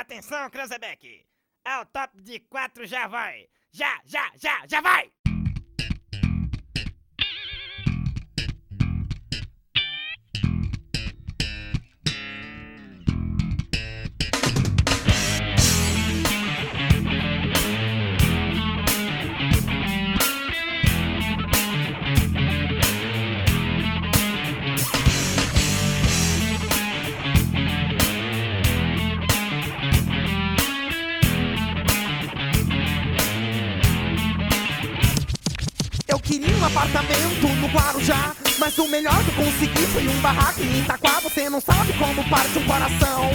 Atenção, Cranzebeck! Ao top de quatro já vai! Já, já, já, já vai! Melhor que eu consegui. Foi um barraco em Itaquá Você não sabe como parte um coração.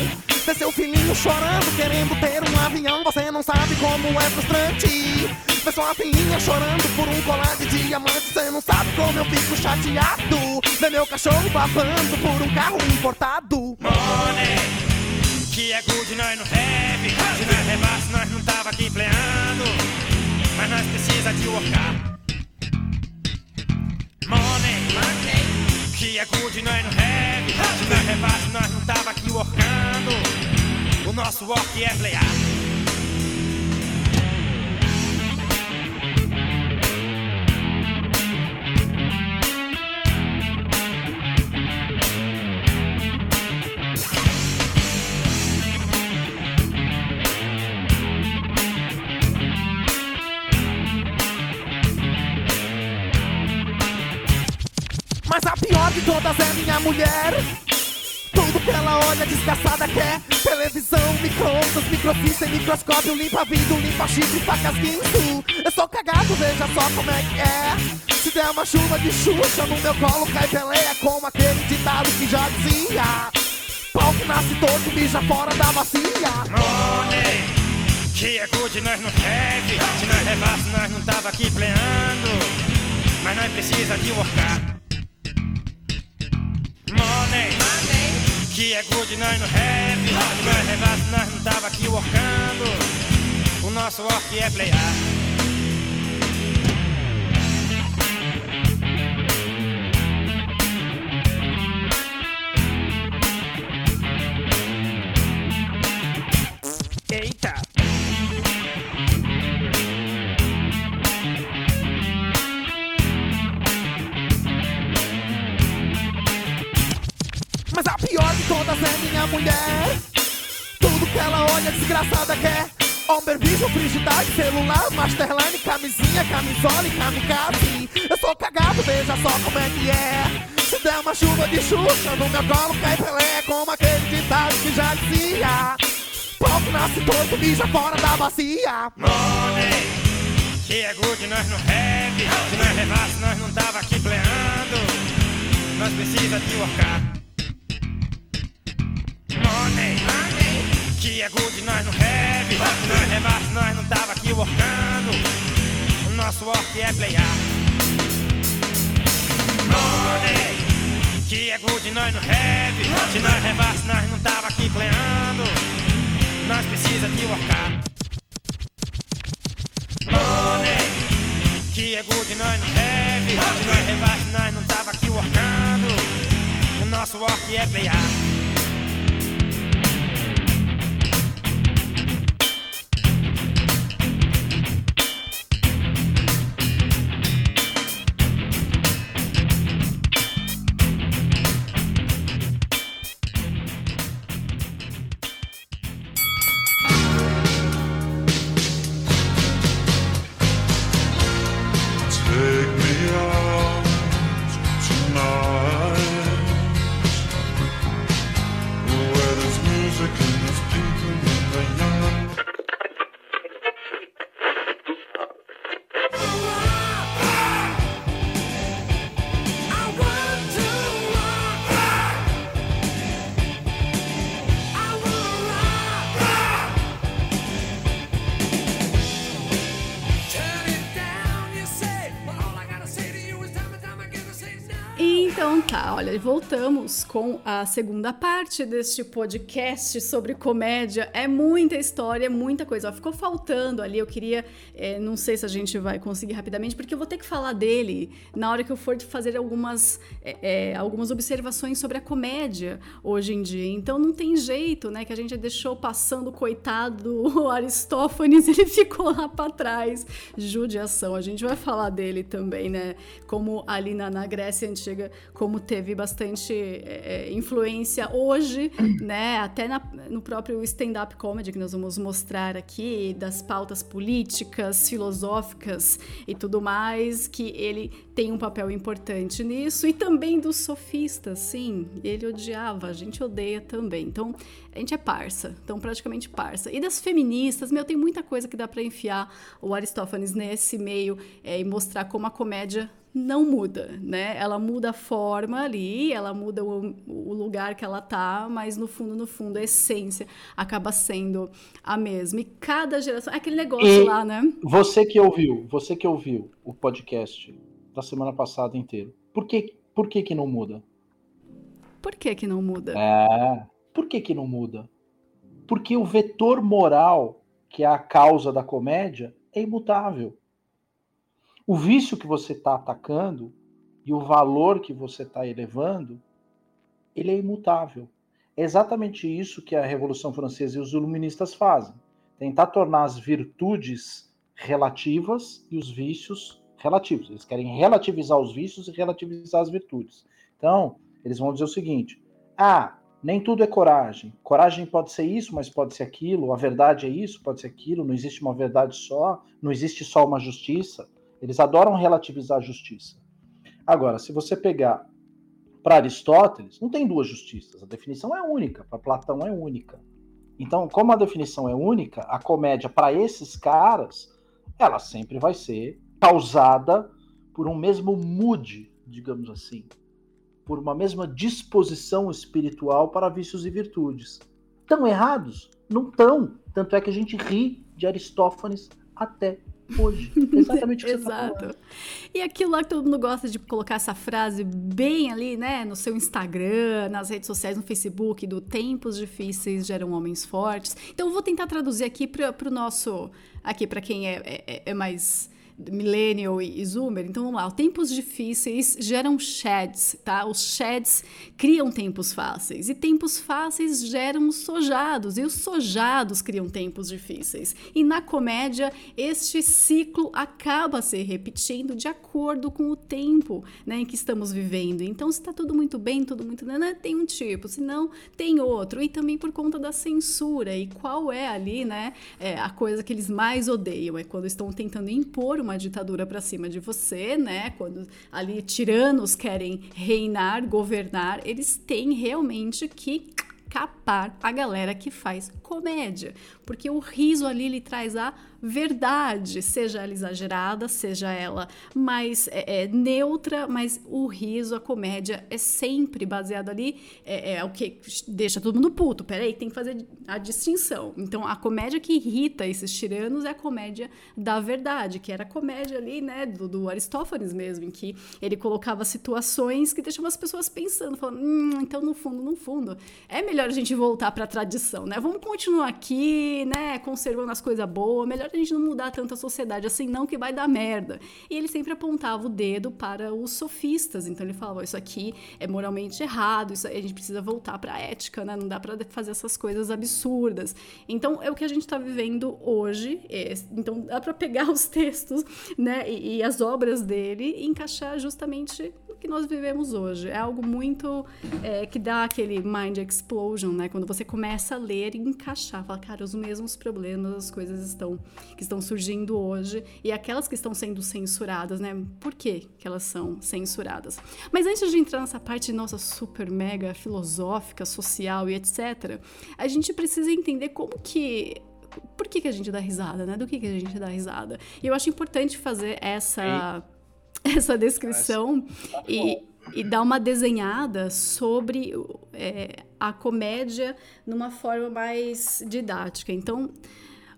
Ver seu filhinho chorando, querendo ter um avião. Você não sabe como é frustrante. Ver sua filhinha chorando por um colar de diamante. Você não sabe como eu fico chateado. Ver meu cachorro babando por um carro importado. Money, que é good, nós não have. Se nós rebasse, nós não tava aqui pleando. Mas nós precisa de workar. Money, money, que é good, nós não have. Se nós rebasse, nós não tava aqui workando. O nosso work é playar. Mas a pior de todas é minha mulher. Tudo que ela olha desgraçada quer. Televisão, micro-ondas, microfície, microscópio. Limpa vidro, limpa chifre, facas, guinso Eu sou cagado, veja só como é que é. Se der uma chuva de xuxa no meu colo Cai peleia como aquele ditado que já dizia. Pau que nasce torto, mija fora da bacia. Money, que é good, nós não have. Se nós rebasse, nós não tava aqui pleando. Mas nós precisa de workar. Money, que é good, nós não have. Se nós rebasse, nós não tava aqui workando. O nosso work é playar. Eita! Mas a pior de todas é minha mulher. Tudo que ela olha desgraçada quer Homem Vision, frigidade, celular, masterline, camisinha, camisola e kamikaze. Eu sou cagado, veja só como é que é. Se der uma chuva de xuxa no meu colo cai Pelé Como aquele ditado que já dizia. Que nasce torto, mija fora da bacia. Money, que é good, nós não have. Se nós rebasse, nós não tava aqui pleando. Nós precisa de workar. Money, que é good, nós não. Se nós rebasse, nós não tava aqui workando. O nosso work é playar. Money, que é good, nós não have. Se nós rebasse, nós não tava aqui pleando. Nós precisa de workar. Money, que é good, nós não have. Se nós rebasse, nós não tava aqui workando. O nosso work é playar. Olha, com a segunda parte deste podcast sobre comédia. É muita história, muita coisa. Ó, ficou faltando ali, eu queria, é, não sei se a gente vai conseguir rapidamente, porque eu vou ter que falar dele na hora que eu for fazer algumas, é, é, algumas observações sobre a comédia hoje em dia. Então não tem jeito, né, que a gente deixou passando, coitado, o Aristófanes, ele ficou lá para trás. Judiação, a gente vai falar dele também, né, como ali na, na Grécia Antiga, como teve bastante é, é, influência hoje, né? Até na, no próprio stand-up comedy que nós vamos mostrar aqui, das pautas políticas, filosóficas e tudo mais, que ele tem um papel importante nisso, e também dos sofistas, sim, ele odiava, a gente odeia também. Então, a gente é parça, então praticamente parça. E das feministas, meu, tem muita coisa que dá para enfiar o Aristófanes nesse meio é, e mostrar como a comédia não muda, né? Ela muda a forma ali, ela muda o, o, lugar que ela tá, mas no fundo, no fundo, a essência acaba sendo a mesma. E cada geração. É aquele negócio e lá, né? Você que ouviu, você que ouviu o podcast da semana passada inteiro, por que, por que, que não muda? Por que, que não muda? É. Por que, que não muda? Porque o vetor moral, que é a causa da comédia, é imutável o vício que você está atacando e o valor que você está elevando, ele é imutável. É exatamente isso que a Revolução Francesa e os iluministas fazem. Tentar tornar as virtudes relativas e os vícios relativos. Eles querem relativizar os vícios e relativizar as virtudes. Então, eles vão dizer o seguinte: ah, nem tudo é coragem. Coragem pode ser isso, mas pode ser aquilo. A verdade é isso, pode ser aquilo. Não existe uma verdade só. Não existe só uma justiça. Eles adoram relativizar a justiça. Agora, se você pegar para Aristóteles, não tem duas justiças. A definição é única. Para Platão é única. Então, como a definição é única, a comédia para esses caras, ela sempre vai ser causada por um mesmo mood, digamos assim, por uma mesma disposição espiritual para vícios e virtudes. Estão errados? Não estão. Tanto é que a gente ri de Aristófanes até hoje. Exatamente o que Exato. Você tá e aquilo lá que todo mundo gosta de colocar essa frase bem ali, né, no seu Instagram, nas redes sociais, no Facebook, do tempos difíceis geram homens fortes. Então eu vou tentar traduzir aqui para o nosso, aqui para quem é, é, é mais millennial e, zoomer. Então vamos lá, tempos difíceis geram shads, tá? Os shads criam tempos fáceis e tempos fáceis geram sojados e os sojados criam tempos difíceis. E na comédia, este ciclo acaba se repetindo de acordo com o tempo, né, em que estamos vivendo. Então se está tudo muito bem, tudo muito né, tem um tipo, se não tem outro. E também por conta da censura e qual é ali, né, é, a coisa que eles mais odeiam é quando estão tentando impor uma ditadura para cima de você, né? Quando ali tiranos querem reinar, governar, eles têm realmente que capar a galera que faz comédia, porque o riso ali lhe traz a verdade, seja ela exagerada, seja ela mais é, é, neutra, mas o riso, a comédia é sempre baseado ali, é, é, o que deixa todo mundo puto. Peraí, tem que fazer a distinção. Então, a comédia que irrita esses tiranos é a comédia da verdade, que era a comédia ali, né, do, do Aristófanes mesmo, em que ele colocava situações que deixavam as pessoas pensando, falando, hum, então no fundo, no fundo, é melhor a gente voltar para a tradição, né? Vamos continuar aqui, né, conservando as coisas boas, melhor a gente não mudar tanto a sociedade assim, não, que vai dar merda. E ele sempre apontava o dedo para os sofistas. Então ele falava: Isso aqui é moralmente errado, isso a gente precisa voltar para a ética, né? Não dá para fazer essas coisas absurdas. Então é o que a gente está vivendo hoje. É, então dá para pegar os textos, né, e, e as obras dele e encaixar justamente que nós vivemos hoje. É algo muito é, que dá aquele mind explosion, né? Quando você começa a ler e encaixar, fala, cara, os mesmos problemas, as coisas estão que estão surgindo hoje e aquelas que estão sendo censuradas, né? Por que, que elas são censuradas? Mas antes de entrar nessa parte nossa super mega filosófica, social e etc, a gente precisa entender como que por que, que a gente dá risada, né? Do que, que a gente dá risada. E eu acho importante fazer essa, essa descrição e, e dar uma desenhada sobre é, a comédia numa forma mais didática. Então,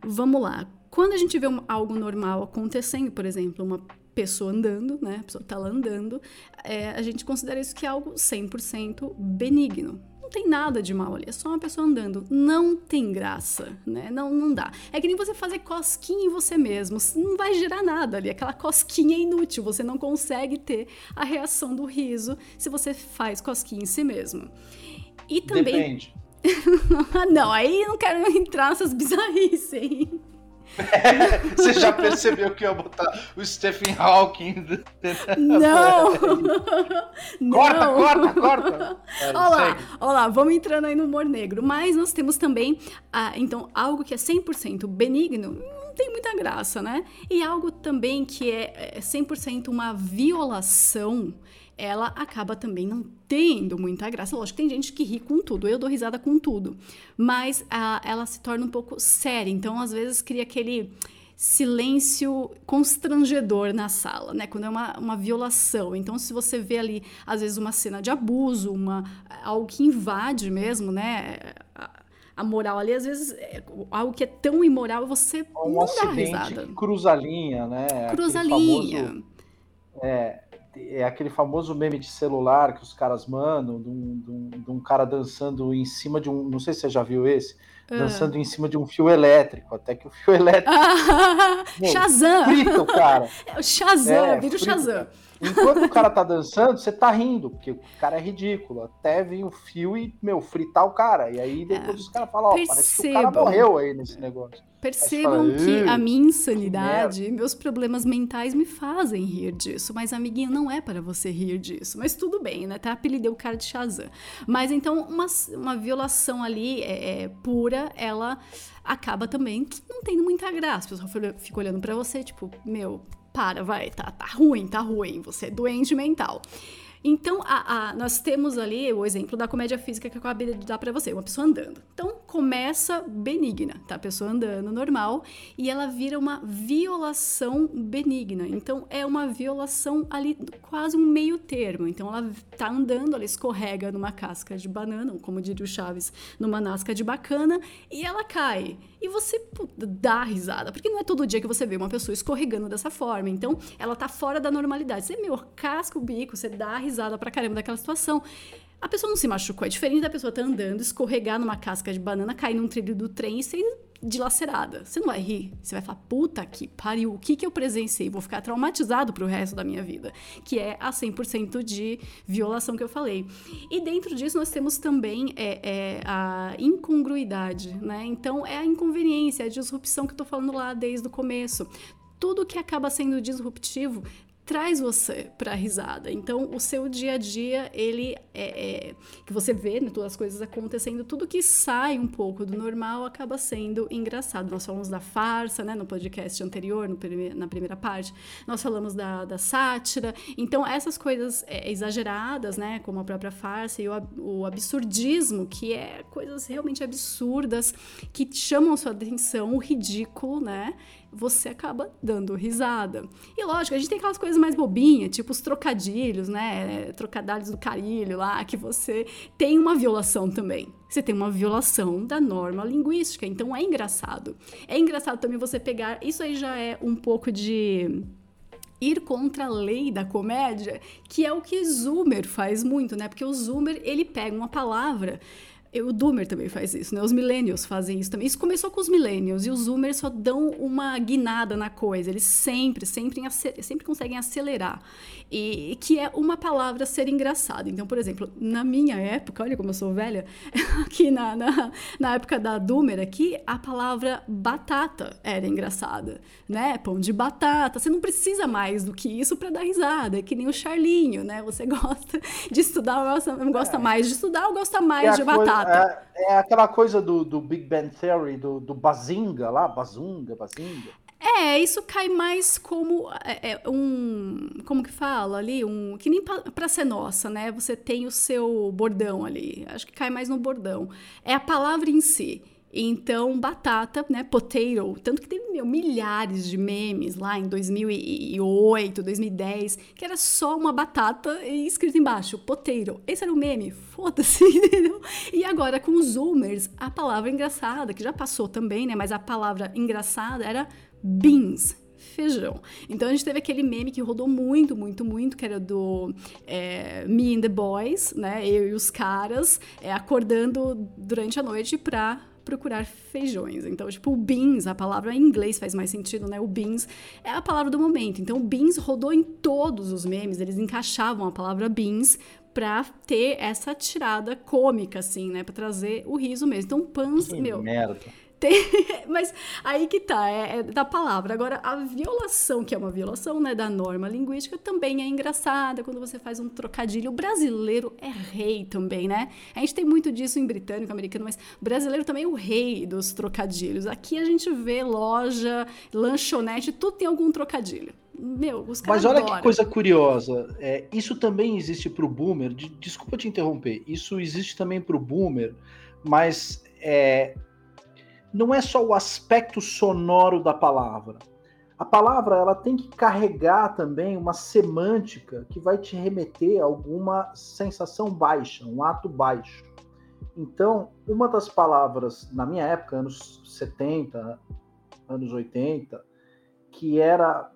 vamos lá. Quando a gente vê um, algo normal acontecendo, por exemplo, uma pessoa andando, né? A pessoa tá lá andando, é, a gente considera isso que é algo 100% benigno. Não tem nada de mal ali, é só uma pessoa andando. Não tem graça, né? Não, não dá. É que nem você fazer cosquinha em você mesmo. Não vai gerar nada ali. Aquela cosquinha é inútil. Você não consegue ter a reação do riso se você faz cosquinha em si mesmo. E também. Depende. não, aí não quero entrar nessas bizarrices, hein? Você já percebeu que eu ia botar o Stephen Hawking? Não! corta, não. corta, corta! olha lá, olha lá, vamos entrando aí no humor negro. Mas nós temos também, ah, então, algo que é 100% benigno, não tem muita graça, né? E algo também que é 100% é uma violação ela acaba também não tendo muita graça. Lógico, tem gente que ri com tudo, eu dou risada com tudo, mas a, ela se torna um pouco séria, então às vezes cria aquele silêncio constrangedor na sala, né? Quando é uma, uma violação. Então, se você vê ali, às vezes, uma cena de abuso, uma, algo que invade mesmo, né? A, moral ali, às vezes, é algo que é tão imoral, você um não dá risada. Cruza a linha, né? Cruza a linha. Famoso, é, é aquele famoso meme de celular que os caras mandam, de um, de um, de um cara dançando em cima de um. Não sei se você já viu esse. Uh. Dançando em cima de um fio elétrico, até que o fio elétrico. Shazam! Frita o cara. É o Shazam, é, vira o Shazam. Enquanto o cara tá dançando, você tá rindo, porque o cara é ridículo. Até vir o fio e, meu, fritar o cara. E aí depois é. os caras falam, ó, oh, parece que o cara morreu aí nesse negócio. Percebam que a minha insanidade, meus problemas mentais me fazem rir disso. Mas, amiguinho, não é para você rir disso. Mas tudo bem, né? Tá? Apelidei o cara de Shazam. Mas então, uma, uma violação ali é, é, pura, ela acaba também não tendo muita graça. A pessoa fica olhando para você, tipo, meu, para, vai, tá, tá ruim, tá ruim, você é doente mental. Então, a, a, nós temos ali o exemplo da comédia física que eu acabei de dar para você, uma pessoa andando. Então, começa benigna, tá? A pessoa andando normal e ela vira uma violação benigna. Então, é uma violação ali, quase um meio termo. Então, ela tá andando, ela escorrega numa casca de banana, ou como diria o Chaves, numa nasca de bacana, e ela cai. E você dá risada, porque não é todo dia que você vê uma pessoa escorregando dessa forma. Então, ela tá fora da normalidade. Você, meu, casca o bico, você dá risada pra caramba daquela situação. A pessoa não se machucou. É diferente da pessoa estar tá andando, escorregar numa casca de banana, cair num trilho do trem e ser dilacerada. Você não vai rir. Você vai falar, puta que pariu, o que, que eu presenciei? Vou ficar traumatizado pro resto da minha vida. Que é a 100% de violação que eu falei. E dentro disso nós temos também é, é, a incongruidade, né? Então é a inconveniência, a disrupção que eu tô falando lá desde o começo tudo que acaba sendo disruptivo traz você para a risada. Então, o seu dia a dia, ele é, é que você vê, né, todas as coisas acontecendo, tudo que sai um pouco do normal acaba sendo engraçado. Nós falamos da farsa, né, no podcast anterior, no na primeira parte, nós falamos da, da sátira. Então, essas coisas é, exageradas, né, como a própria farsa e o, o absurdismo, que é coisas realmente absurdas que chamam sua atenção, o ridículo, né? Você acaba dando risada. E lógico, a gente tem aquelas coisas mais bobinhas, tipo os trocadilhos, né? Trocadilhos do carilho lá, que você tem uma violação também. Você tem uma violação da norma linguística, então é engraçado. É engraçado também você pegar. Isso aí já é um pouco de ir contra a lei da comédia, que é o que Zoomer faz muito, né? Porque o Zoomer, ele pega uma palavra o Doomer também faz isso, né? Os millennials fazem isso também. Isso começou com os millennials e os zoomers só dão uma guinada na coisa. Eles sempre, sempre, sempre conseguem acelerar. E que é uma palavra ser engraçada. Então, por exemplo, na minha época, olha como eu sou velha, aqui na, na, na época da Doomer aqui, a palavra batata era engraçada, né? Pão de batata. Você não precisa mais do que isso para dar risada. É que nem o Charlinho, né? Você gosta de estudar, gosta, gosta é. mais de estudar ou gosta mais de batata? É, é, aquela coisa do, do Big Bang Theory, do, do Bazinga lá, Bazunga, Bazinga. É, isso cai mais como é, é, um. Como que fala ali? Um. Que nem pra ser nossa, né? Você tem o seu bordão ali. Acho que cai mais no bordão. É a palavra em si. Então, batata, né, potato, tanto que teve meu, milhares de memes lá em 2008, 2010, que era só uma batata escrito embaixo, potato. Esse era o meme, foda-se, entendeu? E agora com os zoomers, a palavra engraçada, que já passou também, né, mas a palavra engraçada era beans, feijão. Então a gente teve aquele meme que rodou muito, muito, muito, que era do é, Me and the Boys, né? Eu e os caras é, acordando durante a noite pra procurar feijões. Então, tipo, o beans, a palavra em inglês faz mais sentido, né? O beans é a palavra do momento. Então, o beans rodou em todos os memes, eles encaixavam a palavra beans pra ter essa tirada cômica, assim, né? Pra trazer o riso mesmo. Então, pans, Que meu. merda. Tem, mas aí que tá, é, é da palavra. Agora, a violação, que é uma violação né, da norma linguística, também é engraçada quando você faz um trocadilho. O brasileiro é rei também, né? A gente tem muito disso em britânico, americano, mas o brasileiro também é o rei dos trocadilhos. Aqui a gente vê loja, lanchonete, tudo tem algum trocadilho. Meu, os caras Mas olha adoram. que coisa curiosa. É, isso também existe para o boomer. de- desculpa te interromper. Isso existe também para o boomer, mas é, não é só o aspecto sonoro da palavra. A palavra ela tem que carregar também uma semântica que vai te remeter a alguma sensação baixa, um ato baixo. Então, uma das palavras, na minha época, anos 70, anos 80, que era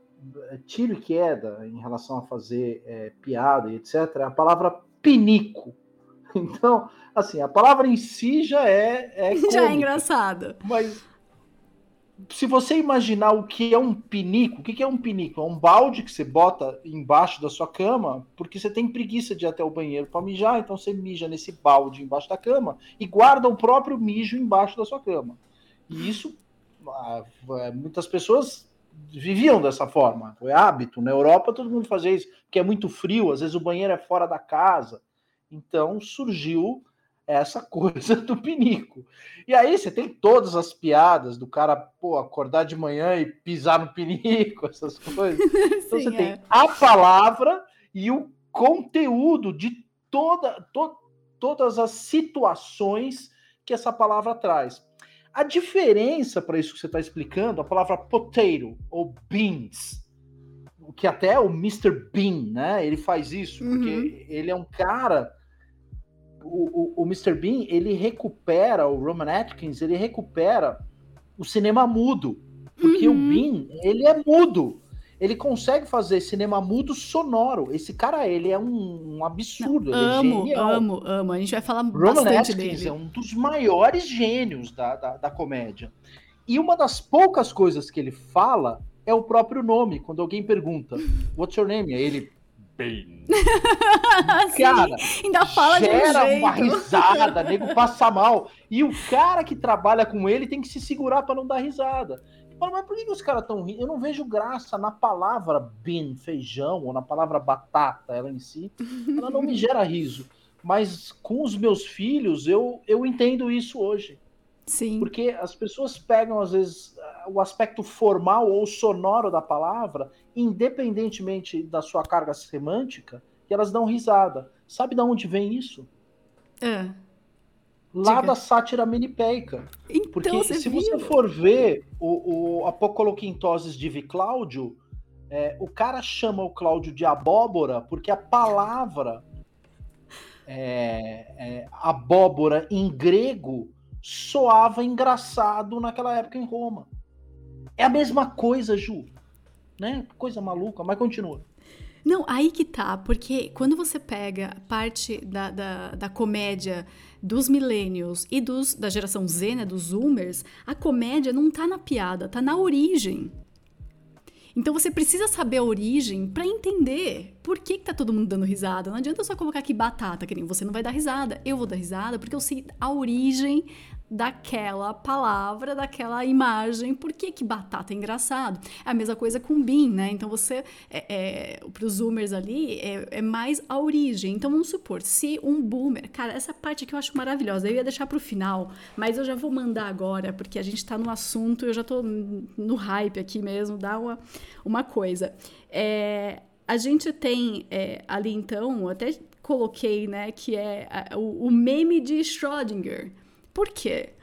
é, tiro e queda em relação a fazer é, piada e etc., é a palavra pinico. Então, assim, a palavra em si já é. é Já é cômica, engraçado. Mas se você imaginar o que é um pinico, o que é um pinico? É um balde que você bota embaixo da sua cama porque você tem preguiça de ir até o banheiro para mijar, então você mija nesse balde embaixo da cama e guarda o próprio mijo embaixo da sua cama. E isso, ah, muitas pessoas viviam dessa forma, foi hábito. Na Europa todo mundo fazia isso, porque é muito frio, às vezes o banheiro é fora da casa. Então surgiu essa coisa do pinico. E aí você tem todas as piadas do cara, pô, acordar de manhã e pisar no pinico, essas coisas. Então Sim, você tem é. a palavra e o conteúdo de toda, to- todas as situações que essa palavra traz. A diferença para isso que você está explicando, a palavra potato ou beans, o que até o Mr. Bean, né? Ele faz isso, porque ele é um cara. O, o, o Mr. Bean, ele recupera, o Roman Atkins, ele recupera o cinema mudo. Porque o Uhum. Bean, ele é mudo. Ele consegue fazer cinema mudo sonoro. Esse cara, ele é um, um absurdo. é Amo, genial. amo, amo. A gente vai falar Roman bastante Atkins dele. é um dos maiores gênios da, da, da comédia. E uma das poucas coisas que ele fala é o próprio nome. Quando alguém pergunta, What's your name? Aí ele. Sim, Cara, ainda fala de um gera uma risada, nego passa mal. E o cara que trabalha com ele tem que se segurar para não dar risada. Mas por que, que os caras estão rindo? Eu não vejo graça na palavra bean, feijão, ou na palavra batata, ela em si. Ela não me gera riso. Mas com os meus filhos, eu, eu entendo isso hoje. Sim. Porque as pessoas pegam, às vezes, o aspecto formal ou sonoro da palavra, independentemente da sua carga semântica, e elas dão risada. Sabe de onde vem isso? É. Lá Diga. da sátira menipeica. Então, Porque você se viu? você for ver o, o Apocoloquintoses de Cláudio, é, o cara chama o Cláudio de abóbora porque a palavra é, é, abóbora em grego soava engraçado naquela época em Roma. É a mesma coisa, Ju. Né? Coisa maluca, mas continua. Não, aí que tá, porque quando você pega parte da, da, da comédia dos millennials e dos, da geração Z, né, dos zoomers, a comédia não tá na piada, tá na origem. Então você precisa saber a origem pra entender por que, que tá todo mundo dando risada. Não adianta só colocar aqui batata, que nem você não vai dar risada. Eu vou dar risada porque eu sei a origem daquela palavra, daquela imagem. Por que, que batata é engraçado? É a mesma coisa com bean, né? Então você, é, é, para os zoomers ali, é, é mais a origem. Então vamos supor, se um boomer. Cara, essa parte aqui eu acho maravilhosa. Eu ia deixar pro final, mas eu já vou mandar agora, porque a gente tá no assunto, eu já tô no hype aqui mesmo, dá uma, uma coisa. É, a gente tem é, ali então, até coloquei, né, que é a- o, o meme de Schrödinger. Por quê?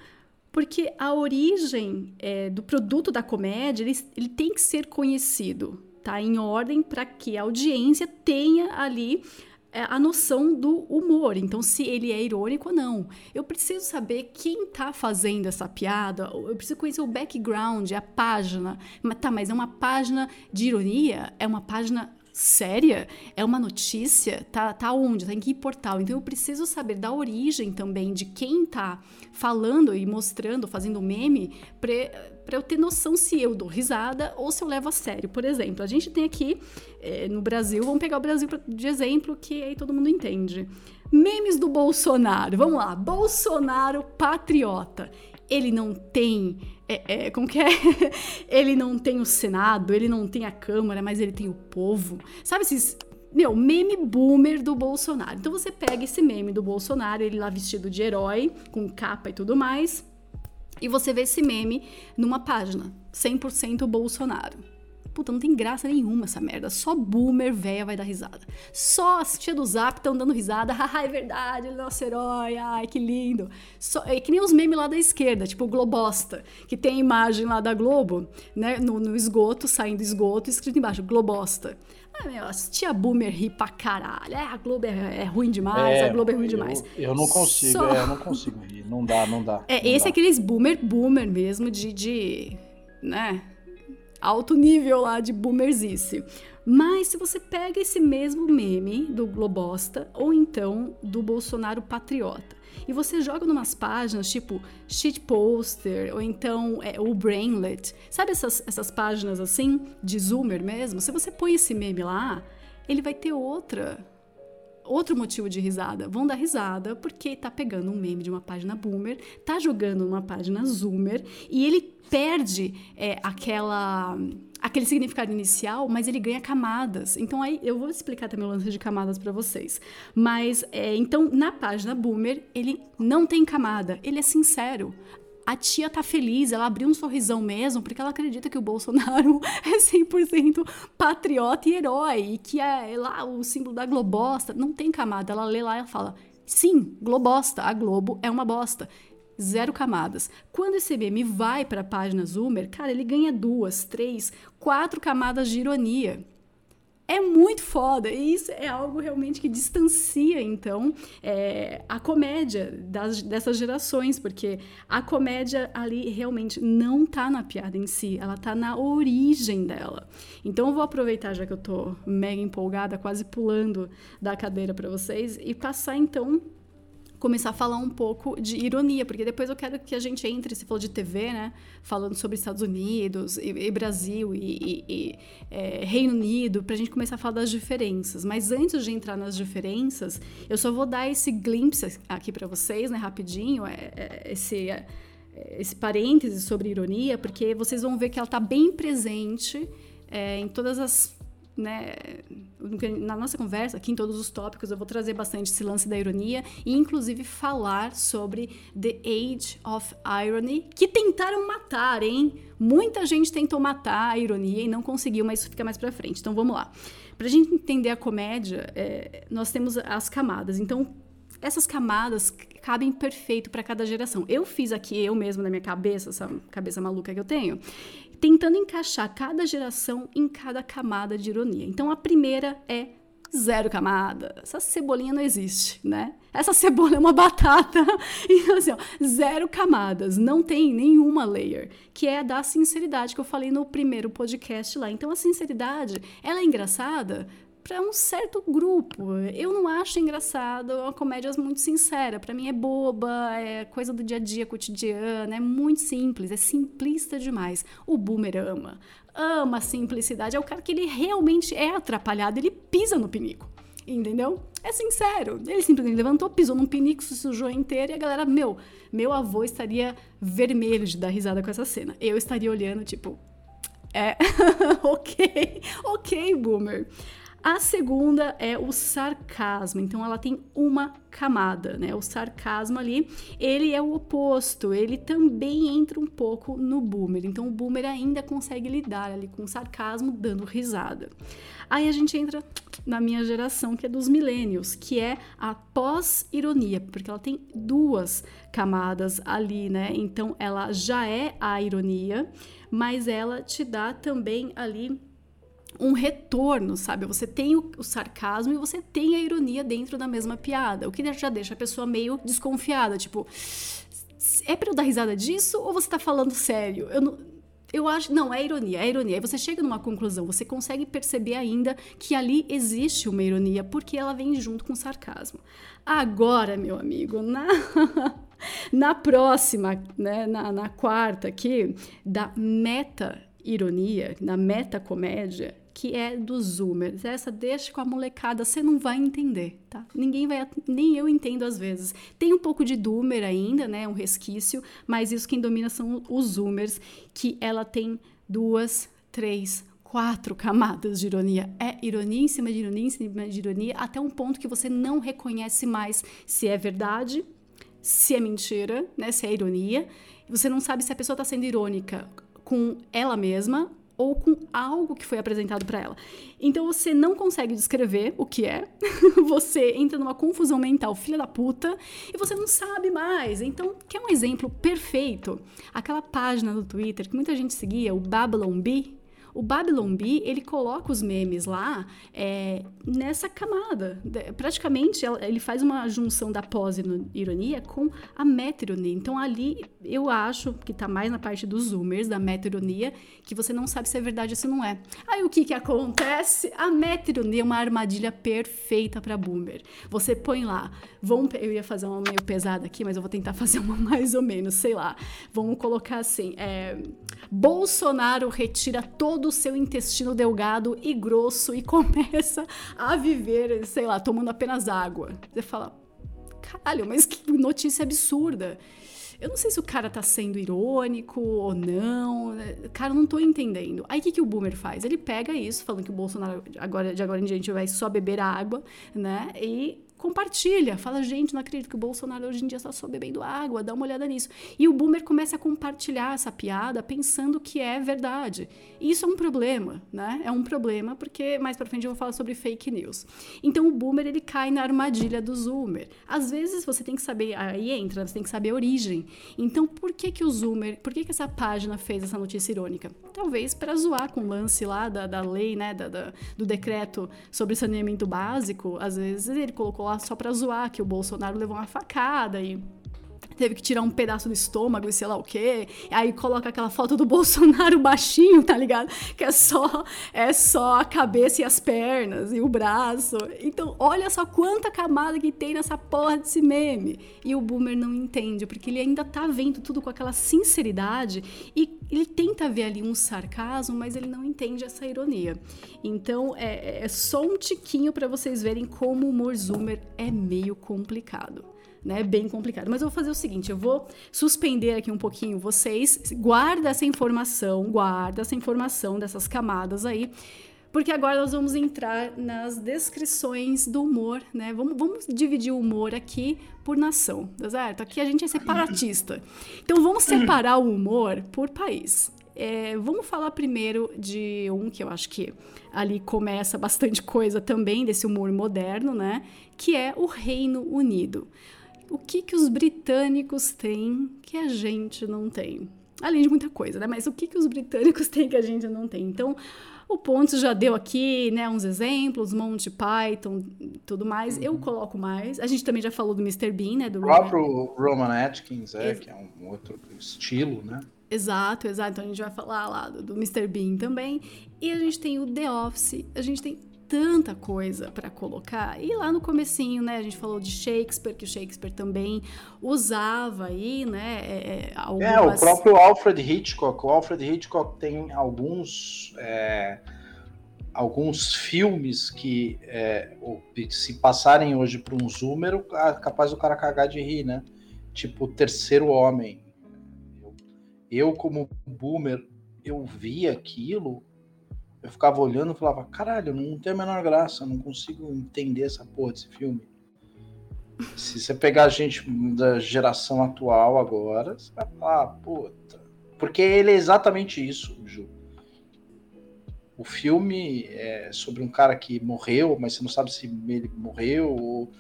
Porque a origem é, do produto da comédia, ele, ele tem que ser conhecido, tá? Em ordem para que a audiência tenha ali é, a noção do humor. Então, se ele é irônico ou não. Eu preciso saber quem tá fazendo essa piada. Eu preciso conhecer o background, a página. Mas tá, mas é uma página de ironia? É uma página séria? É uma notícia? Tá, tá onde? Tá em que portal? Então eu preciso saber da origem também de quem tá falando e mostrando, fazendo meme, para eu ter noção se eu dou risada ou se eu levo a sério. Por exemplo, a gente tem aqui é, no Brasil, vamos pegar o Brasil de exemplo, que aí todo mundo entende. Memes do Bolsonaro. Vamos lá. Bolsonaro patriota. Ele não tem é, é, como que é? ele não tem o Senado, ele não tem a Câmara, mas ele tem o povo. Sabe esses. Meu, meme boomer do Bolsonaro. Então você pega esse meme do Bolsonaro, ele lá vestido de herói, com capa e tudo mais, e você vê esse meme numa página. 100% Bolsonaro. Puta, não tem graça nenhuma essa merda. Só boomer véia vai dar risada. Só as tia do Zap estão dando risada. Haha, é verdade, ele é nosso herói. Ai, que lindo. Só, é que nem os memes lá da esquerda, tipo o Globosta, que tem a imagem lá da Globo, né, no, no esgoto, saindo esgoto, escrito embaixo, Globosta. Ah, meu, tia boomer ri pra caralho. É, a Globo é, é ruim demais, É, a Globo é ruim eu- demais. Eu, não consigo, Só- é, eu não consigo rir. Não dá, não dá. É, não esse dá. é aqueles boomer, boomer mesmo, de, de, né, alto nível lá de boomerzice. Mas se você pega esse mesmo meme do Globosta, ou então do Bolsonaro Patriota, e você joga numas páginas tipo Shitposter, ou então é, o Brainlet, sabe essas, essas páginas assim, de zoomer mesmo? Se você põe esse meme lá, ele vai ter outra outro motivo de risada. Vão dar risada porque tá pegando um meme de uma página boomer, tá jogando numa página zoomer e ele perde é, aquela aquele significado inicial, mas ele ganha camadas. Então aí eu vou explicar também o lance de camadas para vocês. Mas é, então na página boomer ele não tem camada, ele é sincero. A tia tá feliz, ela abriu um sorrisão mesmo, porque ela acredita que o Bolsonaro é 100% patriota e herói, e que é lá o símbolo da globosta. Não tem camada. Ela lê lá e fala: sim, globosta, a Globo é uma bosta. Zero camadas. Quando esse meme vai para a página Zoomer, cara, ele ganha duas, três, quatro camadas de ironia. É muito foda. E isso é algo realmente que distancia, então, é, a comédia das, dessas gerações, porque a comédia ali realmente não tá na piada em si, ela tá na origem dela. Então, eu vou aproveitar, já que eu tô mega empolgada, quase pulando da cadeira para vocês, e passar, então, começar a falar um pouco de ironia, porque depois eu quero que a gente entre, se falou de TV, né? Falando sobre Estados Unidos e, e Brasil e, e- é, Reino Unido, pra gente começar a falar das diferenças. Mas antes de entrar nas diferenças, eu só vou dar esse glimpse aqui pra vocês, né? Rapidinho, é, é, esse, é, esse parêntese sobre ironia, porque vocês vão ver que ela tá bem presente é, em todas as né, na nossa conversa, aqui em todos os tópicos, eu vou trazer bastante esse lance da ironia e, inclusive, falar sobre The Age of Irony, que tentaram matar, hein? Muita gente tentou matar a ironia e não conseguiu, mas isso fica mais pra frente. Então, vamos lá. Pra gente entender a comédia, é, nós temos as camadas. Então, essas camadas cabem perfeito para cada geração. Eu fiz aqui, eu mesmo, na minha cabeça, essa cabeça maluca que eu tenho, tentando encaixar cada geração em cada camada de ironia. Então, a primeira é zero camada. Essa cebolinha não existe, né? Essa cebola é uma batata. Então, assim, ó, zero camadas. Não tem nenhuma layer. Que é a da sinceridade que eu falei no primeiro podcast lá. Então, a sinceridade, ela é engraçada para um certo grupo. Eu não acho engraçado, é uma comédia muito sincera. Para mim é boba, é coisa do dia a dia, cotidiana, é muito simples, é simplista demais. O boomer ama, ama a simplicidade. É o cara que ele realmente é atrapalhado, ele pisa no pinico. Entendeu? É sincero. Ele simplesmente levantou, pisou num pinico, se sujou inteiro e a galera, meu, meu avô estaria vermelho de dar risada com essa cena. Eu estaria olhando, tipo, é, ok, ok, boomer. A segunda é o sarcasmo. Então ela tem uma camada, né? O sarcasmo ali, ele é o oposto, ele também entra um pouco no boomer. Então o boomer ainda consegue lidar ali com o sarcasmo dando risada. Aí a gente entra na minha geração, que é dos millennials, que é a pós-ironia, porque ela tem duas camadas ali, né? Então ela já é a ironia, mas ela te dá também ali um retorno, sabe? Você tem o, o, sarcasmo e você tem a ironia dentro da mesma piada, o que já deixa a pessoa meio desconfiada, tipo, é pra eu dar risada disso ou você tá falando sério? Eu não. Eu acho. Não, é ironia, é ironia. Aí você chega numa conclusão, você consegue perceber ainda que ali existe uma ironia, porque ela vem junto com o sarcasmo. Agora, meu amigo, na. na próxima, né, na, na quarta aqui, da meta-ironia, na meta-comédia, que é dos zoomers. Essa deixa com a molecada, você não vai entender, tá? Ninguém vai, nem eu entendo às vezes. Tem um pouco de doomer ainda, né, um resquício, mas isso quem domina são os zoomers, que ela tem duas, três, quatro camadas de ironia. É ironia em cima de ironia em cima de ironia, até um ponto que você não reconhece mais se é verdade, se é mentira, né, se é ironia. Você não sabe se a pessoa está sendo irônica com ela mesma ou com algo que foi apresentado para ela. Então você não consegue descrever o que é, você entra numa confusão mental, filha da puta, e você não sabe mais. Então, quer um exemplo perfeito? Aquela página do Twitter que muita gente seguia, o Babylon Bee, o Babylon Bee, ele coloca os memes lá é, nessa camada. Praticamente, ele faz uma junção da pós-ironia com a meta-ironia. Então, ali, eu acho que tá mais na parte dos zoomers, da meta-ironia, que você não sabe se é verdade ou se não é. Aí, o que que acontece? A meta-ironia é uma armadilha perfeita para boomer. Você põe lá, vamos, eu ia fazer uma meio pesada aqui, mas eu vou tentar fazer uma mais ou menos, sei lá. Vamos colocar assim, é, Bolsonaro retira todo o seu intestino delgado e grosso e começa a viver, sei lá, tomando apenas água. Você fala, caralho, mas que notícia absurda. Eu não sei se o cara tá sendo irônico ou não. Cara, não tô entendendo. Aí o que, que o Boomer faz? Ele pega isso, falando que o Bolsonaro agora, de agora em diante vai só beber água, né? E compartilha, fala, gente, não acredito que o Bolsonaro hoje em dia está só bebendo água, dá uma olhada nisso. E o boomer começa a compartilhar essa piada pensando que é verdade. E isso é um problema, né? É um problema porque mais para frente eu vou falar sobre fake news. Então o boomer ele cai na armadilha do zoomer. Às vezes você tem que saber, aí entra, você tem que saber a origem. Então por que que o zoomer, por que que essa página fez essa notícia irônica? Talvez para zoar com o lance lá da, da lei, né, da, da, do decreto sobre saneamento básico. Às vezes ele colocou lá só pra zoar que o Bolsonaro levou uma facada e teve que tirar um pedaço do estômago e sei lá o quê. Aí coloca aquela foto do Bolsonaro baixinho, tá ligado? Que é só é só a cabeça e as pernas e o braço. Então, olha só quanta camada que tem nessa porra desse meme. E o boomer não entende, porque ele ainda tá vendo tudo com aquela sinceridade e ele tenta ver ali um sarcasmo, mas ele não entende essa ironia. Então, é, é só um tiquinho para vocês verem como o humor zoomer é meio complicado né? Bem complicado. Mas eu vou fazer o seguinte: eu vou suspender aqui um pouquinho vocês. Guarda essa informação, guarda essa informação dessas camadas aí. Porque agora nós vamos entrar nas descrições do humor, né? Vamos, vamos dividir o humor aqui por nação, tá certo? Aqui a gente é separatista. Então vamos separar o humor por país. É, vamos falar primeiro de um que eu acho que ali começa bastante coisa também desse humor moderno, né? Que é o Reino Unido o que, que os britânicos têm que a gente não tem? Além de muita coisa, né? Mas o que, que os britânicos têm que a gente não tem? Então, o Pontes já deu aqui, né, uns exemplos, Monty Python, tudo mais. Uhum. Eu coloco mais. A gente também já falou do Mr. Bean, né? Do o próprio Roman, Roman Atkins, é, Ex que é um outro estilo, né? Exato, exato. Então a gente vai falar lá do, do Mr. Bean também. E a gente tem o The Office, a gente tem tanta coisa para colocar. E lá no comecinho, né, a gente falou de Shakespeare, que o Shakespeare também usava aí, né, é, algumas... É, é, o próprio Alfred Hitchcock. O Alfred Hitchcock tem alguns... É, alguns filmes que é, se passarem hoje para um zoomer, capaz do cara cagar de rir, né? Tipo, Terceiro Homem. Eu, como boomer, eu vi aquilo eu ficava olhando e falava, caralho, não tem a menor graça, não consigo entender essa porra desse filme. Se você pegar a gente da geração atual agora, você vai falar, puta. Porque ele é exatamente isso, Ju. O filme é sobre um cara que morreu, mas você não sabe se ele morreu ou.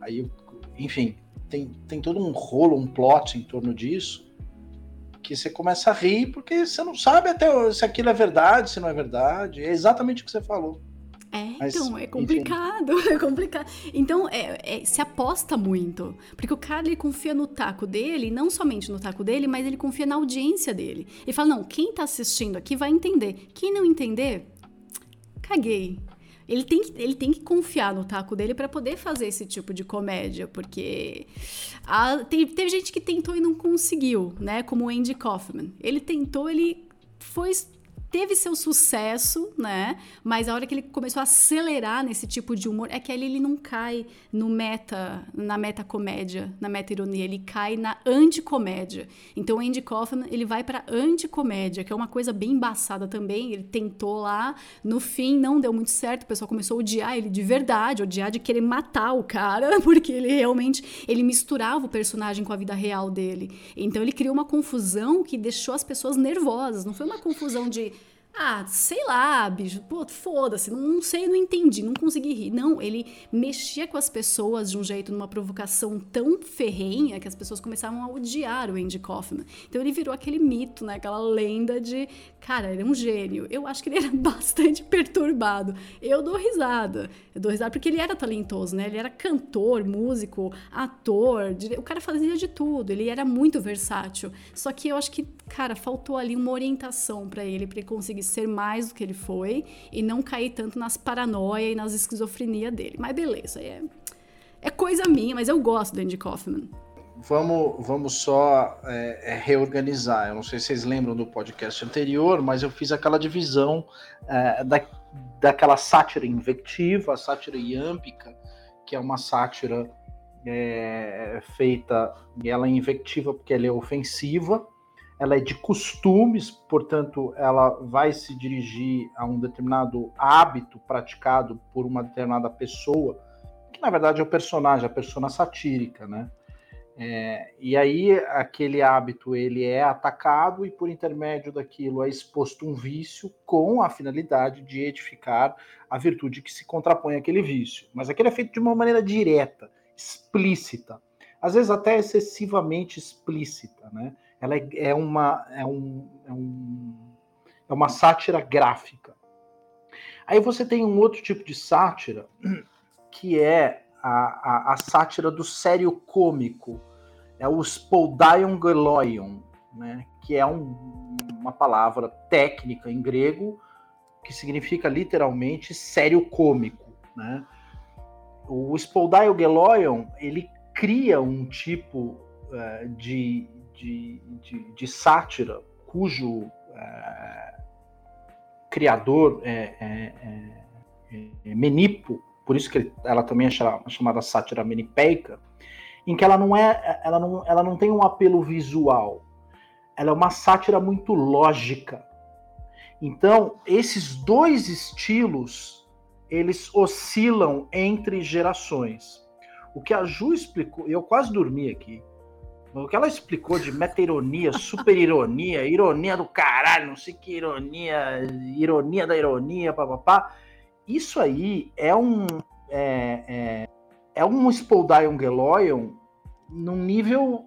Aí, enfim, tem, tem todo um rolo, um plot em torno disso porque você começa a rir, porque você não sabe até se aquilo é verdade, se não é verdade. É exatamente o que você falou. É, Mas, então, é complicado, enfim. é complicado. Então, é, é, se aposta muito. Porque o cara, ele confia no taco dele, não somente no taco dele, mas ele confia na audiência dele. Ele fala, não, quem tá assistindo aqui vai entender. Quem não entender, caguei. Ele tem, que, ele tem que confiar no taco dele para poder fazer esse tipo de comédia, porque a, tem, teve gente que tentou e não conseguiu, né? Como o Andy Kaufman. Ele tentou, ele foi teve seu sucesso, né? Mas a hora que ele começou a acelerar nesse tipo de humor, é que ali ele não cai no meta, na meta comédia, na meta ironia, ele cai na anticomédia. Então o Andy Kaufman, ele vai para anticomédia, que é uma coisa bem embaçada também. Ele tentou lá, no fim não deu muito certo, o pessoal começou a odiar ele de verdade, odiar de querer matar o cara, porque ele realmente ele misturava o personagem com a vida real dele. Então ele criou uma confusão que deixou as pessoas nervosas. Não foi uma confusão de ah, sei lá, bicho, pô, foda-se, não, não, sei, não entendi, não consegui rir. Não, ele mexia com as pessoas de um jeito, numa provocação tão ferrenha que as pessoas começavam a odiar o Andy Kaufman. Então ele virou aquele mito, né, aquela lenda de, cara, ele é um gênio. Eu acho que ele era bastante perturbado. Eu dou risada, eu dou risada porque ele era talentoso, né? Ele era cantor, músico, ator, o cara fazia de tudo, ele era muito versátil. Só que eu acho que, cara, faltou ali uma orientação para ele, para ele conseguir ser mais do que ele foi e não cair tanto nas paranoia e nas esquizofrenia dele. Mas beleza, é, é coisa minha, mas eu gosto do Andy Kaufman. Vamos, vamos só é, é, reorganizar. Eu não sei se vocês lembram do podcast anterior, mas eu fiz aquela divisão é, da, daquela sátira invectiva, a sátira iâmpica, que é uma sátira é, feita, ela é invectiva porque ela é ofensiva, ela é de costumes, portanto, ela vai se dirigir a um determinado hábito praticado por uma determinada pessoa, que na verdade é o personagem, a persona satírica, né? É, e aí aquele hábito ele é atacado e por intermédio daquilo é exposto um vício com a finalidade de edificar a virtude que se contrapõe àquele vício. Mas aquele é feito de uma maneira direta, explícita, às vezes até excessivamente explícita, né? Ela é, é, uma, é, um, é, um, é uma sátira gráfica. Aí você tem um outro tipo de sátira, que é a, a, a sátira do sério cômico, é o spoldaion geloion, né, que é um, uma palavra técnica em grego que significa literalmente sério cômico. Né? O spoldaion geloion, ele cria um tipo uh, de, de, de, de sátira, cujo é, criador é, é, é, é Menipo, por isso que ela também é chamada sátira menipeica, em que ela não é, ela não, ela não tem um apelo visual, ela é uma sátira muito lógica. Então, esses dois estilos, eles oscilam entre gerações. O que a Ju explicou, eu quase dormi aqui, o que ela explicou de meta-ironia, super-ironia, ironia do caralho, não sei que ironia, ironia da ironia, papapá. Isso aí é um. É, é, é um Spoldion Geloion num nível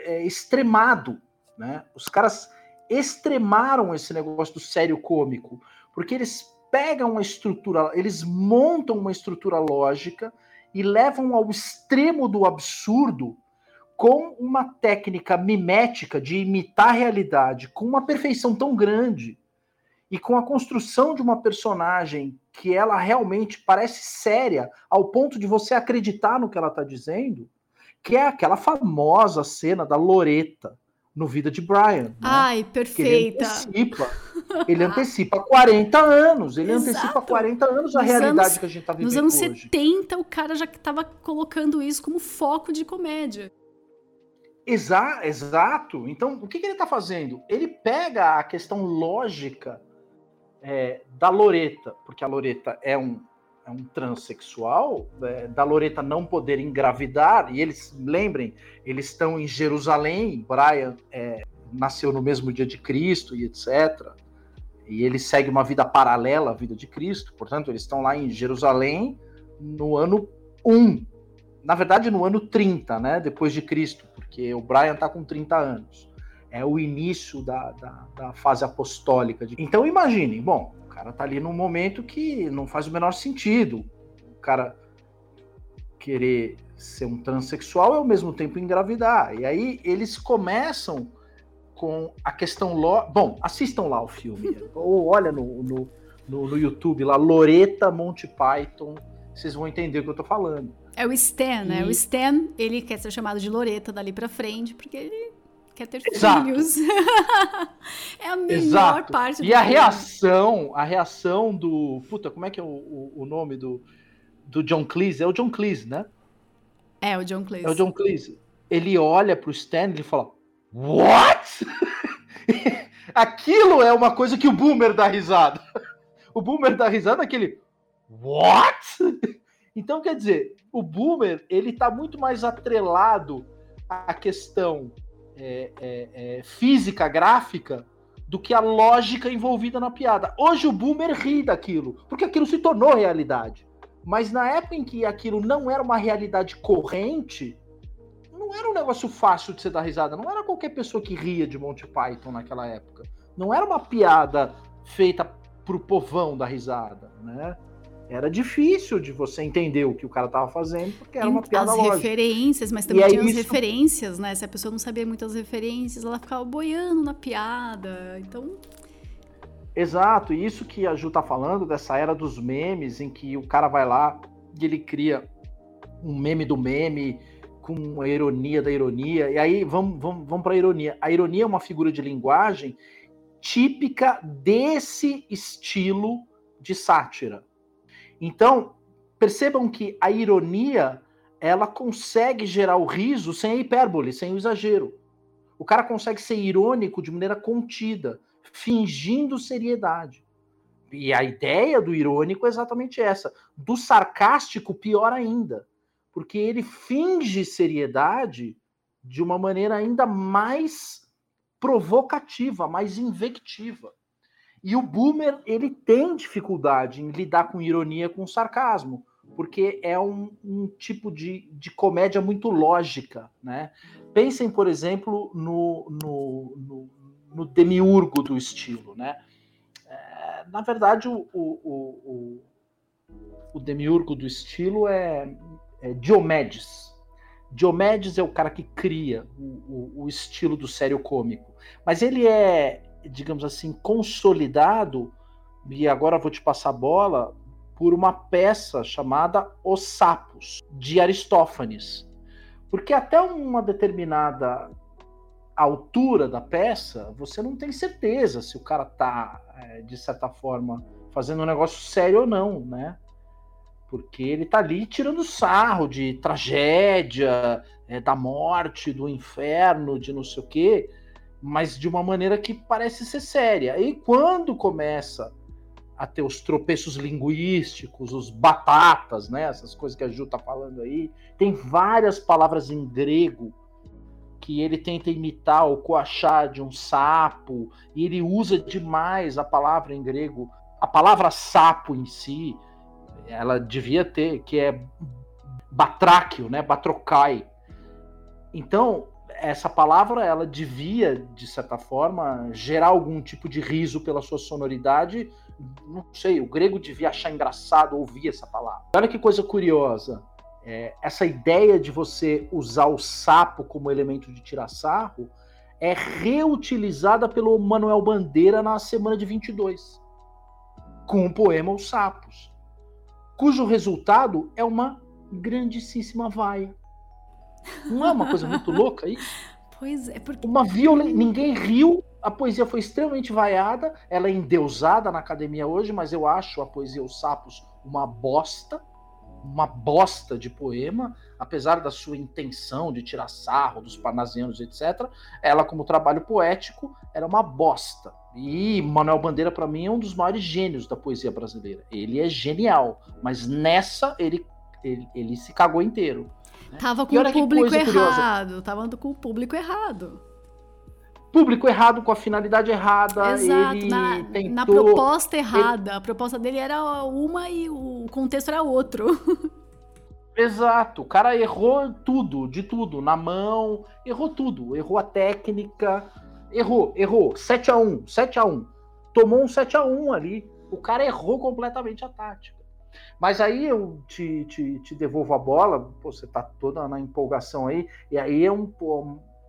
é, extremado. Né? Os caras extremaram esse negócio do sério cômico, porque eles pegam uma estrutura, eles montam uma estrutura lógica e levam ao extremo do absurdo com uma técnica mimética de imitar a realidade com uma perfeição tão grande e com a construção de uma personagem que ela realmente parece séria ao ponto de você acreditar no que ela está dizendo, que é aquela famosa cena da Loreta no Vida de Brian. Né? Ai, perfeita. Ele antecipa, ele antecipa 40 anos, ele Exato. antecipa 40 anos a nos realidade anos, que a gente está vivendo Nos anos hoje. 70, o cara já estava colocando isso como foco de comédia. Exa exato. Então, o que, que ele está fazendo? Ele pega a questão lógica é, da Loreta, porque a Loreta é um, é um transexual, é, da Loreta não poder engravidar, e eles, lembrem, eles estão em Jerusalém, Brian é, nasceu no mesmo dia de Cristo e etc. E ele segue uma vida paralela à vida de Cristo, portanto, eles estão lá em Jerusalém no ano 1, na verdade no ano 30, né, depois de Cristo, porque o Brian tá com 30 anos. é o início da, da, da fase apostólica. Então imagine, bom, o cara tá ali num momento que não faz o menor sentido. O cara querer ser um transexual e ao mesmo tempo engravidar. E aí eles começam com a questão. Lo... Bom, assistam lá o filme. ou olha no, no, no, no, YouTube lá, Loreta Monty Python. Vocês vão entender o que eu tô falando. É o Stan, né? O Stan, ele quer ser chamado de Loreta dali pra frente, porque ele quer ter Exato. filhos. é a melhor Exato. parte do E a reação, a reação do. Puta, como é que é o, o, o nome do, do John Cleese? É o John Cleese, né? É o John Cleese. É o John Cleese. Ele olha pro Stan e fala: What? Aquilo é uma coisa que o boomer dá risada. O boomer dá risada aquele What? Então, quer dizer, o boomer ele tá muito mais atrelado à questão é, é, é, física, gráfica, do que a lógica envolvida na piada. Hoje o boomer ri daquilo, porque aquilo se tornou realidade. Mas na época em que aquilo não era uma realidade corrente, não era um negócio fácil de você dar risada. Não era qualquer pessoa que ria de Monty Python naquela época. Não era uma piada feita pro povão da risada, né? Era difícil de você entender o que o cara estava fazendo, porque era uma piada As lógica. referências, mas também tinha as referências, né? Se a pessoa não sabia muitas referências, ela ficava boiando na piada. Então, Exato, e isso que a Ju tá falando, dessa era dos memes, em que o cara vai lá e ele cria um meme do meme com a ironia da ironia. E aí vamos, vamos, vamos para a ironia. A ironia é uma figura de linguagem típica desse estilo de sátira. Então, percebam que a ironia ela consegue gerar o riso sem a hipérbole, sem o exagero. O cara consegue ser irônico de maneira contida fingindo seriedade. E a ideia do irônico é exatamente essa. Do sarcástico, pior ainda. Porque ele finge seriedade de uma maneira ainda mais provocativa, mais invectiva. E o boomer, ele tem dificuldade em lidar com ironia, com sarcasmo, porque é um, um tipo de, de comédia muito lógica, né? Pensem, por exemplo, no, no, no no demiurgo do estilo, né? É, na verdade, o, o, o, o, demiurgo do estilo é, é Diomedes. Diomedes é o cara que cria o, o, estilo do sério cômico. Mas ele é, digamos assim, consolidado, e agora vou te passar a bola, por uma peça chamada Os Sapos, de Aristófanes. Porque até uma determinada altura da peça, você não tem certeza se o cara tá, é, de certa forma, fazendo um negócio sério ou não, né? Porque ele tá ali tirando sarro de tragédia, é, da morte, do inferno, de não sei o quê, mas de uma maneira que parece ser séria. E quando começa a ter os tropeços linguísticos, os batatas, né? Essas coisas que a Ju tá falando aí, tem várias palavras em grego que ele tenta imitar o coachá de um sapo, e ele usa demais a palavra em grego. A palavra sapo em si, ela devia ter, que é batráquio, né? Batrocai. Então, essa palavra, ela devia, de certa forma, gerar algum tipo de riso pela sua sonoridade. Não sei, o grego devia achar engraçado ouvir essa palavra. Olha que coisa curiosa é, essa ideia de você usar o sapo como elemento de tirar sarro é reutilizada pelo Manuel Bandeira na semana de 22, com o poema Os Sapos, cujo resultado é uma grandíssima vaia. Não é uma coisa muito louca aí? Pois é, porque... Uma violência. Ninguém riu, a poesia foi extremamente vaiada, ela é endeusada na academia hoje, mas eu acho a poesia Os Sapos uma bosta uma bosta de poema, apesar da sua intenção de tirar sarro dos parnasianos, etc. Ela, como trabalho poético, era uma bosta. E Manuel Bandeira, para mim, é um dos maiores gênios da poesia brasileira. Ele é genial, mas nessa ele, ele, ele se cagou inteiro. Né? Tava com o público errado, curiosa. tava com o público errado público errado com a finalidade errada. Exato, ele na, tentou, na proposta errada. Ele... A proposta dele era uma e o contexto era outro. Exato, o cara errou tudo, de tudo, na mão, errou tudo, errou a técnica, Errou, errou. 7 a 1 7 a 1 Tomou um 7 a 1 ali. O cara errou completamente a tática. Mas aí eu te, te, te devolvo a bola, pô, você tá toda na empolgação aí, e aí é um.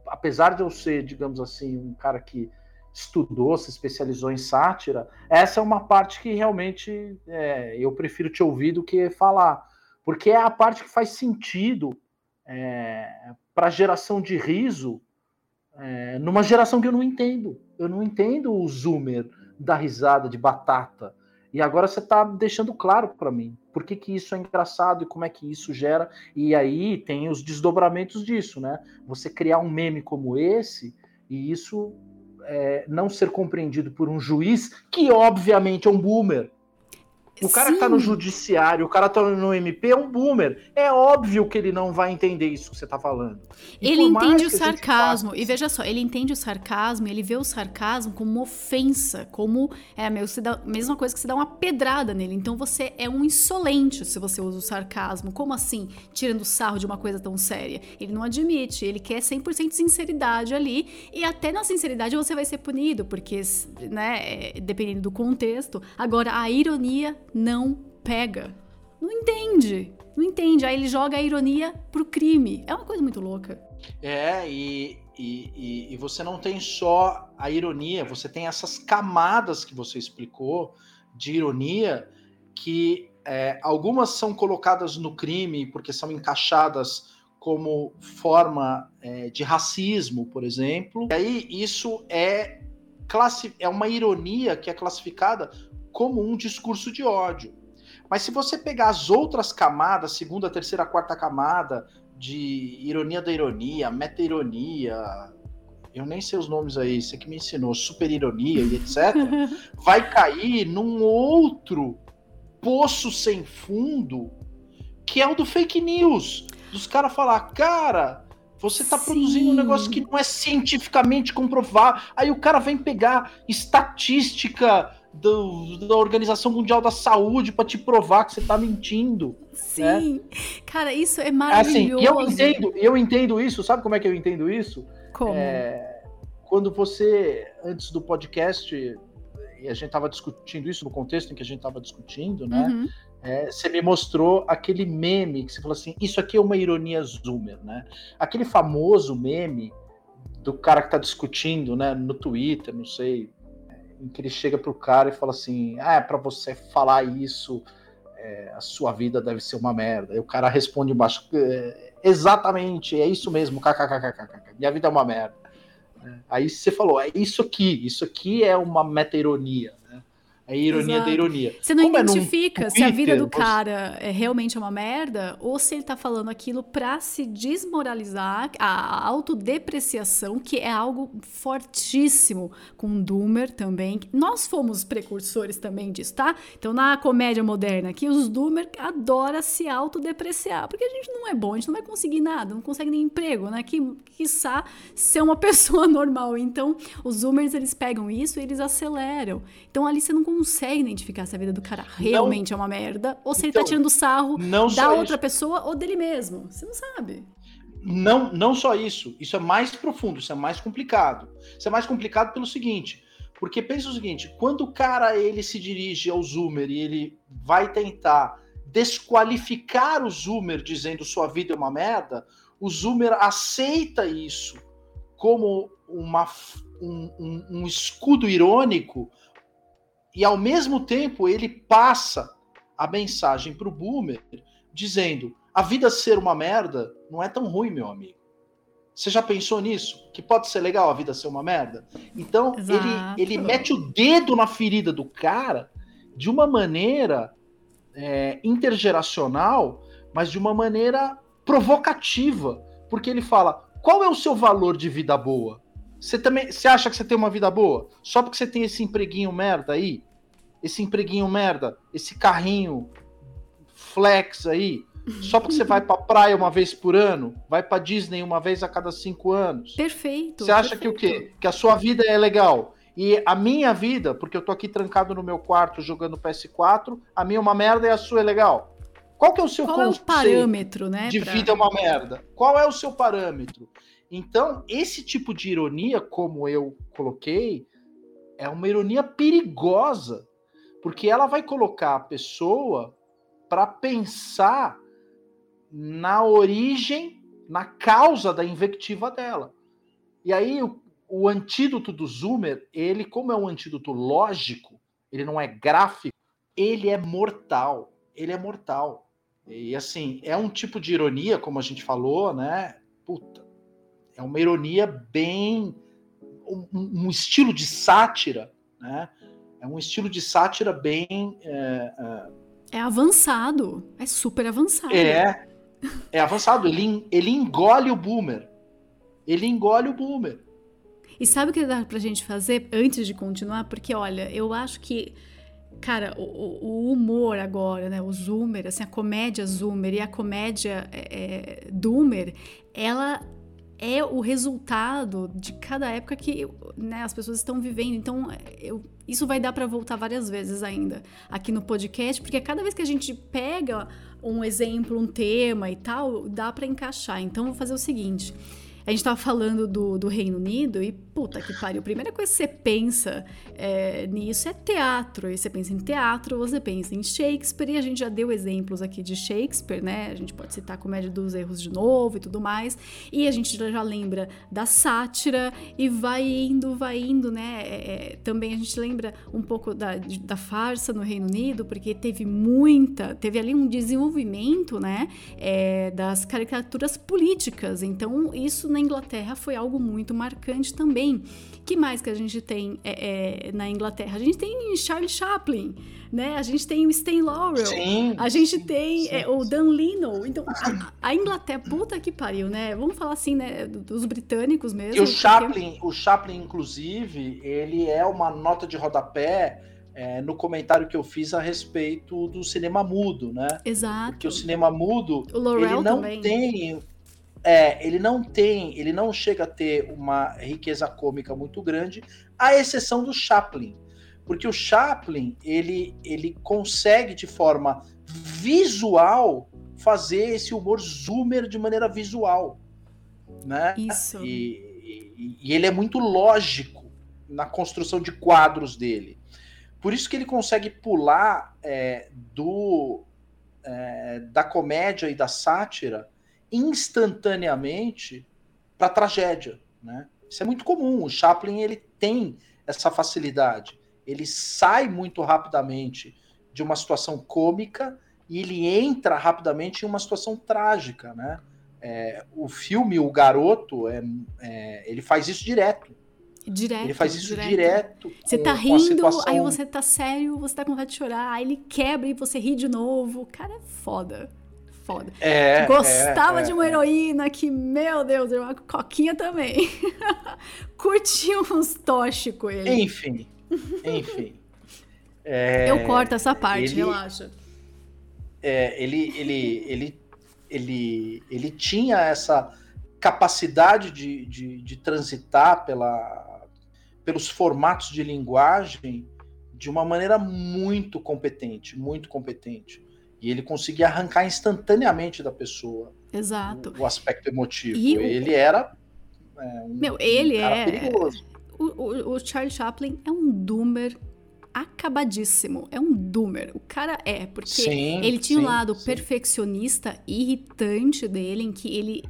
Apesar de eu ser, digamos assim, um cara que estudou, se especializou em sátira, essa é uma parte que realmente é, eu prefiro te ouvir do que falar, porque é a parte que faz sentido é, para geração de riso é, numa geração que eu não entendo. Eu não entendo o zoomer da risada de batata. E agora você está deixando claro para mim por que, que isso é engraçado e como é que isso gera. E aí tem os desdobramentos disso, né? Você criar um meme como esse e isso é, não ser compreendido por um juiz que, obviamente, é um boomer. O cara Sim. que tá no judiciário, o cara tá no MP é um boomer. É óbvio que ele não vai entender isso que você tá falando. E ele entende o sarcasmo. Faça... E veja só, ele entende o sarcasmo, ele vê o sarcasmo como uma ofensa, como é a mesma coisa que você dá uma pedrada nele. Então você é um insolente se você usa o sarcasmo. Como assim? Tirando sarro de uma coisa tão séria. Ele não admite, ele quer 100% de sinceridade ali. E até na sinceridade você vai ser punido, porque, né, é, dependendo do contexto. Agora, a ironia não pega. Não entende. Não entende. Aí ele joga a ironia pro crime. É uma coisa muito louca. É, e, e, e, você não tem só a ironia, você tem essas camadas que você explicou de ironia que é, algumas são colocadas no crime porque são encaixadas como forma é, de racismo, por exemplo. E aí isso é, é uma ironia que é classificada como um discurso de ódio. Mas se você pegar as outras camadas, segunda, terceira, quarta camada, de ironia da ironia, meta-ironia, eu nem sei os nomes aí, você que me ensinou, super ironia e etc., vai cair num outro poço sem fundo, que é o do fake news. Dos caras falar, cara, você está produzindo um negócio que não é cientificamente comprovável. Aí o cara vem pegar estatística do, da Organização Mundial da Saúde para te provar que você está mentindo. Sim, né? cara, isso é maravilhoso. Assim, eu entendo, eu entendo isso. Sabe como é que eu entendo isso? Como? É, quando você antes do podcast e a gente estava discutindo isso no contexto em que a gente estava discutindo, né? Uhum. É, você me mostrou aquele meme que você falou assim: isso aqui é uma ironia zoomer, né? Aquele famoso meme do cara que está discutindo, né, no Twitter, não sei, em que ele chega pro cara e fala assim: ah, é para você falar isso, é, a sua vida deve ser uma merda. E o cara responde embaixo: é, exatamente, é isso mesmo, kkkk, minha vida é uma merda. É, aí você falou: é isso aqui, isso aqui é uma meta-ironia. É ironia Exato. da ironia. Você não Como é identifica é se a vida do cara é realmente uma merda ou se ele tá falando aquilo para se desmoralizar, a autodepreciação, que é algo fortíssimo com Doomer também. Nós fomos precursores também disso, tá? Então, na comédia moderna aqui, os Doomer adoram se autodepreciar, porque a gente não é bom, a gente não vai conseguir nada, não consegue nem emprego, né? Que, quiçá ser uma pessoa normal. Então, os Zoomers, eles pegam isso e eles aceleram. Então, ali você não consegue identificar se a vida do cara realmente não, é uma merda ou se ele tá então, tirando sarro da outra isso. pessoa ou dele mesmo. Você não sabe. Não, não só isso. Isso é mais profundo, isso é mais complicado. Isso é mais complicado pelo seguinte, porque pensa o seguinte, quando o cara ele se dirige ao Zoomer e ele vai tentar desqualificar o Zoomer dizendo sua vida é uma merda, o Zoomer aceita isso como uma, um, um, um escudo irônico e ao mesmo tempo ele passa a mensagem para o boomer dizendo: a vida ser uma merda não é tão ruim, meu amigo. Você já pensou nisso? Que pode ser legal a vida ser uma merda? Então ele, ele mete o dedo na ferida do cara de uma maneira é, intergeracional, mas de uma maneira provocativa, porque ele fala: qual é o seu valor de vida boa? Você também, você acha que você tem uma vida boa? Só porque você tem esse empreguinho merda aí? Esse empreguinho merda, esse carrinho flex aí, só porque você vai pra praia uma vez por ano, vai pra Disney uma vez a cada cinco anos. Perfeito. Você acha perfeito. que o quê? Que a sua vida é legal. E a minha vida, porque eu tô aqui trancado no meu quarto jogando PS4, a minha é uma merda e a sua é legal. Qual que é o seu Qual é o parâmetro, né? De pra... vida é uma merda. Qual é o seu parâmetro? Então, esse tipo de ironia, como eu coloquei, é uma ironia perigosa, porque ela vai colocar a pessoa para pensar na origem, na causa da invectiva dela. E aí o, o antídoto do Zoomer, ele como é um antídoto lógico, ele não é gráfico, ele é mortal. Ele é mortal. E assim, é um tipo de ironia, como a gente falou, né? Puta, é uma ironia bem. Um, um estilo de sátira, né? É um estilo de sátira bem. É, é... é avançado. É super avançado. É. É avançado. Ele, ele engole o boomer. Ele engole o boomer. E sabe o que dá pra gente fazer antes de continuar? Porque, olha, eu acho que Cara, o, o, humor agora, né? O Zoomer, assim, a comédia Zoomer e a comédia é, é, Doomer, ela é o resultado de cada época que né, as pessoas estão vivendo. Então, eu, isso vai dar para voltar várias vezes ainda aqui no podcast, porque cada vez que a gente pega um exemplo, um tema e tal, dá para encaixar. Então, vou fazer o seguinte. A gente tava falando do, do Reino Unido e, puta que pariu, a primeira coisa que você pensa é, nisso é teatro. E você pensa em teatro, você pensa em Shakespeare, e a gente já deu exemplos aqui de Shakespeare, né? A gente pode citar a Comédia dos Erros de novo e tudo mais. E a gente já lembra da sátira e vai indo, vai indo, né? É, é, também a gente lembra um pouco da, da farsa no Reino Unido, porque teve muita, teve ali um desenvolvimento, né? É, das caricaturas políticas. Então, isso na Inglaterra foi algo muito marcante também. que mais que a gente tem é, é, na Inglaterra? A gente tem Charlie Chaplin, né? A gente tem o Stan Laurel, sim, a gente sim, tem sim, é, o Dan Leno. Então, a, a, Inglaterra, puta que pariu, né? Vamos falar assim, né? Dos britânicos mesmo. E o Chaplin, o Chaplin, inclusive, ele é uma nota de rodapé é, no comentário que eu fiz a respeito do cinema mudo, né? Exato. Porque o cinema mudo, o ele não também. tem é, ele não tem, ele não chega a ter uma riqueza cômica muito grande, à exceção do Chaplin. Porque o Chaplin, ele, ele consegue de forma visual fazer esse humor zoomer de maneira visual, né? Isso. E, e, e ele é muito lógico na construção de quadros dele. Por isso que ele consegue pular é, do é, da comédia e da sátira instantaneamente para a tragédia, né? Isso é muito comum. O Chaplin ele tem essa facilidade. Ele sai muito rapidamente de uma situação cômica e ele entra rapidamente em uma situação trágica, né? É, o filme O Garoto é, é, ele faz isso direto. Direto. Ele faz isso direto. direto você tá rindo, situação... aí você tá sério, você tá com vontade de chorar, aí ele quebra e você ri de novo. O cara é foda foda. É, Gostava é, de uma é. heroína que, meu Deus, uma coquinha também. Curtia uns com ele. Enfim, enfim. É, Eu corto essa parte, ele, relaxa. É, ele, ele, ele, ele, ele tinha essa capacidade de, de, de transitar pela, pelos formatos de linguagem de uma maneira muito competente, muito competente. E ele conseguia arrancar instantaneamente da pessoa Exato. o, o aspecto emotivo. E ele o... era. É, um, Meu, ele um é. Perigoso. O, o, o Charlie Chaplin é um doomer acabadíssimo. É um doomer. O cara é, porque sim, ele tinha sim, um lado sim. perfeccionista, irritante dele, em que ele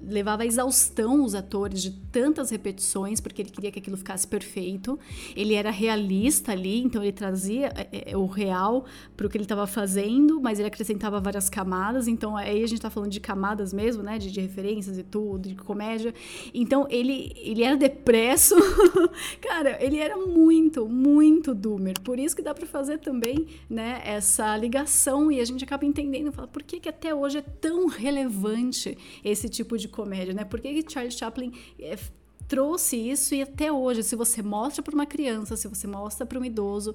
levava à exaustão os atores de tantas repetições, porque ele queria que aquilo ficasse perfeito. Ele era realista ali, então ele trazia é, é, o real para o que ele estava fazendo, mas ele acrescentava várias camadas. Então aí a gente está falando de camadas mesmo, né? De, de, referências e tudo, de comédia. Então ele, ele era depresso. Cara, ele era muito, muito doomer. Por isso que dá para fazer também, né? Essa ligação e a gente acaba entendendo, fala, por que, que até hoje é tão relevante esse tipo de comédia, né? Por que, que Charlie Chaplin é, trouxe isso e até hoje, se você mostra para uma criança, se você mostra para um idoso,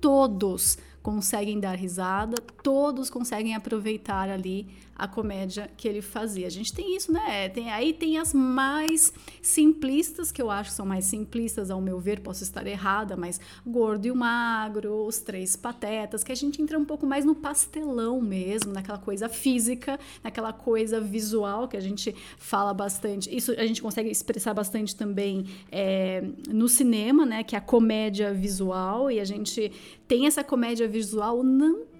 todos conseguem dar risada, todos conseguem aproveitar ali a comédia que ele fazia. A gente tem isso, né? Tem, aí tem as mais simplistas, que eu acho que são mais simplistas, ao meu ver, posso estar errada, mas Gordo e o Magro, Os Três Patetas, que a gente entra um pouco mais no pastelão mesmo, naquela coisa física, naquela coisa visual que a gente fala bastante. Isso a gente consegue expressar bastante também é, no cinema, né? Que é a comédia visual, e a gente tem essa comédia visual não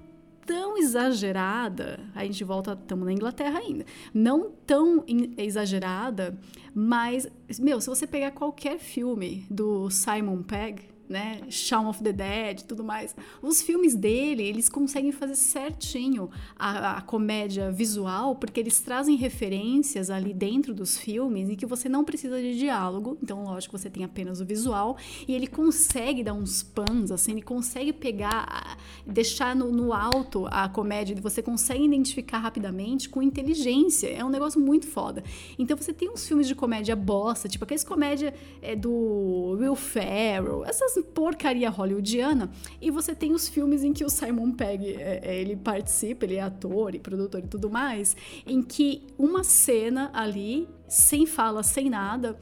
tão exagerada, a gente volta, estamos na Inglaterra ainda, não tão exagerada, mas, meu, se você pegar qualquer filme do Simon Pegg, né? Shaun of the Dead, tudo mais. Os filmes dele, eles conseguem fazer certinho a, a, comédia visual, porque eles trazem referências ali dentro dos filmes em que você não precisa de diálogo. Então, lógico, você tem apenas o visual e ele consegue dar uns pans, assim, ele consegue pegar, deixar no, no alto a comédia, você consegue identificar rapidamente com inteligência. É um negócio muito foda. Então, você tem uns filmes de comédia bosta, tipo aqueles comédia é, do Will Ferrell, essas porcaria hollywoodiana, e você tem os filmes em que o Simon Pegg é, é, ele participa, ele é ator e produtor e tudo mais, em que uma cena ali, sem fala, sem nada,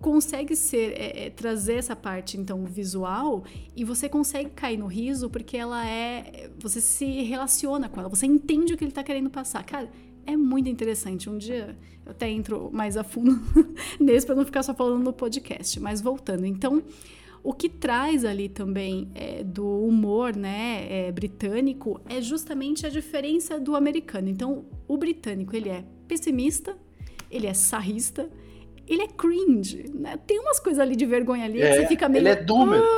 consegue ser é, é, trazer essa parte então visual e você consegue cair no riso porque ela é você se relaciona com ela você entende o que ele está querendo passar. Cara é muito interessante. Um dia eu até entro mais a fundo nesse para não ficar só falando no podcast. Mas voltando então o que traz ali também é, do humor né, é, britânico é justamente a diferença do americano. Então, o britânico ele é pessimista, ele é sarrista, ele é cringe, né? Tem umas coisas ali de vergonha ali é, que você fica meio. Ele é doomer.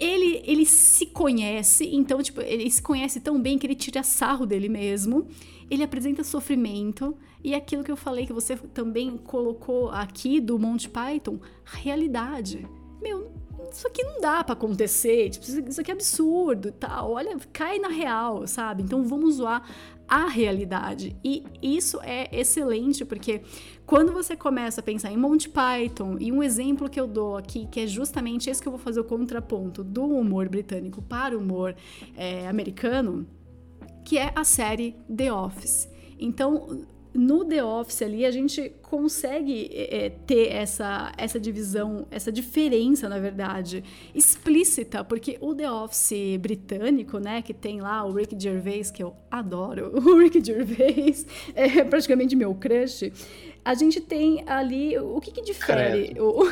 Ele, ele se conhece, então, tipo, ele se conhece tão bem que ele tira sarro dele mesmo. Ele apresenta sofrimento. E aquilo que eu falei, que você também colocou aqui do Monty Python, realidade meu, isso aqui não dá para acontecer, tipo, isso aqui é absurdo tal. Olha, cai na real, sabe? Então vamos zoar a realidade. E isso é excelente, porque quando você começa a pensar em Monty Python, e um exemplo que eu dou aqui, que é justamente esse que eu vou fazer o contraponto do humor britânico para o humor é, americano, que é a série The Office. Então, no The Office ali a gente consegue é, ter essa, essa divisão, essa diferença, na verdade, explícita, porque o The Office britânico, né, que tem lá o Rick Gervais, que eu adoro, o Rick Gervais é praticamente meu crush, a gente tem ali, o que que difere? O...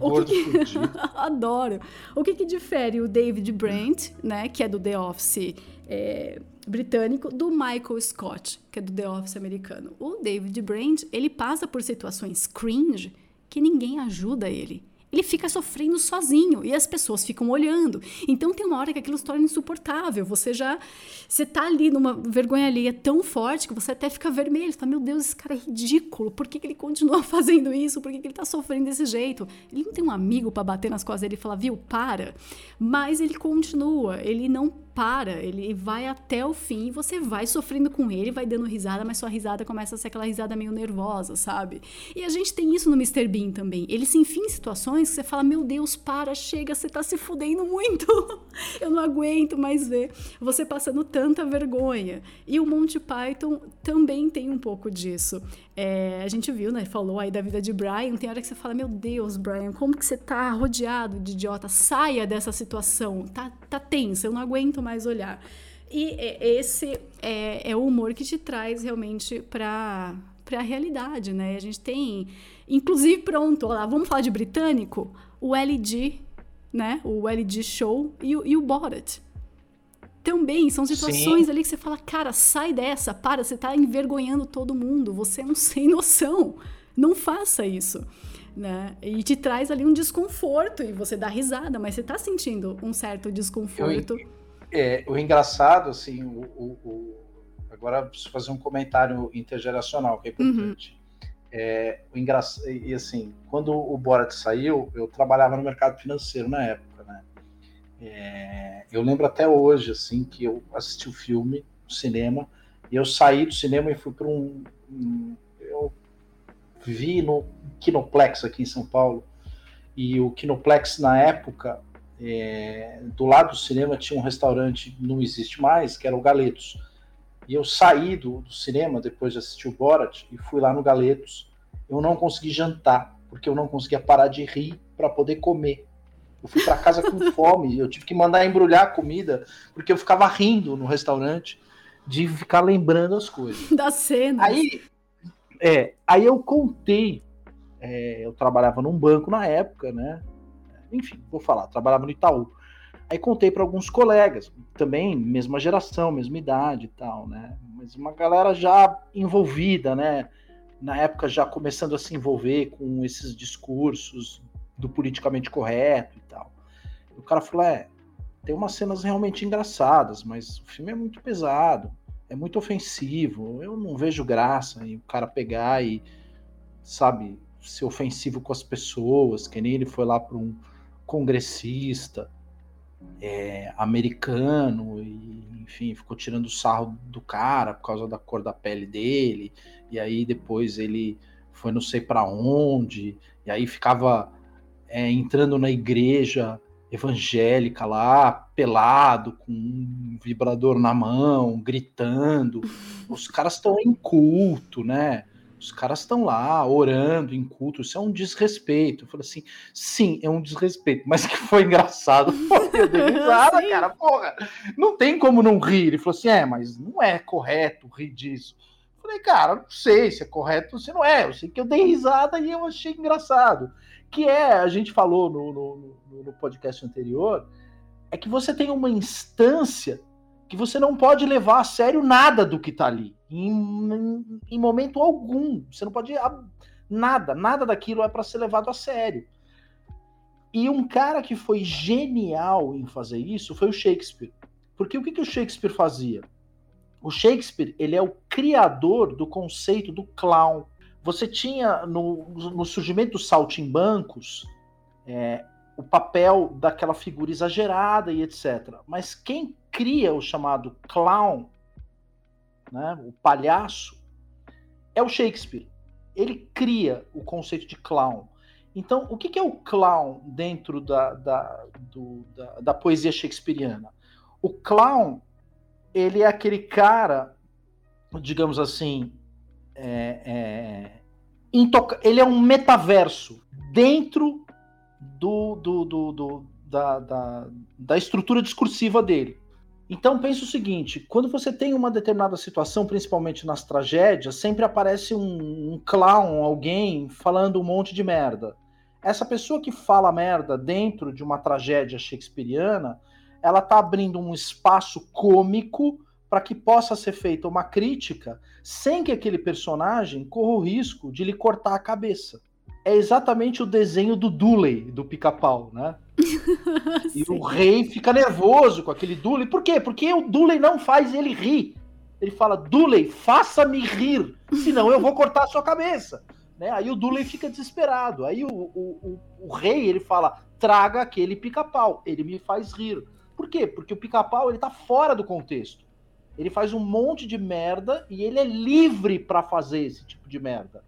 o que, que... adoro. O que que difere o David Brent, né, que é do The Office é, britânico do Michael Scott, que é do The Office americano. O David Brent, ele passa por situações cringe que ninguém ajuda ele ele fica sofrendo sozinho e as pessoas ficam olhando. Então tem uma hora que aquilo se torna insuportável. Você já você tá ali numa vergonha alheia tão forte que você até fica vermelho. Você fala, meu Deus, esse cara é ridículo. Por que, que ele continua fazendo isso? Por que, que ele tá sofrendo desse jeito? Ele não tem um amigo para bater nas costas dele e falar, viu, para. Mas ele continua, ele não para, ele vai até o fim, você vai sofrendo com ele, vai dando risada, mas sua risada começa a ser aquela risada meio nervosa, sabe? E a gente tem isso no Mr. Bean também. Ele se enfia em situações que você fala: Meu Deus, para, chega, você tá se fudendo muito. Eu não aguento mais ver você passando tanta vergonha. E o Monty Python também tem um pouco disso. É, a gente viu, né? Falou aí da vida de Brian. Tem hora que você fala: Meu Deus, Brian, como que você tá rodeado de idiota? Saia dessa situação. Tá, tá tensa, eu não aguento mais olhar. E esse é, é o humor que te traz realmente para para a realidade, né? A gente tem, inclusive, pronto, lá, vamos falar de britânico, o LG, né? O LG Show e e o Borat. Também são situações Sim. ali que você fala, cara, sai dessa, para, você tá envergonhando todo mundo, você não sem noção, não faça isso. Né? E te traz ali um desconforto e você dá risada, mas você tá sentindo um certo desconforto. Eu é, o engraçado, assim, o, o, o, agora preciso fazer um comentário intergeracional que é importante. Uhum. É, o engraçado, e assim, quando o Borat saiu, eu trabalhava no mercado financeiro na época? É, eu lembro até hoje, assim, que eu assisti o filme no cinema e eu saí do cinema e fui para um, um, eu vi no Kinoplex aqui em São Paulo e o Kinoplex na época é, do lado do cinema tinha um restaurante, não existe mais, que era o Galetos. E eu saí do, do cinema depois de assistir o Borat e fui lá no Galetos. Eu não consegui jantar, porque eu não conseguia parar de rir para poder comer. Eu fui para casa com fome, eu tive que mandar embrulhar a comida, porque eu ficava rindo no restaurante de ficar lembrando as coisas. Da cena. Aí, é, aí eu contei, é, eu trabalhava num banco na época, né? Enfim, vou falar, trabalhava no Itaú. Aí contei para alguns colegas, também mesma geração, mesma idade e tal, né? Mas uma galera já envolvida, né? Na época já começando a se envolver com esses discursos do politicamente correto e tal. O cara falou: é, tem umas cenas realmente engraçadas, mas o filme é muito pesado, é muito ofensivo. Eu não vejo graça em o cara pegar e, sabe, ser ofensivo com as pessoas, que nem ele foi lá para um congressista é, americano e, enfim, ficou tirando sarro do cara por causa da cor da pele dele. E aí depois ele foi não sei para onde, e aí ficava é, entrando na igreja evangélica lá, pelado, com um vibrador na mão, gritando. Os caras estão em culto, né? Os caras estão lá orando em culto. Isso é um desrespeito. Eu falei assim, sim, é um desrespeito, mas que foi engraçado. eu dei risada, cara, porra. Não tem como não rir. Ele falou assim, é, mas não é correto rir disso. Eu falei, cara, não sei se é correto ou se não é. Eu sei que eu dei risada e eu achei engraçado que é, a gente falou no, no, no podcast anterior, é que você tem uma instância que você não pode levar a sério nada do que está ali, em, em, em, momento algum. Você não pode. Nada, nada daquilo é para ser levado a sério. E um cara que foi genial em fazer isso foi o Shakespeare. Porque o que, que o Shakespeare fazia? O Shakespeare ele é o criador do conceito do clown você tinha no, no surgimento dos saltimbancos é, o papel daquela figura exagerada e etc. Mas quem cria o chamado clown, né, o palhaço, é o Shakespeare. Ele cria o conceito de clown. Então, o que, é o clown dentro da, da, do, da, da poesia shakespeariana? O clown, ele é aquele cara, digamos assim, é, é, ele é um metaverso dentro do, do, do, do da, da, da, estrutura discursiva dele. Então pense o seguinte: quando você tem uma determinada situação, principalmente nas tragédias, sempre aparece um, um clown, alguém falando um monte de merda. Essa pessoa que fala merda dentro de uma tragédia shakespeariana, ela está abrindo um espaço cômico para que possa ser feita uma crítica sem que aquele personagem corra o risco de lhe cortar a cabeça. É exatamente o desenho do Dooley, do pica-pau, né? e o rei fica nervoso com aquele Dooley. Por quê? Porque o Dooley não faz ele rir. Ele fala, Dooley, faça-me rir, senão eu vou cortar a sua cabeça. Né? Aí o Dooley fica desesperado. Aí o, o, o, o rei, ele fala, traga aquele pica-pau, ele me faz rir. Por quê? Porque o pica-pau, ele tá fora do contexto. Ele faz um monte de merda e ele é livre para fazer esse tipo de merda.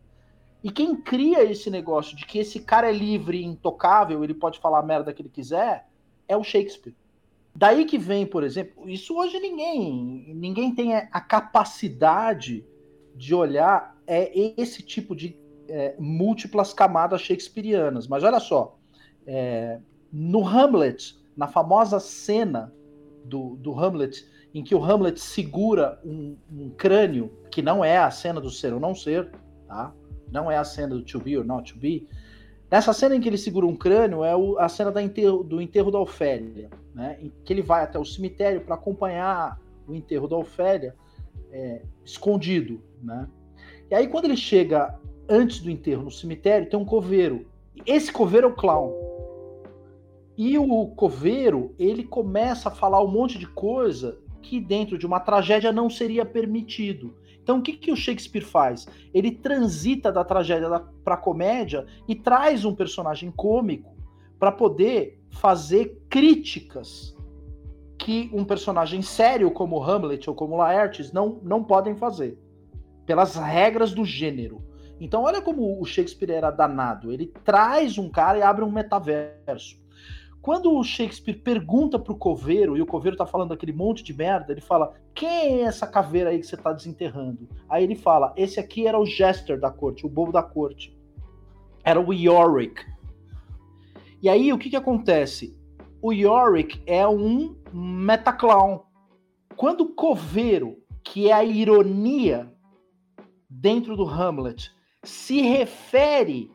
E quem cria esse negócio de que esse cara é livre e intocável, ele pode falar a merda que ele quiser, é o Shakespeare. Daí que vem, por exemplo, isso hoje ninguém, ninguém tem a capacidade de olhar é esse tipo de é, múltiplas camadas shakespearianas. Mas olha só, é, no Hamlet, na famosa cena do, do Hamlet, em que o Hamlet segura um, um, crânio, que não é a cena do ser ou não ser, tá? Não é a cena do to be or not to be. Nessa cena em que ele segura um crânio é o, a cena enterro, do enterro da Ofélia, né? Em que ele vai até o cemitério para acompanhar o enterro da Ofélia é, escondido, né? E aí quando ele chega antes do enterro no cemitério tem um coveiro. Esse coveiro é o clown. E o coveiro ele começa a falar um monte de coisa que dentro de uma tragédia não seria permitido. Então, o que, que o Shakespeare faz? Ele transita da tragédia para a comédia e traz um personagem cômico para poder fazer críticas que um personagem sério como Hamlet ou como Laertes não, não podem fazer, pelas regras do gênero. Então, olha como o Shakespeare era danado. Ele traz um cara e abre um metaverso. Quando o Shakespeare pergunta pro coveiro, e o coveiro tá falando aquele monte de merda, ele fala: Quem é essa caveira aí que você tá desenterrando? Aí ele fala: Esse aqui era o Jester da corte, o bobo da corte. Era o Yorick. E aí o que que acontece? O Yorick é um metaclown. Quando o coveiro, que é a ironia dentro do Hamlet, se refere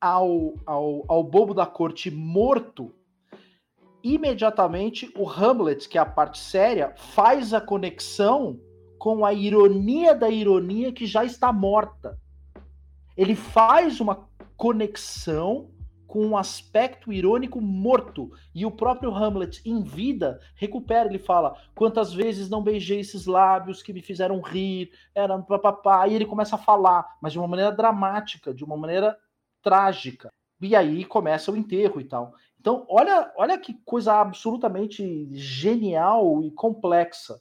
ao, ao, ao bobo da corte morto, imediatamente o Hamlet, que é a parte séria, faz a conexão com a ironia da ironia que já está morta. Ele faz uma conexão com um aspecto irônico morto. E o próprio Hamlet, em vida, recupera. Ele fala: Quantas vezes não beijei esses lábios que me fizeram rir? Era papapá. E ele começa a falar, mas de uma maneira dramática, de uma maneira trágica. E aí começa o enterro e tal. Então, olha, olha que coisa absolutamente genial e complexa,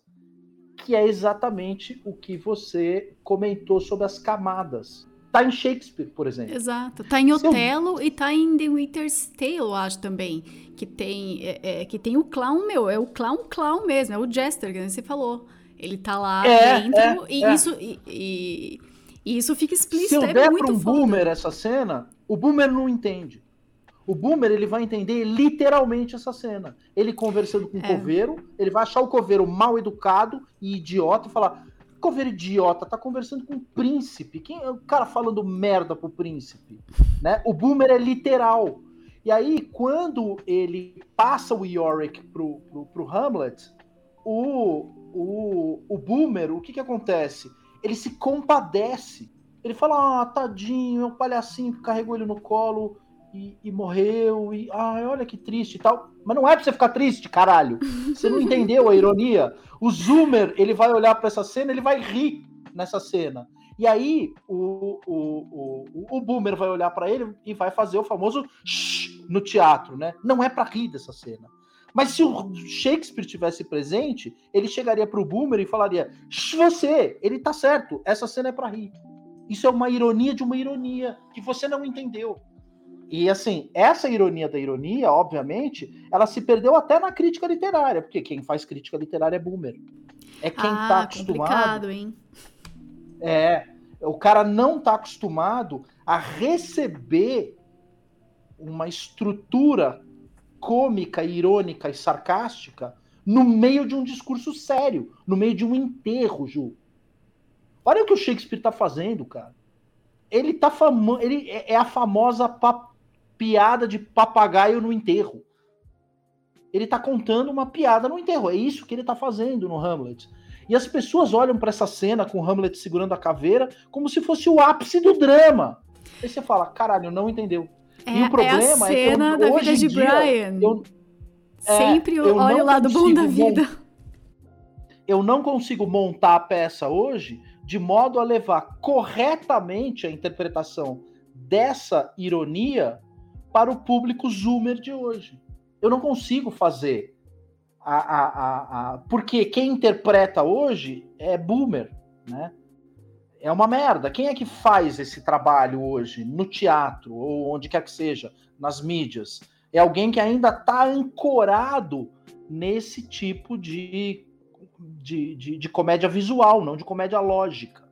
que é exatamente o que você comentou sobre as camadas. Tá em Shakespeare, por exemplo. Exato. Tá em Otelo e tá em The Winter's Tale, eu acho também. Que tem, é, é, que tem o clown, meu. É o clown clown mesmo. É o Jester, que você falou. Ele tá lá é, dentro é, e é. isso... E, e, e, isso fica explícito. Se eu é der pra um foda. boomer essa cena, o boomer não entende. O boomer ele vai entender literalmente essa cena. Ele conversando com o É. coveiro, ele vai achar o coveiro mal educado e idiota e falar: coveiro idiota, tá conversando com o príncipe. Quem é o cara falando merda pro príncipe? Né? O boomer é literal. E aí, quando ele passa o Yorick pro, pro, pro Hamlet, o, o, o boomer, o que que acontece? Ele se compadece. Ele fala, ah, tadinho, é um palhacinho que carregou ele no colo e, e morreu, e ai, olha que triste e tal. Mas não é pra você ficar triste, caralho. Você não entendeu a ironia? O Zoomer, ele vai olhar para essa cena, ele vai rir nessa cena. E aí, o, o, o, o Boomer vai olhar para ele e vai fazer o famoso shh no teatro, né? Não é para rir dessa cena. Mas se o Shakespeare tivesse presente, ele chegaria pro Boomer e falaria: você, ele tá certo, essa cena é para rir. Isso é uma ironia de uma ironia que você não entendeu. E assim, essa ironia da ironia, obviamente, ela se perdeu até na crítica literária, porque quem faz crítica literária é boomer. É quem ah, tá acostumado. hein? É, o cara não tá acostumado a receber uma estrutura cômica, irônica e sarcástica no meio de um discurso sério, no meio de um enterro, Ju. Olha o que o Shakespeare tá fazendo, cara. Ele tá famo... ele é é a famosa pa- piada de papagaio no enterro. Ele tá contando uma piada no enterro. É isso que ele tá fazendo no Hamlet. E as pessoas olham para essa cena com o Hamlet segurando a caveira como se fosse o ápice do drama. Aí você fala, caralho, não entendeu. É, e o problema é a é, cena que eu, da hoje vida de dia, Brian. eu, é, Sempre eu olha o lado bom da vida. eu não consigo montar a peça hoje de modo a levar corretamente a interpretação dessa ironia para o público zoomer de hoje. Eu não consigo fazer. A, a, a, a- porque quem interpreta hoje é boomer, né? É uma merda. Quem é que faz esse trabalho hoje no teatro ou onde quer que seja, nas mídias? É alguém que ainda está ancorado nesse tipo de de, de, de comédia visual, não de comédia lógica.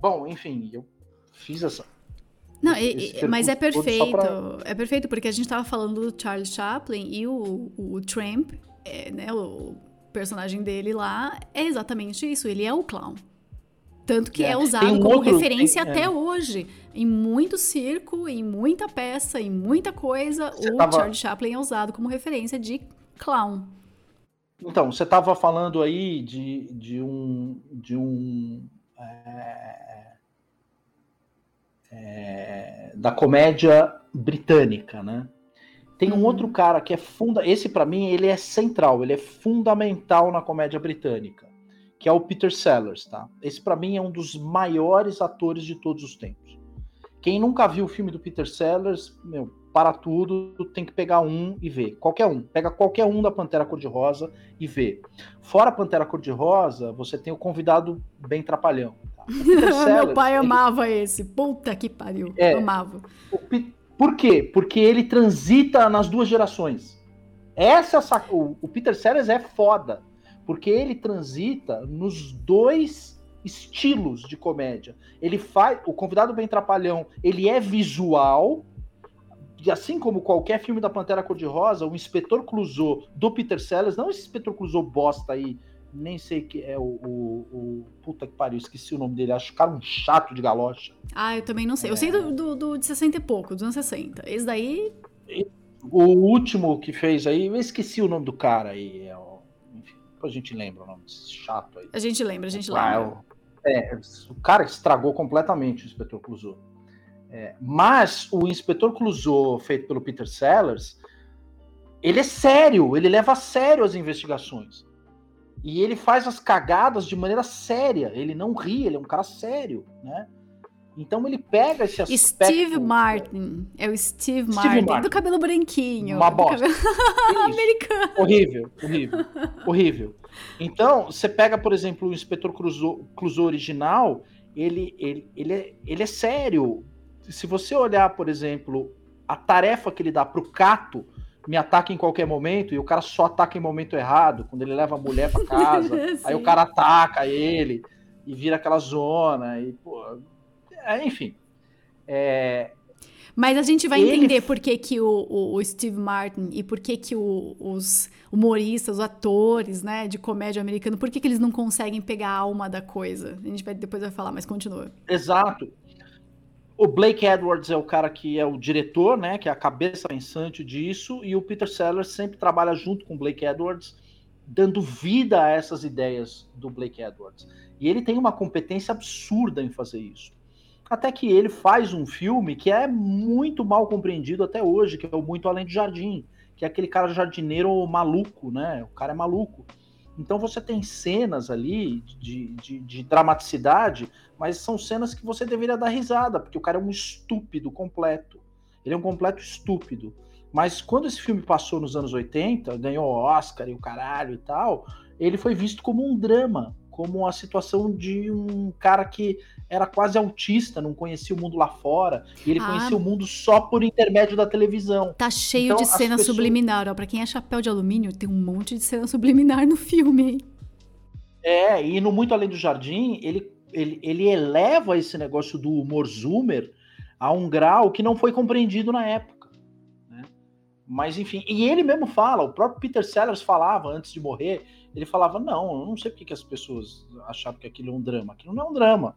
Bom, enfim, eu fiz essa. Não, e- e- mas é perfeito. pra- É perfeito, porque a gente tava falando do Charles Chaplin e o, o Tramp, é, né, o personagem dele lá, é exatamente isso. Ele é o clown. Tanto que É, é, usado um como outro- referência tem- até é. hoje. Em muito circo, em muita peça, em muita coisa, Você o tava- Charles Chaplin é usado como referência de clown. Então, você estava falando aí de, de um. De um é, é, da comédia britânica, né? Tem um Uhum. outro cara que é funda. Esse, para mim, ele é central, ele é fundamental na comédia britânica, que é o Peter Sellers, tá? Esse, para mim, é um dos maiores atores de todos os tempos. Quem nunca viu o filme do Peter Sellers, meu, para tudo, tem que pegar um e ver. Qualquer um. Pega qualquer um da Pantera Cor-de-Rosa e vê. Fora a Pantera Cor-de-Rosa, você tem o convidado bem trapalhão. Meu pai ele- amava esse. Puta que pariu. É. Amava. Pe- Por quê? Porque ele transita nas duas gerações. Essa o, o Peter Sellers é foda, porque ele transita nos dois estilos de comédia. Ele faz o convidado bem trapalhão, ele é visual, e assim como qualquer filme da Pantera Cor-de-Rosa, o Inspetor Clouseau do Peter Sellers, não esse Inspetor Clouseau bosta aí, nem sei que é o, o, o, Puta que pariu, esqueci o nome dele. Acho que cara um chato de galocha. Ah, eu também não sei. É... Eu sei do, do, do, de 60 e pouco, dos anos 60. Esse daí. O último que fez aí, eu esqueci o nome do cara aí. É o... Enfim, depois a gente lembra o nome desse chato aí. A gente lembra, a gente ah, lembra. É, é, o cara estragou completamente o Inspetor Clouseau. É, mas o Inspetor Clouseau, feito pelo Peter Sellers, ele é sério, ele leva a sério as investigações. E ele faz as cagadas de maneira séria. Ele não ri, ele é um cara sério, né? Então ele pega esse aspecto... Steve Martin. É o Steve, Steve Martin, Martin, do cabelo branquinho. Uma bosta. Cabelo... Americano. Horrível, horrível, horrível. Então, você pega, por exemplo, o Inspetor Clouseau original, ele, ele, ele, é, ele é sério. Se você olhar, por exemplo, a tarefa que ele dá pro Cato me ataca em qualquer momento e o cara só ataca em momento errado, quando ele leva a mulher para casa, aí o cara ataca ele e vira aquela zona e pô, é, enfim. É... Mas a gente vai ele... entender por que, que o, o, o, Steve Martin e por que, que o, os humoristas, os atores, né, de comédia americana, por que, que eles não conseguem pegar a alma da coisa. A gente vai depois vai falar, mas continua. Exato. O Blake Edwards é o cara que é o diretor, né, que é a cabeça pensante disso, e o Peter Sellers sempre trabalha junto com o Blake Edwards, dando vida a essas ideias do Blake Edwards. E ele tem uma competência absurda em fazer isso. Até que ele faz um filme que é muito mal compreendido até hoje, que é o Muito Além do Jardim, que é aquele cara jardineiro maluco, né? O cara é maluco. Então você tem cenas ali de, de, de, dramaticidade, mas são cenas que você deveria dar risada, porque o cara é um estúpido completo. Ele é um completo estúpido. Mas quando esse filme passou nos anos 80, ganhou Oscar e o caralho e tal, ele foi visto como um drama como a situação de um cara que era quase autista, não conhecia o mundo lá fora, e ele ah, conhecia o mundo só por intermédio da televisão. Tá cheio então, de cena pessoas... subliminar, ó, pra quem é chapéu de alumínio, tem um monte de cena subliminar no filme, hein? É, e no Muito Além do Jardim, ele, ele, ele eleva esse negócio do humor zoomer a um grau que não foi compreendido na época. Né? Mas, enfim, e ele mesmo fala, o próprio Peter Sellers falava antes de morrer, ele falava: não, eu não sei porque que as pessoas achavam que aquilo é um drama. Aquilo não é um drama.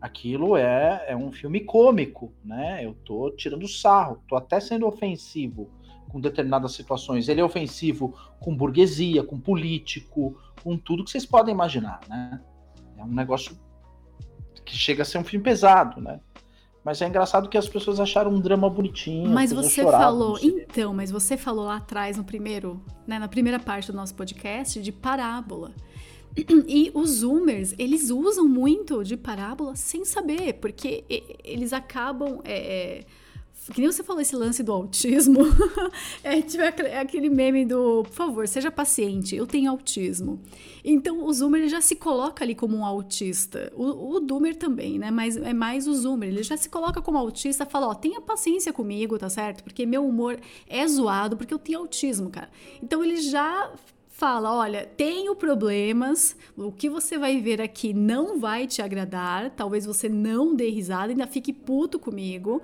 Aquilo é, é um filme cômico, né? Eu tô tirando sarro, tô até sendo ofensivo com determinadas situações. Ele é ofensivo com burguesia, com político, com tudo que vocês podem imaginar, né? É um negócio que chega a ser um filme pesado, né? Mas é engraçado que as pessoas acharam um drama bonitinho. Mas você falou, então, mas você falou lá atrás no primeiro, né, na primeira parte do nosso podcast de parábola. E os zoomers, eles usam muito de parábola sem saber, porque eles acabam é, é que nem você falou esse lance do autismo, é, tipo, é aquele meme do, por favor, seja paciente, eu tenho autismo. Então o Zoomer já se coloca ali como um autista. O, o Doomer também, né? Mas é mais o Zoomer. Ele já se coloca como autista, fala, ó, tenha paciência comigo, tá certo? Porque meu humor é zoado, porque eu tenho autismo, cara. Então ele já fala: olha, tenho problemas, o que você vai ver aqui não vai te agradar, talvez você não dê risada, ainda fique puto comigo,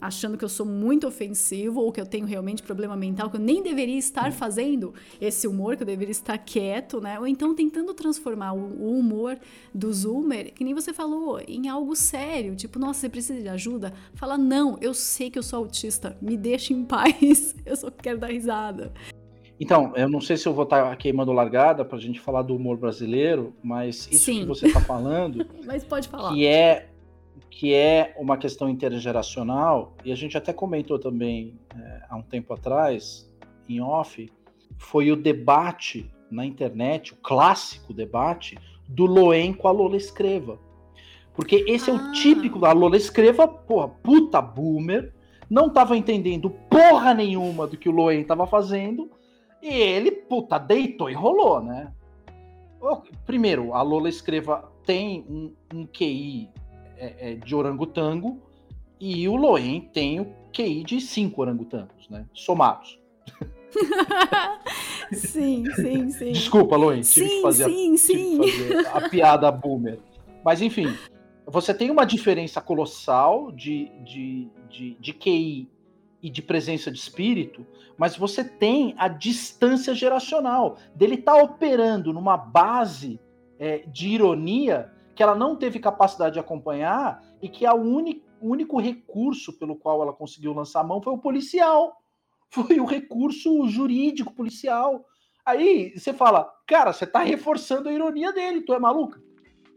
achando que eu sou muito ofensivo ou que eu tenho realmente problema mental, que eu nem deveria estar fazendo esse humor, que eu deveria estar quieto, né? Ou então tentando transformar o, humor do Zoomer, que nem você falou, em algo sério, tipo, nossa, você precisa de ajuda? Fala, não, eu sei que eu sou autista, me deixe em paz, eu só quero dar risada. Então, eu não sei se eu vou estar queimando largada para a gente falar do humor brasileiro, mas isso Sim. que você está falando, mas pode falar, que é que é uma questão intergeracional e a gente até comentou também é, há um tempo atrás em off, foi o debate na internet, o clássico debate do Loen com a Lola Escreva. Porque esse ah. é o ah. típico da Lola Escreva, porra, puta boomer, não estava entendendo porra nenhuma do que o Loen estava fazendo e ele, puta, deitou e rolou, né? Primeiro, a Lola Escreva tem um, um QI é, é, de orangotango E o Loen tem o QI de cinco orangotangos, né? Somados. sim, sim, sim. Desculpa, Loen, tive sim, que fazer, sim, a, sim. fazer a piada boomer. Mas enfim, você tem uma diferença colossal de, de, de, de QI e de presença de espírito, mas você tem a distância geracional dele estar tá operando numa base é, de ironia que ela não teve capacidade de acompanhar e que a único, o único recurso pelo qual ela conseguiu lançar a mão foi o policial, foi o recurso jurídico policial. Aí você fala, cara, você está reforçando a ironia dele, tu é maluca?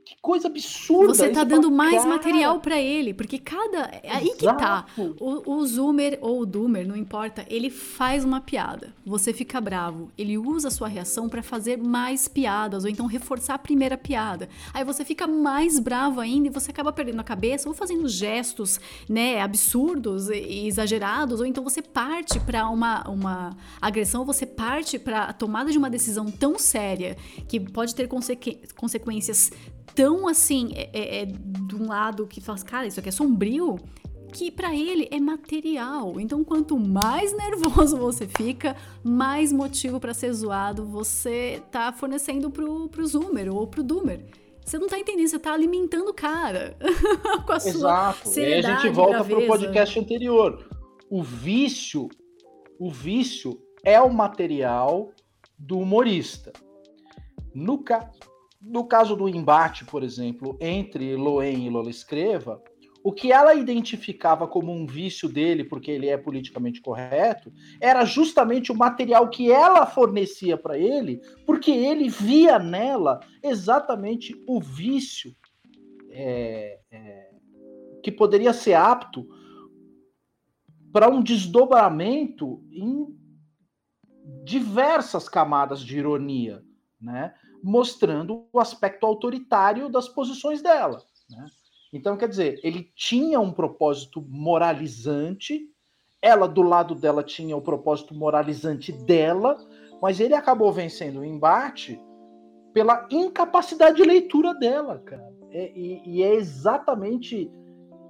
Que coisa absurda. Você tá dando mais cara... material para ele, porque cada. É aí Exato. que tá. O, o Zoomer ou o Doomer, não importa, ele faz uma piada. Você fica bravo. Ele usa a sua reação para fazer mais piadas, ou então reforçar a primeira piada. Aí você fica mais bravo ainda e você acaba perdendo a cabeça, ou fazendo gestos, né, absurdos e exagerados, ou então você parte para uma, uma agressão, ou você parte para a tomada de uma decisão tão séria que pode ter consequ consequências tão assim, é, é, é, de um lado que faz, cara, isso aqui é sombrio, que para ele é material. Então, quanto mais nervoso você fica, mais motivo para ser zoado você tá fornecendo pro, pro Zoomer ou pro Doomer. Você não tá entendendo, você tá alimentando o cara com a Exato. sua E aí a gente volta pro podcast anterior. O vício, o vício é o material do humorista. No, ca no caso do embate, por exemplo, entre Loen e Lola Escreva, o que ela identificava como um vício dele, porque ele é politicamente correto, era justamente o material que ela fornecia para ele, porque ele via nela exatamente o vício é, é, que poderia ser apto para um desdobramento em diversas camadas de ironia, né? Mostrando o aspecto autoritário das posições dela. Né? Então, quer dizer, ele tinha um propósito moralizante, ela do lado dela tinha o propósito moralizante dela, mas ele acabou vencendo o embate pela incapacidade de leitura dela, cara. É, e, e, é exatamente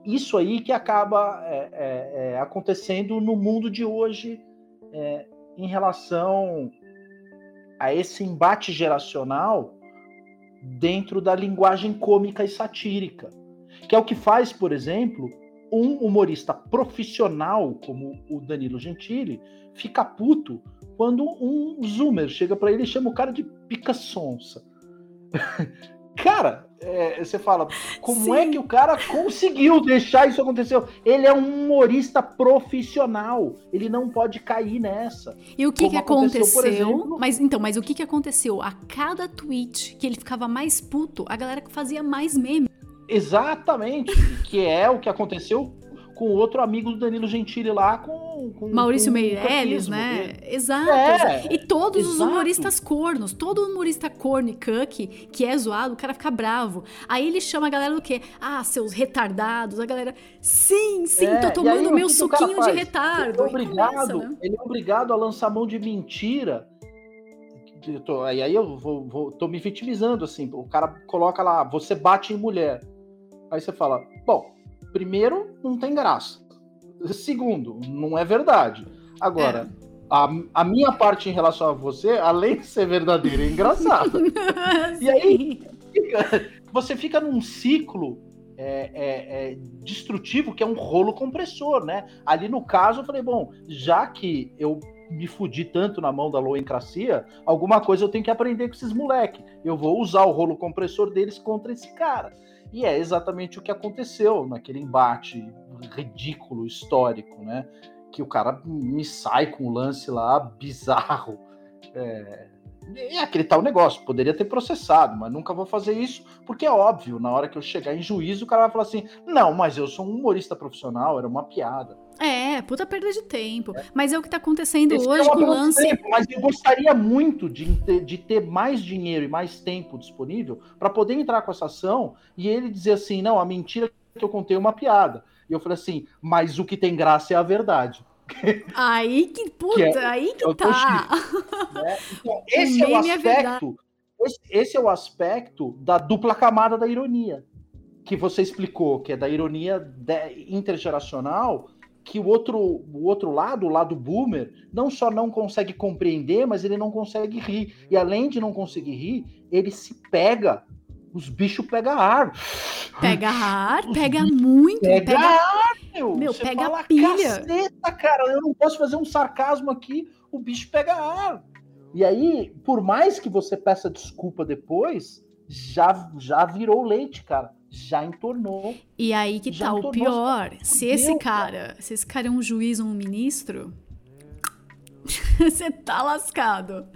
isso aí que acaba é, é, é acontecendo no mundo de hoje é, em relação a esse embate geracional dentro da linguagem cômica e satírica, que é o que faz, por exemplo, um humorista profissional como o Danilo Gentili fica puto quando um zoomer chega para ele e chama o cara de pica sonsa. cara, é, você fala, como é Sim. é que o cara conseguiu deixar isso acontecer? Ele é um humorista profissional, ele não pode cair nessa. E o que, que aconteceu? aconteceu exemplo, mas então, mas o que, que aconteceu? A cada tweet que ele ficava mais puto, a galera fazia mais meme. Exatamente, que é o que aconteceu com outro amigo do Danilo Gentili lá, com. com Maurício Meirelles, né? Exato. É, e todos exato. os humoristas cornos, todo humorista corno e cuck que é zoado, o cara fica bravo. Aí ele chama a galera do quê? Ah, seus retardados. A galera, sim, sim, é, tô tomando aí, meu suquinho de retardo. Ele é, obrigado, começa, né? ele é obrigado a lançar mão de mentira. Tô, aí eu vou, vou, tô me vitimizando, assim. O cara coloca lá, você bate em mulher. Aí você fala, bom, primeiro, não tem graça. Segundo, não é verdade. Agora, é. a, a, minha parte em relação a você, além de ser verdadeira, é engraçada. e aí, você fica num ciclo é, é, é, destrutivo que é um rolo compressor, né? Ali no caso, eu falei, bom, já que eu me fudi tanto na mão da loencracia, alguma coisa eu tenho que aprender com esses moleques. Eu vou usar o rolo compressor deles contra esse cara. E é exatamente o que aconteceu naquele embate ridículo, histórico, né? Que o cara me sai com um lance lá bizarro. É, é aquele tal negócio, poderia ter processado, mas nunca vou fazer isso, porque é óbvio, na hora que eu chegar em juízo, o cara vai falar assim: não, mas eu sou um humorista profissional, era uma piada. É, puta perda de tempo. É. Mas é o que tá acontecendo Esse hoje é com o lance. Tempo, mas eu gostaria muito de ter, de ter mais dinheiro e mais tempo disponível para poder entrar com essa ação e ele dizer assim: não, a mentira que eu contei é uma piada. E eu falei assim: mas o que tem graça é a verdade. Aí que, puta, que é, aí que tá. né? Então, esse é o aspecto. É esse, esse é o aspecto da dupla camada da ironia. que você explicou, que é da ironia de, intergeracional, que o outro, o outro lado, o lado boomer, não só não consegue compreender, mas ele não consegue rir. E além de não conseguir rir, ele se pega. Os bichos pegam ar. Pega ar, Os pega muito. Pega, pega ar, meu. Meu, Você pega fala, pilha. Caceta, cara, eu não posso fazer um sarcasmo aqui, o bicho pega ar. E aí, por mais que você peça desculpa depois, já, já virou leite, cara já entornou. E aí que tá o pior. Se esse cara, se esse cara é um juiz ou um ministro, você tá lascado.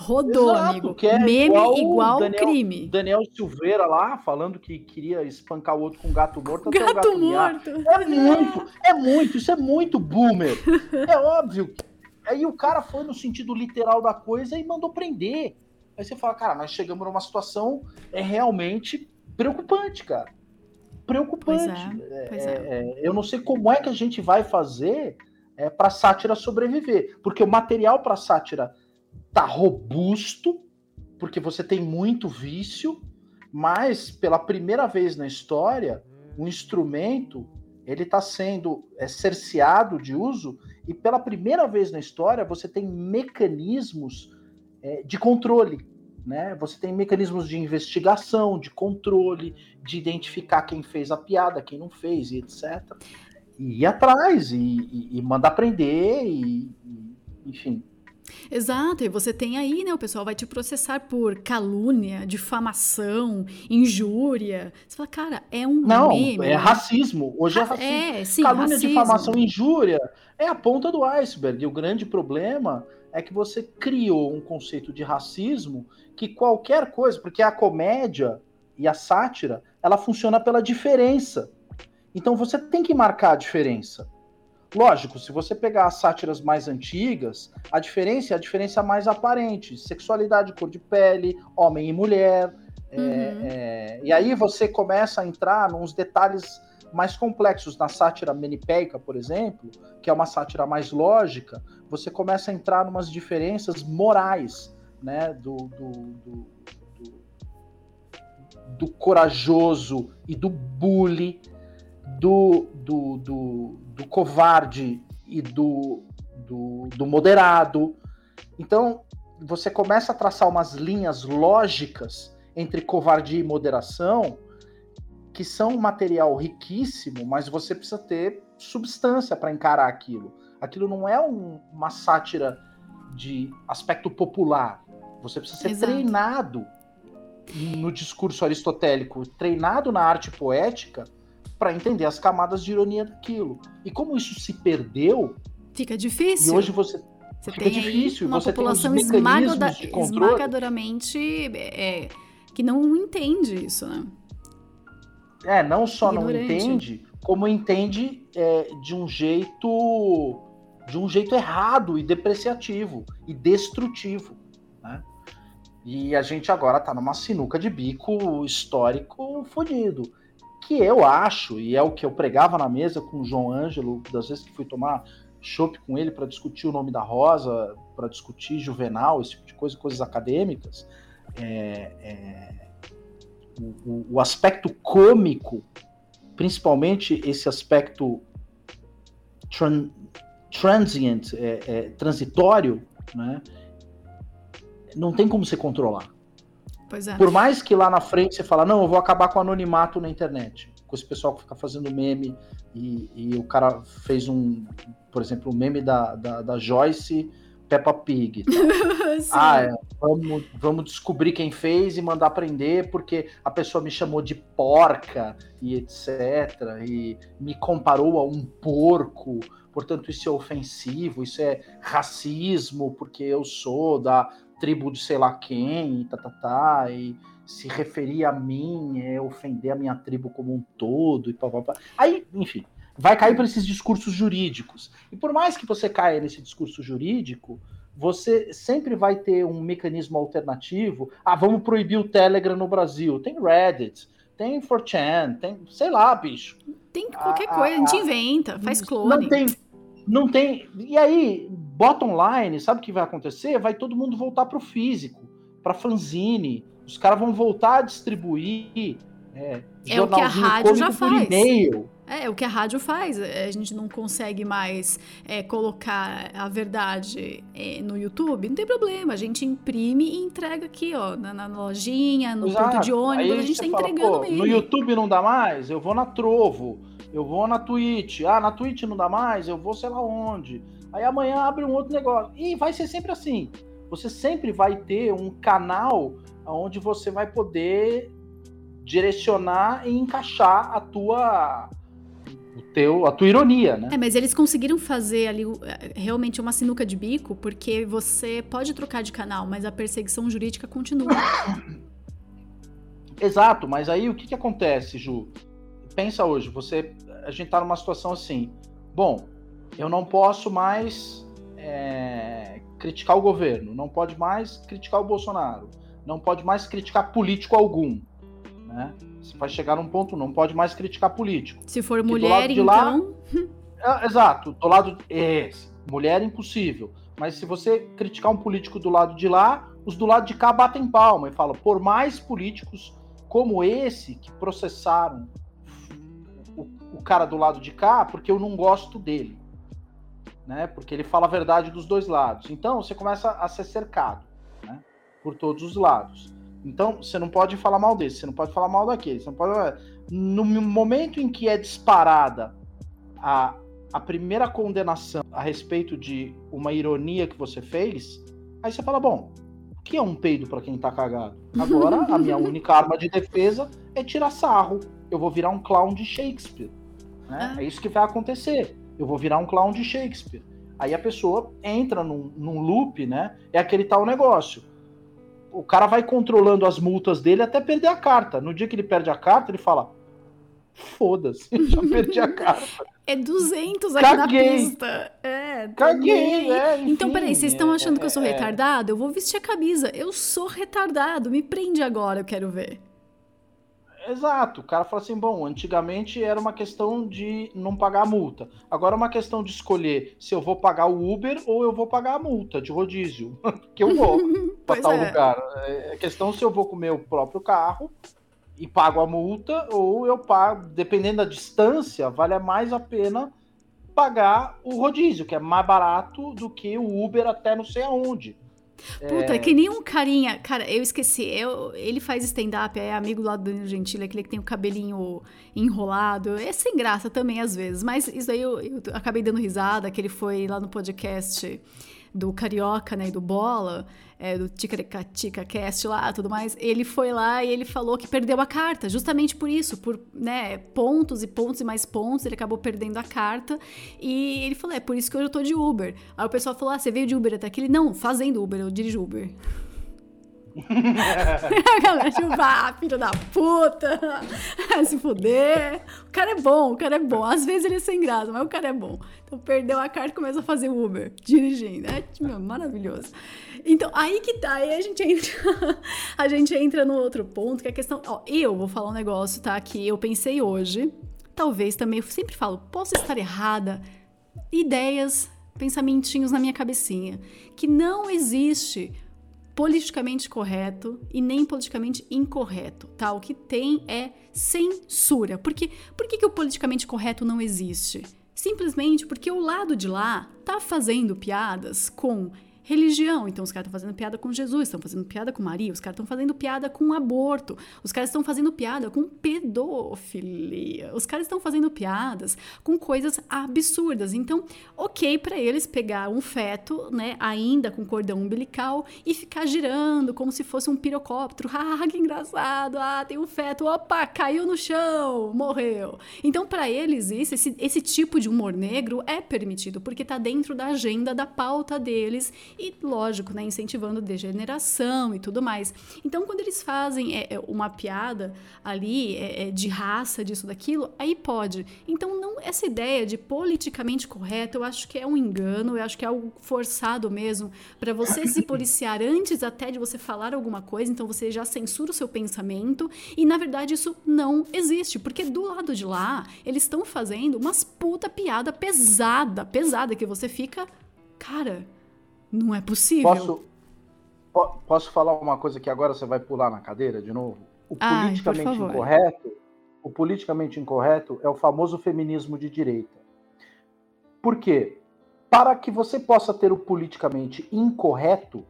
Rodou, Exato, amigo. É Meme igual, igual Daniel, crime. Daniel Silveira lá, falando que queria espancar o outro com gato morto. Gato, gato morto. É muito, é muito, isso é muito boomer. é óbvio. Aí o cara foi no sentido literal da coisa e mandou prender. Aí você fala, cara, nós chegamos numa situação é realmente preocupante, cara. Preocupante. Pois é, pois é. É, eu não sei como é que a gente vai fazer é, para sátira sobreviver, porque o material para sátira tá robusto, porque você tem muito vício, mas pela primeira vez na história, o instrumento ele está sendo é, cerceado de uso e pela primeira vez na história você tem mecanismos é, de controle. Né? Você tem mecanismos de investigação, de controle, de identificar quem fez a piada, quem não fez, e etc. E ir atrás, e, e, e mandar prender, e, e, enfim. Exato, e você tem aí, né? O pessoal vai te processar por calúnia, difamação, injúria. Você fala, cara, é um Não, meme. é racismo. Hoje é racismo. É, sim, calúnia, racismo. difamação, injúria é a ponta do iceberg. E o grande problema é que você criou um conceito de racismo que qualquer coisa, porque a comédia e a sátira, ela funciona pela diferença. Então você tem que marcar a diferença. Lógico, se você pegar as sátiras mais antigas, a diferença é a diferença mais aparente: sexualidade, cor de pele, homem e mulher. É, uhum. É, e aí você começa a entrar nos detalhes mais complexos. Na sátira menipeica, por exemplo, que é uma sátira mais lógica, você começa a entrar em umas diferenças morais né, do, do, do, do, corajoso e do bully, do, do, do, do covarde e do, do, do moderado. Então, você começa a traçar umas linhas lógicas entre covardia e moderação que são um material riquíssimo, mas você precisa ter substância para encarar aquilo. Aquilo não é um, uma sátira de aspecto popular. Você precisa ser Exato. treinado no discurso aristotélico, treinado na arte poética para entender as camadas de ironia daquilo. E como isso se perdeu, fica difícil. E hoje você você fica tem difícil, uma você população tem esmagadora, esmagadoramente é, que não entende isso, né? É, não só Ignorante. não entende, como entende é, de um jeito de um jeito errado e depreciativo e destrutivo. Né? E a gente agora está numa sinuca de bico histórico fodido. Que eu acho, e é o que eu pregava na mesa com o João Ângelo, das vezes que fui tomar chopp com ele para discutir o nome da Rosa, para discutir Juvenal, esse tipo de coisa, coisas acadêmicas. É, é, o, o, aspecto cômico, principalmente esse aspecto tran, transient, é, é, transitório, né? não tem como você controlar. É. Por mais que lá na frente você fala, não, eu vou acabar com o anonimato na internet, com esse pessoal que fica fazendo meme e, e o cara fez um, por exemplo, o meme da, da, da Joyce Peppa Pig. ah, é, vamos, vamos descobrir quem fez e mandar prender porque a pessoa me chamou de porca e etc. E me comparou a um porco, portanto isso é ofensivo, isso é racismo porque eu sou da tribo de sei lá quem, e tá, tá, tá, e se referir a mim é ofender a minha tribo como um todo e pá, pá, pá. Aí, enfim, vai cair para esses discursos jurídicos. E por mais que você caia nesse discurso jurídico, você sempre vai ter um mecanismo alternativo. Ah, vamos proibir o Telegram no Brasil. Tem Reddit, tem 4chan, tem, sei lá, bicho. Tem qualquer ah, coisa, a gente inventa, faz clone. Não tem, não tem. E aí, bota online, sabe o que vai acontecer? Vai todo mundo voltar para o físico, para fanzine. Os caras vão voltar a distribuir É, É o que a rádio já faz. e-mail. É, o que a rádio faz. É, A gente não consegue mais é, colocar a verdade é, no YouTube. Não tem problema. A gente imprime e entrega aqui, ó, na, na lojinha, no Exato. ponto de ônibus. Aí a gente tá fala, entregando mesmo. No YouTube não dá mais? Eu vou na Trovo. Eu vou na Twitch. Ah, na Twitch não dá mais? Eu vou sei lá onde. Aí amanhã abre um outro negócio. E vai ser sempre assim. Você sempre vai ter um canal onde você vai poder direcionar e encaixar a tua o teu a tua ironia, né? É, mas eles conseguiram fazer ali é, realmente uma sinuca de bico, porque você pode trocar de canal, mas a perseguição jurídica continua. Exato, mas aí o que, que acontece, Ju? Pensa hoje, você, a gente tá numa situação assim. Bom, eu não posso mais é, criticar o governo, não pode mais criticar o Bolsonaro, não pode mais criticar político algum, né? Você vai chegar num ponto, não pode mais criticar político. Se for mulher, de lá- então. É, exato, do lado é, mulher impossível. Mas se você criticar um político do lado de lá, os do lado de cá batem palma e falam: por mais políticos como esse que processaram o, cara do lado de cá, porque eu não gosto dele, né? Porque ele fala a verdade dos dois lados. Então você começa a ser cercado, né? Por todos os lados. Então você não pode falar mal desse, você não pode falar mal daquele, você não pode. No momento em que é disparada a, a primeira condenação a respeito de uma ironia que você fez, aí você fala, bom, o que é um peido pra quem tá cagado? Agora, a minha única arma de defesa é tirar sarro. Eu vou virar um clown de Shakespeare. Né? Ah. É isso que vai acontecer. Eu vou virar um clown de Shakespeare. Aí a pessoa entra num, num loop, né? É aquele tal negócio. O cara vai controlando as multas dele até perder a carta. No dia que ele perde a carta, ele fala: Foda-se, já perdi a carta. É 200 aqui Caguei. na pista. É, Caguei, é, Então, enfim, peraí, vocês estão é, achando que eu sou é, é. retardado? Eu vou vestir a camisa. Eu sou retardado. Me prende agora, eu quero ver. Exato. O cara fala assim: bom, antigamente era uma questão de não pagar a multa. Agora é uma questão de escolher se eu vou pagar o Uber ou eu vou pagar a multa de rodízio. que eu vou para tal é. lugar. É questão se eu vou com o meu próprio carro e pago a multa ou eu pago, dependendo da distância, vale mais a pena pagar o rodízio, que é mais barato do que o Uber até não sei aonde. Puta, é que nem um carinha. Cara, eu esqueci. Eu, ele faz stand-up, é amigo lá do Danilo Gentili, aquele que tem o cabelinho enrolado. É sem graça também, às vezes. Mas isso aí eu, eu acabei dando risada, que ele foi lá no podcast do Carioca, né, e do Bola, é, do Ticaricatica Cast lá, tudo mais. Ele foi lá e ele falou que perdeu a carta, justamente por isso, por, né, pontos e pontos e mais pontos, ele acabou perdendo a carta. E ele falou, é por isso que hoje eu tô de Uber. Aí o pessoal falou, ah, você veio de Uber até aqui? Ele, não, fazendo Uber, eu dirijo Uber. a galera, tipo, ah, filho da puta, vai se fuder. O cara é bom, o cara é bom. Às vezes ele é sem graça, mas o cara é bom. Então perdeu a carta e começa a fazer Uber, dirigindo. É meu, maravilhoso. Então, aí que tá, aí a gente entra, a gente entra no outro ponto, que é a questão. Ó, eu vou falar um negócio, tá? Que eu pensei hoje, talvez também, eu sempre falo, posso estar errada. Ideias, pensamentinhos na minha cabecinha. Que não existe politicamente correto e nem politicamente incorreto, tá? O que tem é censura. Por, quê? Por que, que o politicamente correto não existe? Simplesmente porque o lado de lá tá fazendo piadas com religião. Então os caras estão fazendo piada com Jesus, estão fazendo piada com Maria, os caras estão fazendo piada com aborto, os caras estão fazendo piada com pedofilia, os caras estão fazendo piadas com coisas absurdas. Então, ok para eles pegar um feto, né, ainda com cordão umbilical e ficar girando como se fosse um pirocóptero. Ah, que engraçado! Ah, tem um feto, opa, caiu no chão, morreu. Então, para eles, isso, esse, esse tipo de humor negro é permitido porque tá dentro da agenda, da pauta deles e, lógico, né, incentivando degeneração e tudo mais. Então, quando eles fazem é, é, uma piada ali é, é, de raça, disso, daquilo, aí pode. Então, não essa ideia de politicamente correto, eu acho que é um engano, eu acho que é algo forçado mesmo para você se policiar antes até de você falar alguma coisa, então você já censura o seu pensamento e, na verdade, isso não existe, porque do lado de lá, eles estão fazendo umas puta piada pesada, pesada, que você fica, cara, não é possível. Posso, po- posso falar uma coisa que agora você vai pular na cadeira de novo? o Ai, politicamente incorreto, o politicamente incorreto é o famoso feminismo de direita. Por quê? Para que você possa ter o politicamente incorreto,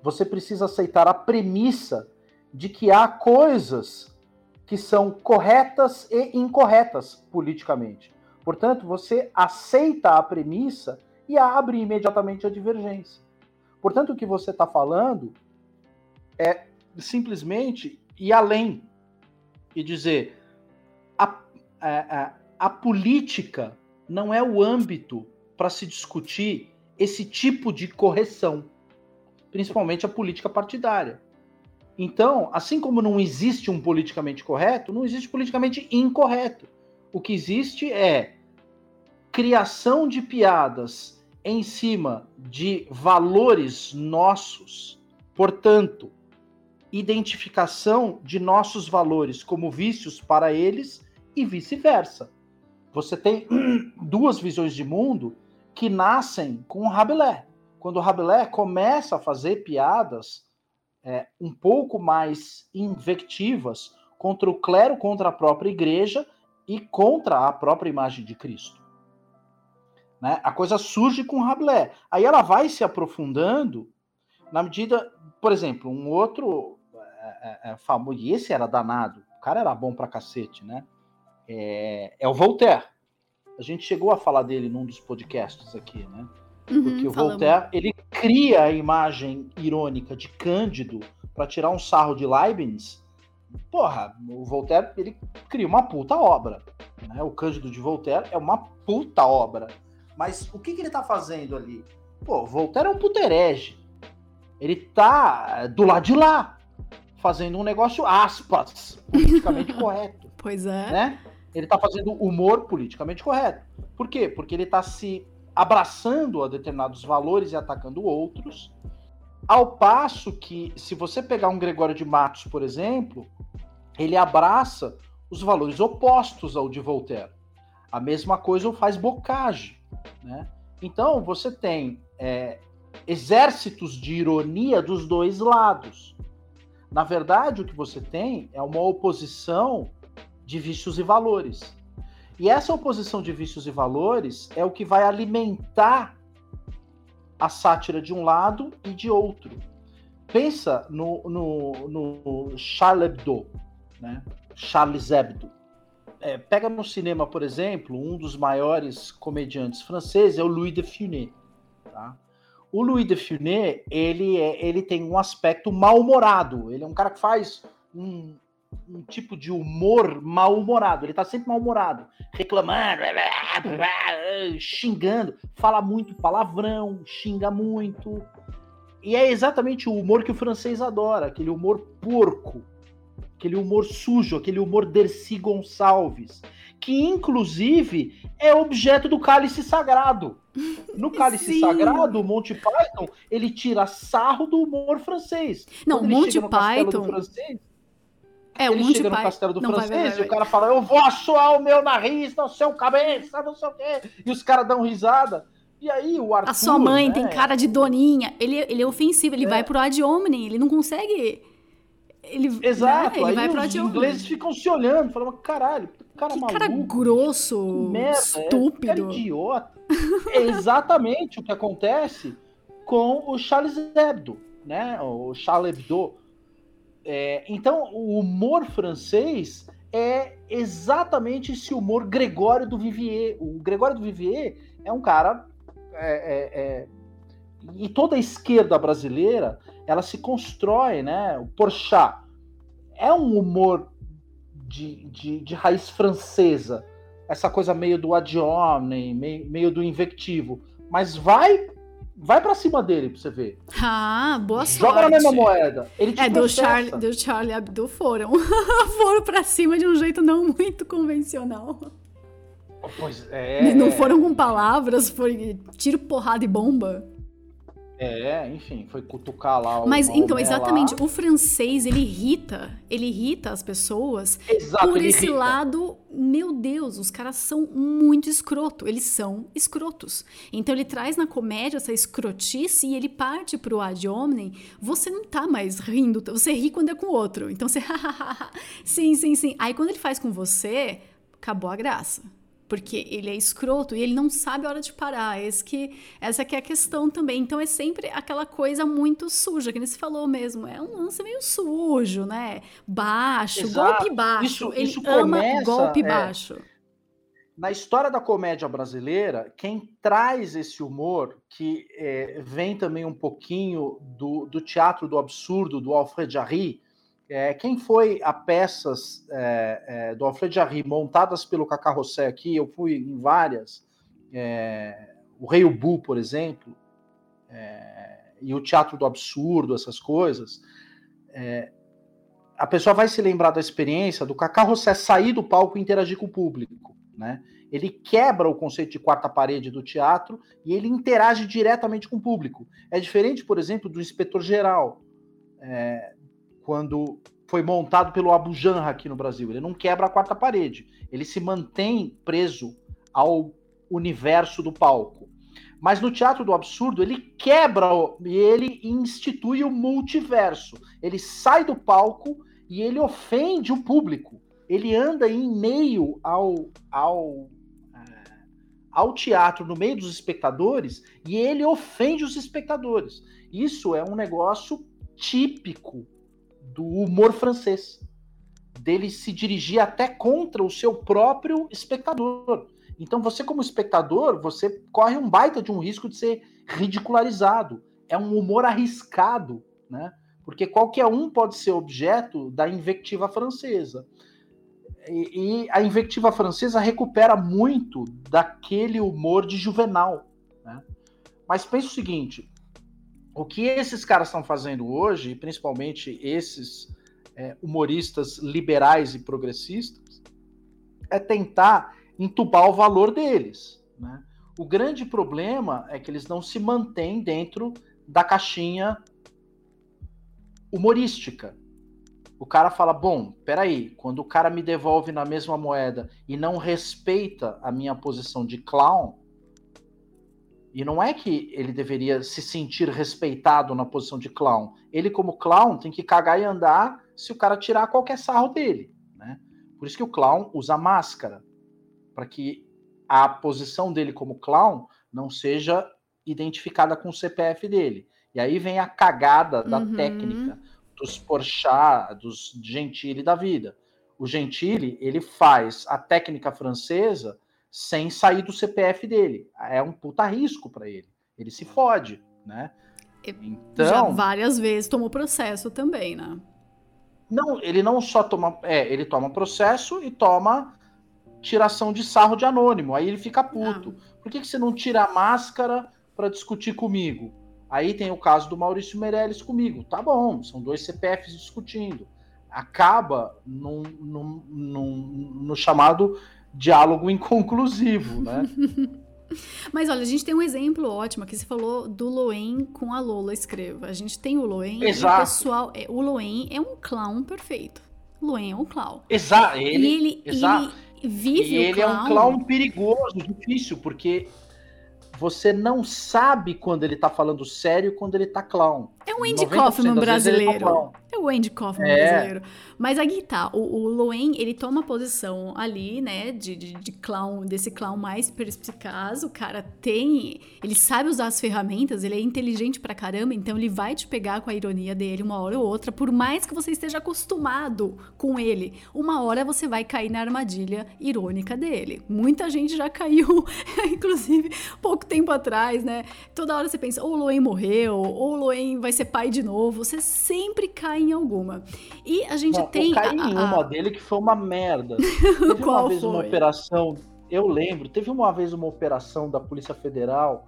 você precisa aceitar a premissa de que há coisas que são corretas e incorretas politicamente. Portanto, você aceita a premissa e abre imediatamente a divergência. Portanto, o que você está falando é simplesmente ir além e dizer a, a, a política não é o âmbito para se discutir esse tipo de correção, principalmente a política partidária. Então, assim como não existe um politicamente correto, não existe politicamente incorreto. O que existe é criação de piadas em cima de valores nossos, portanto, identificação de nossos valores como vícios para eles e vice-versa. Você tem duas visões de mundo que nascem com o Rabelais. Quando o Rabelais começa a fazer piadas é, um pouco mais invectivas contra o clero, contra a própria igreja e contra a própria imagem de Cristo. Né? A coisa surge com Rabelais. Aí ela vai se aprofundando na medida, por exemplo, um outro é, é, famoso, e esse era danado, o cara era bom pra cacete, né? É, é o Voltaire. A gente chegou a falar dele num dos podcasts aqui, né? Uhum, Porque o. Voltaire, ele cria a imagem irônica de Cândido para tirar um sarro de Leibniz. Porra, o Voltaire, ele cria uma puta obra. Né? O Cândido de Voltaire é uma puta obra. Mas o que, que ele tá fazendo ali? Pô, o Voltaire é um puterege. Ele tá do lado de lá, fazendo um negócio, aspas, politicamente correto Pois é. né? Ele tá fazendo humor politicamente correto. Por quê? Porque ele tá se abraçando a determinados valores e atacando outros. Ao passo que, se você pegar um Gregório de Matos, por exemplo, ele abraça os valores opostos ao de Voltaire. A mesma coisa o faz Bocage, né? Então, você tem é, exércitos de ironia dos dois lados. Na verdade, o que você tem é uma oposição de vícios e valores. E essa oposição de vícios e valores é o que vai alimentar a sátira de um lado e de outro. Pensa no, no, no Charles Hebdo, né? Charles Hebdo. É, pega no cinema, por exemplo, um dos maiores comediantes franceses é o Louis de Funès. Tá? O Louis de Funès, ele, é, ele tem um aspecto mal-humorado. Ele é um cara que faz um, um tipo de humor mal-humorado. Ele tá sempre mal-humorado, reclamando, xingando, fala muito palavrão, xinga muito. E é exatamente o humor que o francês adora, aquele humor porco, aquele humor sujo, aquele humor Dercy Gonçalves, que inclusive é objeto do cálice sagrado. No cálice Sim. sagrado, o Monty Python, ele tira sarro do humor francês. Não, Quando ele Monty Python. francês, É, o ele Monty chega no castelo do Não, vai, francês vai, vai, e o cara fala, eu vou assoar o meu nariz no seu cabeça, não sei o quê. E os caras dão risada. E aí o Arthur... A sua mãe né, tem cara de doninha. Ele, ele é ofensivo, ele É. vai pro ad hominem, ele não consegue. Ele, Exato, né, ele vai pro os ingleses ficam se olhando, falando, caralho, que cara Que maluco. cara grosso, merda, é, que estúpido. cara idiota. É exatamente o que acontece com o Charles Hebdo, né? O Charles Hebdo. É, então, o humor francês é exatamente esse humor Gregório do Vivier. O Gregório do Vivier é um cara. é, é, é, e toda a esquerda brasileira ela se constrói, né? O Porchat é um humor de, de, de raiz francesa, essa coisa meio do ad hominem, meio, meio do invectivo, mas vai vai para cima dele pra você ver. Ah, boa Joga sorte. na mesma moeda. Ele te É, do. Charlie, do Charlie Hebdo foram. foram pra cima de um jeito não muito convencional. Pois é. Não foram com palavras, foi tiro, porrada e bomba. É, enfim, foi cutucar lá o. Mas então, exatamente, lá. o francês, ele irrita, ele irrita as pessoas Exato, por esse irrita. lado, meu Deus, os caras são muito escroto, eles são escrotos. Então ele traz na comédia essa escrotice e ele parte pro ad hominem, você não tá mais rindo, você ri quando é com o outro. Então você, sim, sim, sim. Aí quando ele faz com você, acabou a graça. Porque ele é escroto e ele não sabe a hora de parar. Esse que, essa que é a questão também. Então é sempre aquela coisa muito suja, que nem se falou mesmo. É um lance meio sujo, né? Baixo, Exato. golpe baixo. Isso- ele isso ama começa, golpe é, baixo. Na história da comédia brasileira, quem traz esse humor, que é, vem também um pouquinho do, do teatro do absurdo, do Alfred Jarry, é, quem foi a peças é, é, do Alfred Jarry montadas pelo Cacá aqui, eu fui em várias, é, o Rei Ubu, por exemplo, é, e o teatro do absurdo, essas coisas, é, a pessoa vai se lembrar da experiência do Cacá sair do palco e interagir com o público, né? Ele quebra o conceito de quarta parede do teatro e ele interage diretamente com o público. É diferente, por exemplo, do Inspetor Geral, é, quando foi montado pelo Abu Janra aqui no Brasil. Ele não quebra a quarta parede, ele se mantém preso ao universo do palco. Mas no teatro do absurdo, ele quebra e ele institui o multiverso. Ele sai do palco e ele ofende o público. Ele anda em meio ao, ao, eh, ao teatro, no meio dos espectadores, e ele ofende os espectadores. Isso é um negócio típico do humor francês. Dele se dirigir até contra o seu próprio espectador. Então, você, como espectador, você corre um baita de um risco de ser ridicularizado. É um humor arriscado, né? Porque qualquer um pode ser objeto da invectiva francesa. E, e a invectiva francesa recupera muito daquele humor de juvenal. Né? Mas pensa o seguinte: o que esses caras estão fazendo hoje, principalmente esses é, humoristas liberais e progressistas, é tentar entubar o valor deles. Né? O grande problema é que eles não se mantêm dentro da caixinha humorística. O cara fala: bom, peraí, quando o cara me devolve na mesma moeda e não respeita a minha posição de clown, e não é que ele deveria se sentir respeitado na posição de clown. Ele, como clown, tem que cagar e andar se o cara tirar qualquer sarro dele. Né? Por isso que o clown usa máscara, para que a posição dele como clown não seja identificada com o CPF dele. E aí vem a cagada da Uhum. técnica dos Porchat, dos Gentili da vida. O Gentili, ele faz a técnica francesa sem sair do CPF dele. É um puta risco para ele. Ele se fode, né? Já Então, várias vezes tomou processo também, né? não, ele não só toma, é, ele toma processo e toma tiração de sarro de anônimo. Aí ele fica puto. Por que, que você não tira a máscara para discutir comigo? Aí tem o caso do Maurício Meirelles comigo. Tá bom, são dois CPFs discutindo. Acaba num, num, num, no chamado diálogo inconclusivo, né? Mas olha, a gente tem um exemplo ótimo que você falou do Loen com a Lola Escreva. A gente tem o Loen o pessoal. é- O Loen é um clown perfeito. Loen é um clown. Exato. e Ele, ele, exato. ele vive e o ele é um clown perigoso, difícil, porque você não sabe quando ele tá falando sério e quando ele tá clown. É um Andy 90% Kaufman brasileiro. É o Andy Kaufman É. brasileiro. Mas aqui tá, o, o Loen, ele toma posição ali, né, de, de, de clown, desse clown mais perspicaz. O cara tem, ele sabe usar as ferramentas, ele é inteligente pra caramba, então ele vai te pegar com a ironia dele uma hora ou outra, por mais que você esteja acostumado com ele. Uma hora você vai cair na armadilha irônica dele. Muita gente já caiu, inclusive, pouco tempo atrás, né? Toda hora você pensa, ou o Loen morreu, ou o Loen vai ser pai de novo. Você sempre cai em alguma. E a gente Não, tem. eu caí a- em uma dele que foi uma merda. Teve Qual uma vez uma foi? operação, eu lembro, teve uma vez uma operação da Polícia Federal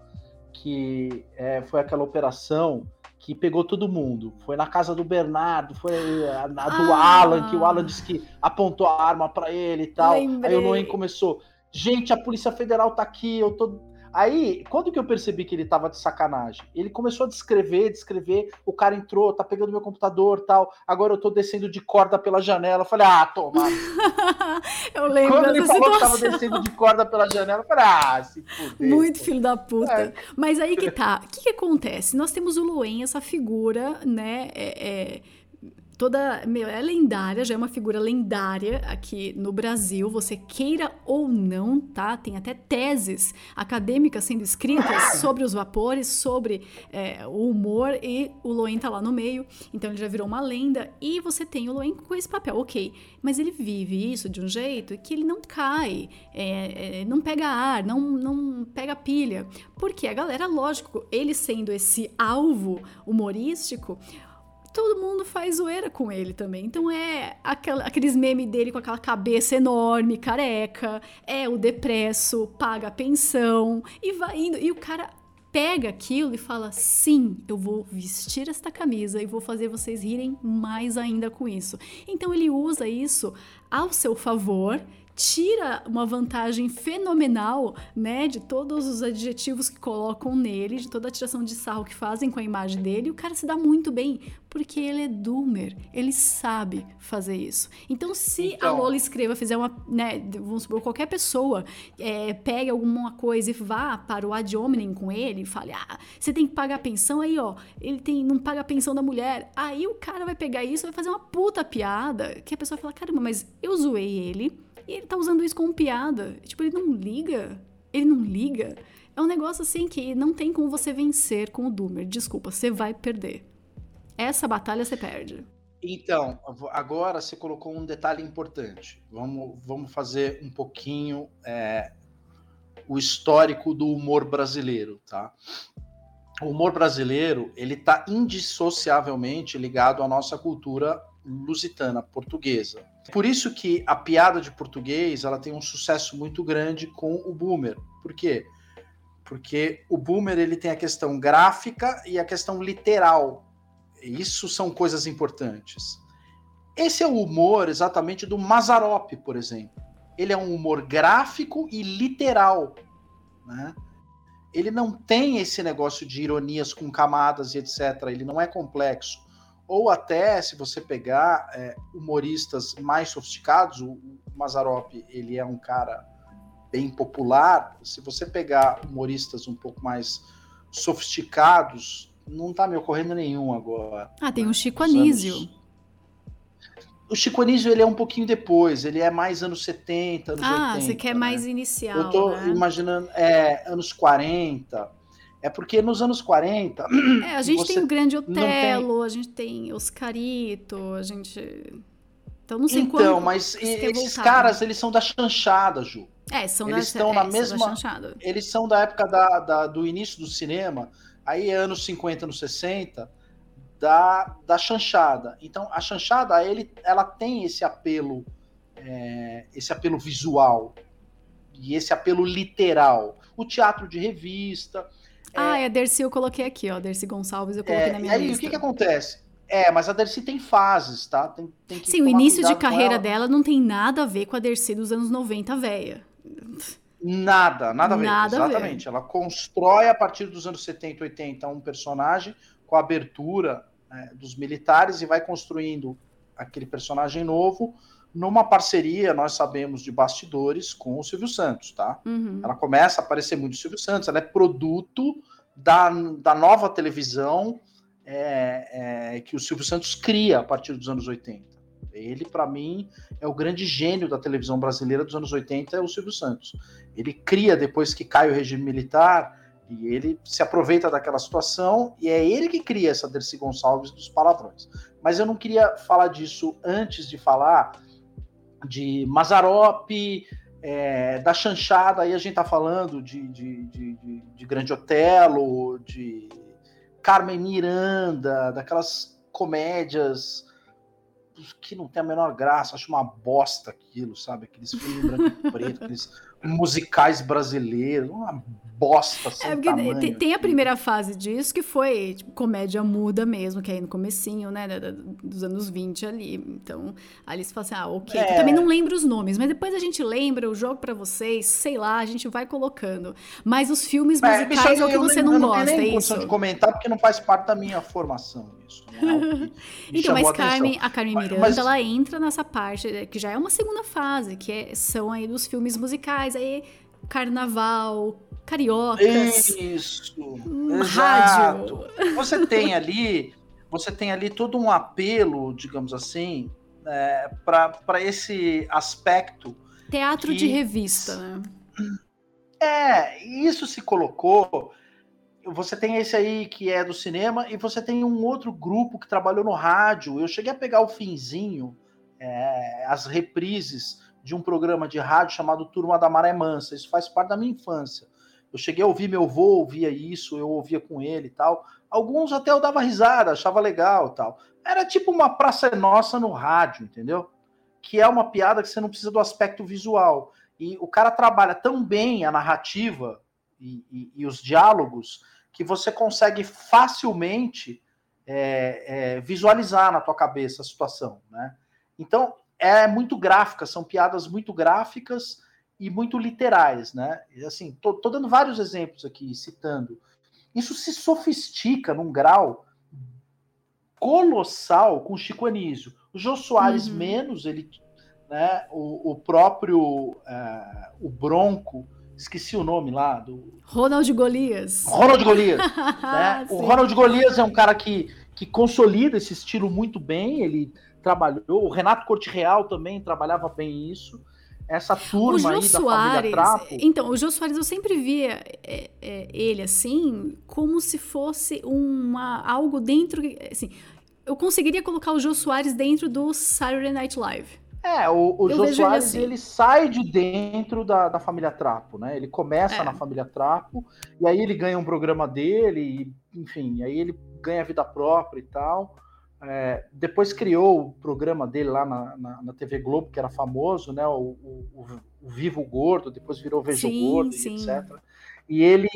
que é, foi aquela operação que pegou todo mundo. Foi na casa do Bernardo, foi a, a do Ah. Alan, que o Alan disse que apontou a arma pra ele e tal. Lembrei. Aí o Noem começou, gente, a Polícia Federal tá aqui, eu tô. Aí, quando que eu percebi que ele tava de sacanagem? Ele começou a descrever, descrever, o cara entrou, tá pegando meu computador tal, agora eu tô descendo de corda pela janela. Eu falei, ah, toma. eu lembro Quando ele falou situação. que tava descendo de corda pela janela, eu falei, ah, se fuder. Muito filho da puta. É. Mas aí que tá. O que, que acontece? Nós temos o Luen, essa figura, né? É, é, toda. Meu, é lendária, já é uma figura lendária aqui no Brasil. Você queira ou não, tá? Tem até teses acadêmicas sendo escritas sobre os vapores, sobre é, o humor, e o Luen tá lá no meio. Então ele já virou uma lenda. E você tem o Luen com esse papel, ok. Mas ele vive isso de um jeito que ele não cai, é, é, não pega ar, não, não pega pilha. Porque a galera, lógico, ele sendo esse alvo humorístico, todo mundo faz zoeira com ele também. Então é aquela, aqueles memes dele com aquela cabeça enorme, careca, é o depresso, paga a pensão e vai indo. E o cara pega aquilo e fala: sim, eu vou vestir esta camisa e vou fazer vocês rirem mais ainda com isso. Então ele usa isso ao seu favor tira uma vantagem fenomenal, né, de todos os adjetivos que colocam nele, de toda a tiração de sarro que fazem com a imagem dele, o cara se dá muito bem, porque ele é doomer, ele sabe fazer isso. Então, se Então. a Lola escreva, fizer uma, né, vamos supor, qualquer pessoa é, pegue alguma coisa e vá para o ad hominem com ele, e fale, ah, você tem que pagar pensão, aí, ó, ele tem, não paga a pensão da mulher, aí o cara vai pegar isso e vai fazer uma puta piada, que a pessoa fala, caramba, mas eu zoei ele, e ele tá usando isso como piada. Tipo, ele não liga. Ele não liga. É um negócio assim que não tem como você vencer com o Doomer. Desculpa, você vai perder. Essa batalha você perde. Então, agora você colocou um detalhe importante. Vamos, vamos fazer um pouquinho é, o histórico do humor brasileiro, tá? O humor brasileiro ele está indissociavelmente ligado à nossa cultura lusitana, portuguesa. Por isso que a piada de português ela tem um sucesso muito grande com o boomer. Por quê? Porque o boomer ele tem a questão gráfica e a questão literal. Isso são coisas importantes. Esse é o humor exatamente do Mazarop, por exemplo. Ele é um humor gráfico e literal, né? Ele não tem esse negócio de ironias com camadas e etc. Ele não é complexo ou até se você pegar é, humoristas mais sofisticados, o, o Mazarop ele é um cara bem popular. Se você pegar humoristas um pouco mais sofisticados, não tá me ocorrendo nenhum agora. Ah, tem o Chico Anísio. O Chico Anísio ele é um pouquinho depois, ele é mais anos 70, anos 80. Ah, você quer né? mais inicial, Eu tô né? imaginando, é, anos 40. É porque nos anos 40, É, a gente tem o Grande tem- Otelo, a gente tem Oscarito, a gente... Então não sei então, quando mas esses caras, né? eles são da chanchada, Ju. É, são eles da, estão é, na são da mesma-. Eles são da época da, da- do início do cinema, aí é anos 50, anos 60, da, da chanchada. Então, a chanchada, ele, ela tem esse apelo, é, esse apelo visual e esse apelo literal. O teatro de revista. Ah, é a Dercy eu coloquei aqui, ó. Dercy Gonçalves eu coloquei É, na e minha aí, lista. o que, que acontece? É, mas a Dercy tem fases, tá? Tem, tem que Sim, o início de carreira ela. dela não tem nada a ver com a Dercy dos anos 90, véia. Nada, nada a ver. Nada a ver. Exatamente. Ela constrói a partir dos anos 70, 80 um personagem com a abertura né, dos militares e vai construindo aquele personagem novo numa parceria, nós sabemos, de bastidores com o Silvio Santos, tá? Uhum. Ela começa a aparecer muito o Silvio Santos, ela é produto da, da nova televisão é, é, que o Silvio Santos cria a partir dos anos 80. Ele, para mim, é o grande gênio da televisão brasileira dos anos 80, é o Silvio Santos. Ele cria depois que cai o regime militar e ele se aproveita daquela situação e é ele que cria essa Dercy Gonçalves dos palavrões. Mas eu não queria falar disso antes de falar de Mazarop, é, da chanchada, aí a gente tá falando de, de, de, de, de Grande Otelo, de Carmen Miranda, daquelas comédias que não tem a menor graça, acho uma bosta aquilo, sabe? Aqueles filmes branco e preto, aqueles musicais brasileiros, uma bosta sem É, porque tamanho. tem, tem a primeira fase disso, que foi tipo, comédia muda mesmo, que é aí no comecinho, né, da- da- dos anos 20 ali. Então, ali você fala assim, ah, ok. É. Eu também não lembro os nomes, mas depois a gente lembra, eu jogo pra vocês, sei lá, a gente vai colocando. Mas os filmes É, musicais bicho, é o que eu você eu não tenho gosta, nem é condição isso? de comentar porque não faz parte da minha formação isso. Não é me Então, mas. Carmen, a Carmen Mas- Miranda, mas- ela entra nessa parte, eh, que já é uma segunda fase, que é- são aí dos filmes musicais, aí carnaval, cariocas, Isso. hum, rádio. Você tem ali, você tem ali todo um apelo, digamos assim, é, para esse aspecto. Teatro que- de revista, né? É, isso se colocou. Você tem esse aí que é do cinema e você tem um outro grupo que trabalhou no rádio. Eu cheguei a pegar o finzinho, é, as reprises de um programa de rádio chamado Turma da Maré Mansa. Isso faz parte da minha infância. Eu cheguei a ouvir meu avô, ouvia isso, eu ouvia com ele e tal. Alguns até eu dava risada, achava legal e tal. Era tipo uma Praça é Nossa no rádio, entendeu? Que é uma piada que você não precisa do aspecto visual. E o cara trabalha tão bem a narrativa e, e- e os diálogos que você consegue facilmente é, é, visualizar na tua cabeça a situação, né? Então é muito gráfica, são piadas muito gráficas e muito literais, né? Assim, tô, tô dando vários exemplos aqui, citando. Isso se sofistica num grau colossal com o Chico Anísio. O Jô Soares Uhum. menos, ele, né? O, o próprio eh, o Bronco, esqueci o nome lá do Ronald Golias. Ronald Golias. né? O. Ronald Golias é um cara que, que consolida esse estilo muito bem. Ele trabalhou. O Renato Corte Real também trabalhava bem isso. Essa O turma Jô aí da família Soares, Trapo. então, o Jô Soares eu sempre via é, é, ele assim, como se fosse uma algo dentro, assim, eu conseguiria colocar o Jô Soares dentro do Saturday Night Live. É, o, o Jô vejo ele Soares assim. ele sai de dentro da, da família Trapo, né? Ele começa É. na família Trapo e aí ele ganha um programa dele, e, enfim, aí ele ganha vida própria e tal. É, depois criou o programa dele lá na, na, na TV Globo, que era famoso, né? O, o, o- Vivo Gordo, depois virou Vejo Sim, Gordo, e sim. etc. E ele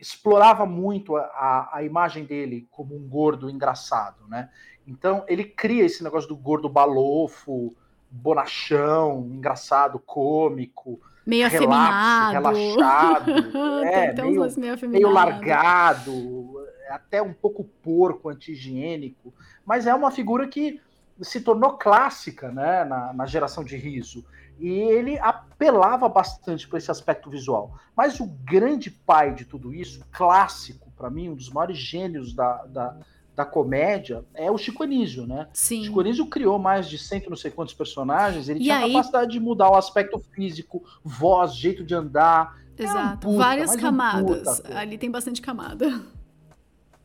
explorava muito a, a, a imagem dele como um gordo engraçado, né? Então ele cria esse negócio do gordo balofo, bonachão, engraçado, cômico, Meio afeminado. relaxado, é, meio, meio meio largado, até um pouco porco, anti-higiênico, mas é uma figura que se tornou clássica né, na, na geração de riso. E ele apelava bastante para esse aspecto visual. Mas o grande pai de tudo isso, clássico, para mim, um dos maiores gênios da, da, da comédia, é o Chico Anísio, né? Sim. Chico Anísio criou mais de cento não sei quantos personagens, ele E tinha aí- capacidade de mudar o aspecto físico, voz, jeito de andar. Exato. É um puta, Várias mas um camadas. puta. Ali tem bastante camada.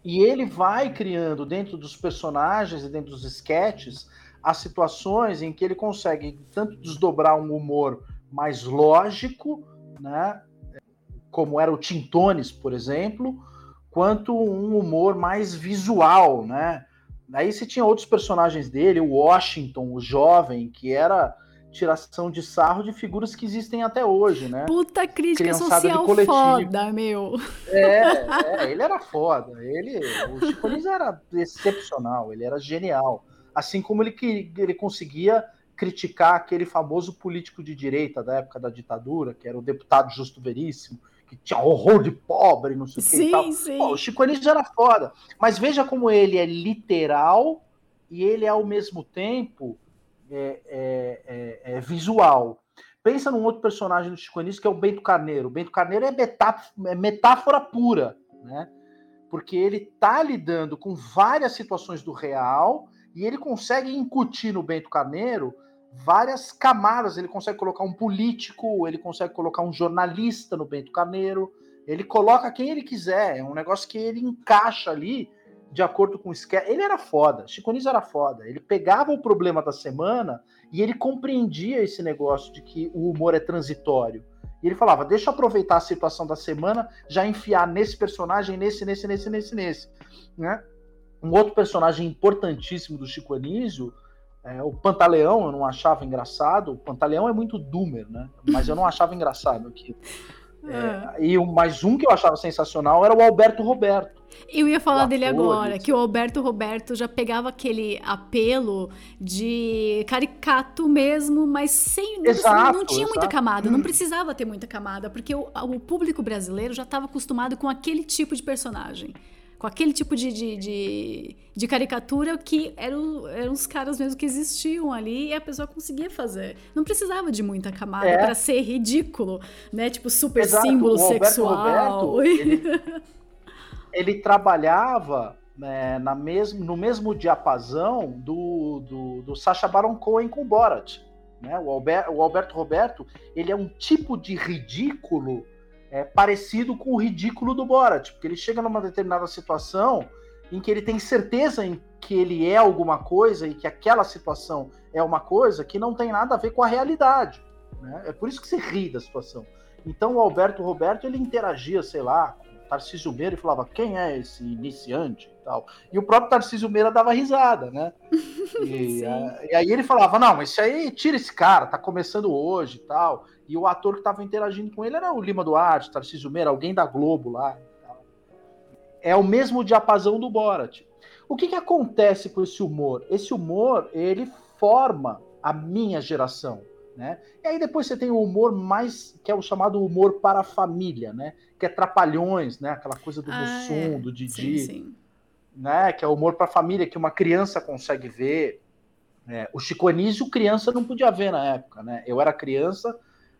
E ele vai criando dentro dos personagens e dentro dos sketches as situações em que ele consegue tanto desdobrar um humor mais lógico, né? Como era o Tintones, por exemplo, quanto um humor mais visual, né? Aí você tinha outros personagens dele, o Washington, o jovem, que era tiração de sarro de figuras que existem até hoje, né? Puta crítica Criançada social foda, meu. É, é, ele era foda. Ele, o Chico era excepcional, ele era genial. Assim como ele, ele conseguia criticar aquele famoso político de direita da época da ditadura, que era o deputado Justo Veríssimo, que tinha horror de pobre, não sei o que e tal. Sim, sim. Pô, o Chico Anísio era foda. Mas veja como ele é literal e ele é ao mesmo tempo é, é, é, é visual. Pensa num outro personagem do Chico Anísio que é o Bento Carneiro. O Bento Carneiro é, metá- é metáfora pura, né? Porque ele tá lidando com várias situações do real e ele consegue incutir no Bento Carneiro várias camadas. Ele consegue colocar um político, ele consegue colocar um jornalista no Bento Carneiro, ele coloca quem ele quiser. É um negócio que ele encaixa ali de acordo com o esquema. Ele era foda, Chico Anísio era foda. Ele pegava o problema da semana e ele compreendia esse negócio de que o humor é transitório. E ele falava: deixa eu aproveitar a situação da semana, já enfiar nesse personagem, nesse, nesse, nesse, nesse, nesse. Né? Um outro personagem importantíssimo do Chico Anísio É, o Pantaleão eu não achava engraçado. O Pantaleão é muito doomer, né? Mas eu não achava engraçado aquilo. É, é. e o, mais um que eu achava sensacional era o Alberto Roberto. Eu ia falar dele agora, que o Alberto Roberto já pegava aquele apelo de caricato mesmo, mas sem. Exato, não, tinha exato. muita camada, não precisava ter muita camada, porque o, o público brasileiro já estava acostumado com aquele tipo de personagem com aquele tipo de, de, de, de caricatura que eram, eram os caras mesmo que existiam ali e a pessoa conseguia fazer. Não precisava de muita camada é. para ser ridículo, né? Tipo, super Exato. símbolo sexual. Roberto, ele, ele trabalhava né, na mesmo, no mesmo diapasão do, do, do Sacha Baron Cohen com Borat. Né? O, Albert, o Alberto Roberto ele é um tipo de ridículo é, parecido com o ridículo do Borat, porque ele chega numa determinada situação em que ele tem certeza em que ele é alguma coisa e que aquela situação é uma coisa que não tem nada a ver com a realidade. Né? É por isso que se ri da situação. Então o Alberto Roberto ele interagia, sei lá, o Tarcísio Meira e falava quem é esse iniciante e tal. E o próprio Tarcísio Meira dava risada, né? E, a, e aí ele falava, não, mas isso aí tira esse cara, tá começando hoje e tal. E o ator que estava interagindo com ele era o Lima Duarte, Tarcísio Meira, alguém da Globo lá. É o mesmo diapasão do Borat. O que, que acontece com esse humor? Esse humor, ele forma a minha geração. Né? E aí depois você tem o humor mais, que é o chamado humor para a família, né? Que é trapalhões, né? Aquela coisa do ah, Mussum, é. do Didi, sim, sim. né? Que é o humor para a família que uma criança consegue ver. É, o Chico Anísio, criança não podia ver na época, né? Eu era criança,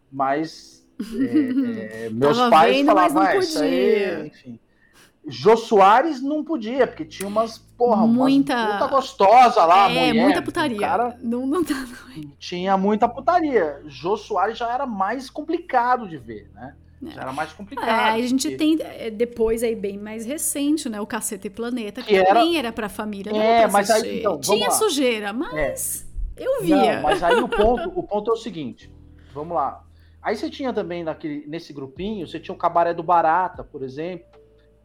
mas é, é, meus Tava pais vendo, falavam, mas não ah, podia. Aí, enfim. Jô Soares não podia, porque tinha umas, porra, muita puta gostosa lá, é, mulher. muita putaria. Cara, não, não tá, não. Tinha muita putaria. Jô Soares já era mais complicado de ver, né? Já era mais complicado. É, a gente porque... tem é, depois aí bem mais recente, né? O Cacete Planeta, que, que também era, era pra família. É, mas aí, então, Tinha lá. sujeira, mas é. eu via. Não, mas aí o ponto, o ponto é o seguinte. Vamos lá. Aí você tinha também naquele, nesse grupinho, você tinha o Cabaré do Barata, por exemplo.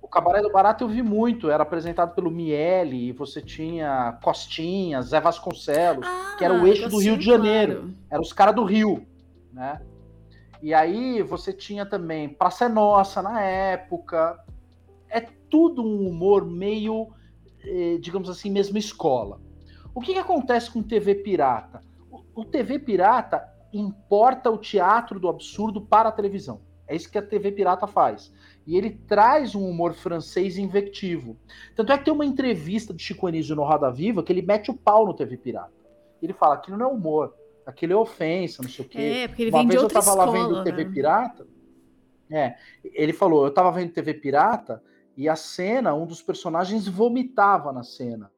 O Cabaré do Barata eu vi muito, era apresentado pelo Miele, e você tinha Costinha, Zé Vasconcelos, ah, que era o eixo do Rio de Janeiro. Claro. Eram os caras do Rio, né? E aí você tinha também Praça é Nossa na época. É tudo um humor meio, eh, digamos assim, mesma escola. O que, que acontece com TV Pirata? O, TV Pirata importa o teatro do absurdo para a televisão. É isso que a TV Pirata faz. E ele traz um humor francês invectivo. Tanto é que tem uma entrevista de Chico Anísio no Roda Viva que ele mete o pau no TV Pirata. Ele fala: aquilo não é humor, aquilo é ofensa, não sei o quê. É, porque ele uma vem vez de outra eu tava escola, lá vendo TV né? Pirata. É, ele falou: eu tava vendo TV Pirata e a cena, um dos personagens vomitava na cena.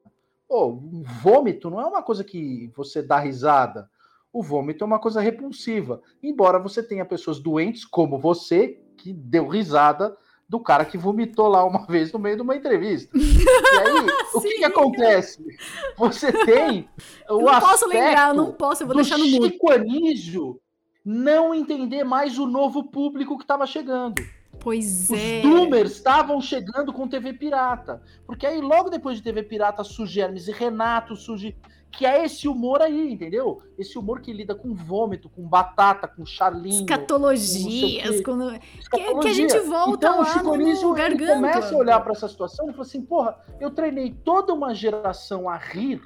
Pô, vômito não é uma coisa que você dá risada o vômito é uma coisa repulsiva. Embora você tenha pessoas doentes como você, que deu risada do cara que vomitou lá uma vez no meio de uma entrevista. E aí, o que, que, acontece? Você tem o eu não posso lembrar, eu não posso, eu vou deixar no mudo. Chico Anísio não entender mais o novo público que estava chegando. Pois é. Os Doomers estavam chegando com TV Pirata. Porque aí, logo depois de TV Pirata, surge Hermes e Renato, surge que é esse humor aí, entendeu? Esse humor que lida com vômito, com batata, com charlinho. Escatologias. Com que, que, a gente volta então, lá o Chico no, garganta. começa a olhar para essa situação e fala assim, porra, eu treinei toda uma geração a rir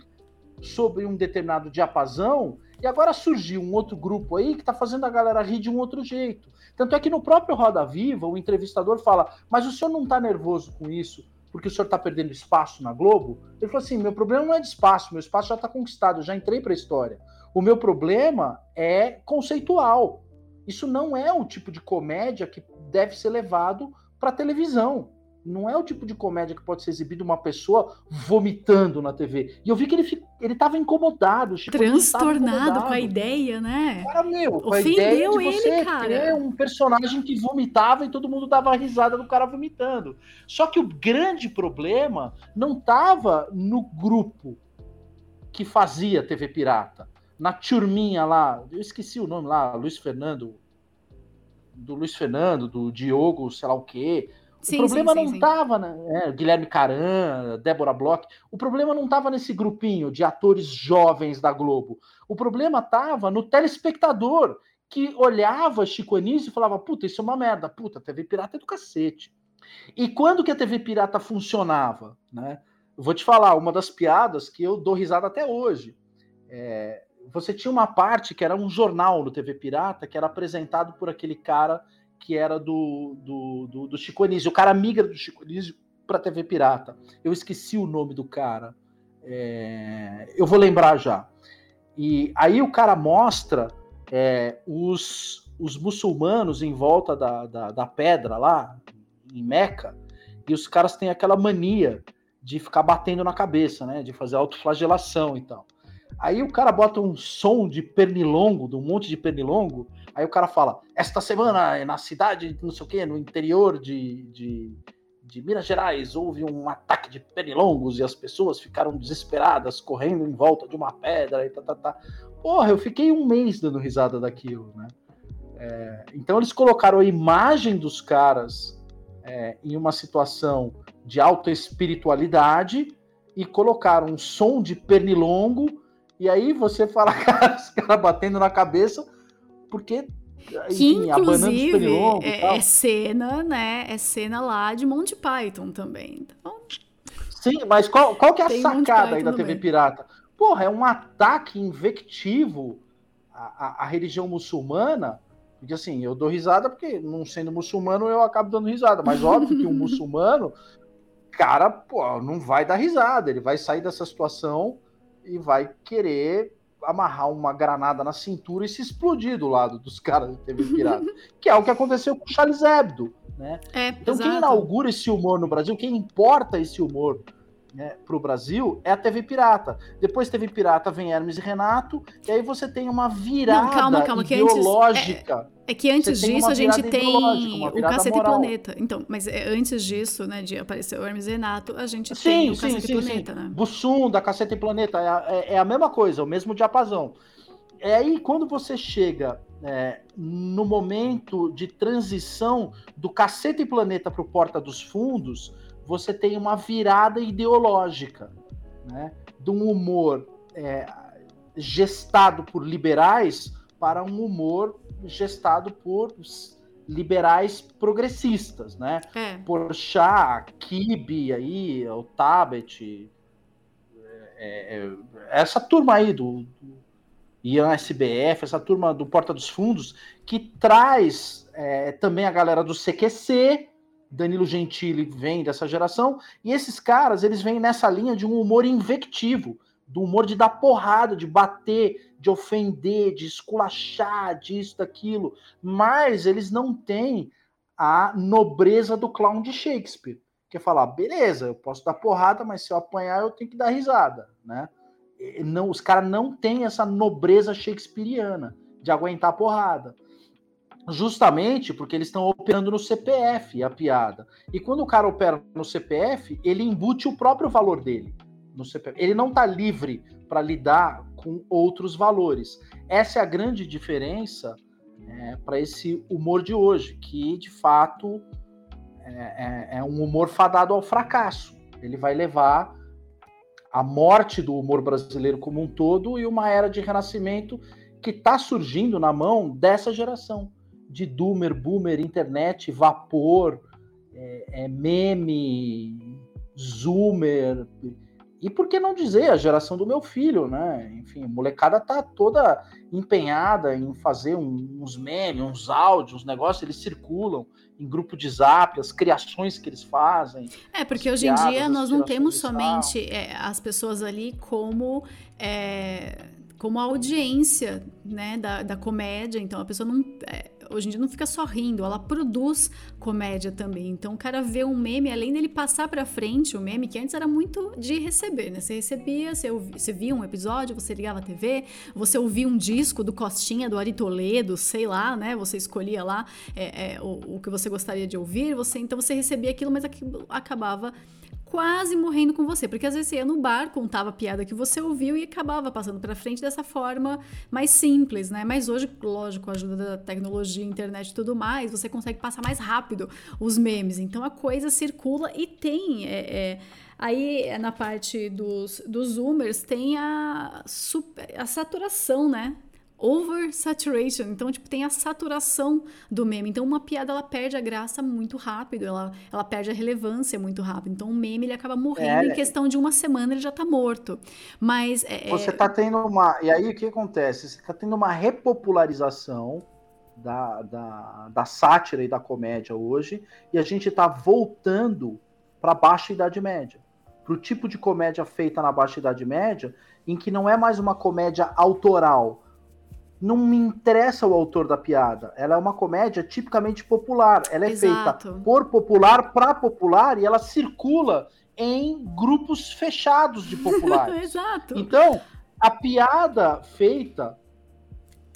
sobre um determinado diapasão e agora surgiu um outro grupo aí que está fazendo a galera rir de um outro jeito. Tanto é que no próprio Roda Viva, o entrevistador fala, mas o senhor não está nervoso com isso? Porque o senhor está perdendo espaço na Globo? Ele falou assim: meu problema não é de espaço, meu espaço já está conquistado, eu já entrei para a história. O meu problema é conceitual. Isso não é o tipo de comédia que deve ser levado para televisão. Não é o tipo de comédia que pode ser exibido uma pessoa vomitando na TV. E eu vi que ele ele estava incomodado, tipo, transtornado com a ideia, né? Cara, meu, com Ofendeu a ideia de você ele, cara. ter um personagem que vomitava e todo mundo dava risada do cara vomitando. Só que o grande problema não estava no grupo que fazia TV pirata, na turminha lá, eu esqueci o nome lá, Luiz Fernando, do Luiz Fernando, do Diogo, sei lá o quê, Sim, o problema sim, não estava, né? Guilherme Caran, Débora Bloch, o problema não estava nesse grupinho de atores jovens da Globo. O problema estava no telespectador que olhava Chico Anísio e falava: puta, isso é uma merda, puta, TV Pirata é do cacete. E quando que a TV Pirata funcionava? Né? vou te falar, uma das piadas que eu dou risada até hoje. É, você tinha uma parte que era um jornal no TV Pirata que era apresentado por aquele cara que era do, do, do, do Chico Anísio. O cara migra do Chico Anísio para TV Pirata. Eu esqueci o nome do cara. É, eu vou lembrar já. E aí o cara mostra é, os, os muçulmanos em volta da, da, da pedra lá, em Meca, e os caras têm aquela mania de ficar batendo na cabeça, né? De fazer autoflagelação e tal. Aí o cara bota um som de pernilongo, de um monte de pernilongo. Aí o cara fala: Esta semana, na cidade, não sei o quê, no interior de, de, de Minas Gerais, houve um ataque de pernilongos e as pessoas ficaram desesperadas, correndo em volta de uma pedra e tá, tá, tá. Porra, eu fiquei um mês dando risada daquilo, né? É, então eles colocaram a imagem dos caras é, em uma situação de alta espiritualidade e colocaram um som de pernilongo e aí você fala, cara, os caras batendo na cabeça, porque que inclusive é, é, cena, né? É cena lá de Monty Python também. Então, Sim, mas qual, qual que é a sacada aí da TV Pirata? Porra, é um ataque invectivo à, à, à, religião muçulmana. Porque assim, eu dou risada porque, não sendo muçulmano, eu acabo dando risada. Mas óbvio que um muçulmano, cara, pô, não vai dar risada. Ele vai sair dessa situação e vai querer amarrar uma granada na cintura e se explodir do lado dos caras da TV Pirata. que é o que aconteceu com o Charles Hebdo. Né? É, então, exato. quem inaugura esse humor no Brasil, quem importa esse humor né, para o Brasil é a TV Pirata. Depois TV Pirata vem Hermes e Renato, e aí você tem uma virada Não, calma, calma, ideológica. Antes, é, é, que antes disso a gente tem o Cacete moral. Planeta. Então, mas é, antes disso, né, de aparecer o Hermes e Renato, a gente sim, tem o sim, Cacete sim, Planeta, sim. né? Bussum, da Cacete e Planeta, é, é, é, a mesma coisa, o mesmo diapasão. É aí quando você chega é, no momento de transição do Cacete e Planeta para o Porta dos Fundos, você tem uma virada ideológica, né? De um humor é, gestado por liberais para um humor gestado por liberais progressistas, né? É. Porchat, Kibe aí, o Tabet, é, é, essa turma aí do, do Ian SBF, essa turma do Porta dos Fundos, que traz é, também a galera do CQC, Danilo Gentili vem dessa geração, e esses caras, eles vêm nessa linha de um humor invectivo, do humor de dar porrada, de bater, de ofender, de esculachar, disso, daquilo, mas eles não têm a nobreza do clown de Shakespeare, que é falar, beleza, eu posso dar porrada, mas se eu apanhar eu tenho que dar risada, né? Não, os caras não têm essa nobreza shakespeariana de aguentar porrada justamente porque eles estão operando no CPF a piada. E quando o cara opera no CPF, ele embute o próprio valor dele no CPF. Ele não está livre para lidar com outros valores. Essa é a grande diferença é, para esse humor de hoje, que de fato é, é, é um humor fadado ao fracasso. Ele vai levar a morte do humor brasileiro como um todo e uma era de renascimento que está surgindo na mão dessa geração de Doomer, Boomer, internet, vapor, é, é meme, Zoomer. E por que não dizer a geração do meu filho, né? Enfim, a molecada tá toda empenhada em fazer uns memes, uns áudios, uns negócios, eles circulam em grupo de zap, as criações que eles fazem. É, porque hoje piadas, em dia nós não temos somente é, as pessoas ali como. É, como audiência né, da, da comédia, então a pessoa não. É, hoje em dia não fica só rindo, ela produz comédia também. Então o cara vê um meme, além dele passar para frente o meme, que antes era muito de receber, né? Você recebia, você, você via um episódio, você ligava a TV, você ouvia um disco do Costinha, do Ari Toledo, sei lá, né? Você escolhia lá é, é, o, o, que você gostaria de ouvir, você então você recebia aquilo, mas aquilo acabava quase morrendo com você, porque às vezes você ia no bar, contava a piada que você ouviu e acabava passando para frente dessa forma mais simples, né? Mas hoje, lógico, com a ajuda da tecnologia, internet e tudo mais, você consegue passar mais rápido os memes. Então a coisa circula e tem. É, é, aí na parte dos, dos zoomers tem a, super, a saturação, né? Oversaturation. Então, tipo, tem a saturação do meme. Então, uma piada ela perde a graça muito rápido, ela, ela perde a relevância muito rápido. Então, o meme ele acaba morrendo é, em questão de uma semana, ele já tá morto. Mas. É, é você tá tendo uma. E aí o que acontece? Você tá tendo uma repopularização. Da, da, da sátira e da comédia hoje, e a gente está voltando para a baixa Idade Média. Para o tipo de comédia feita na Baixa Idade Média, em que não é mais uma comédia autoral, não me interessa o autor da piada. Ela é uma comédia tipicamente popular. Ela é Exato. feita por popular para popular e ela circula em grupos fechados de populares. Exato. Então, a piada feita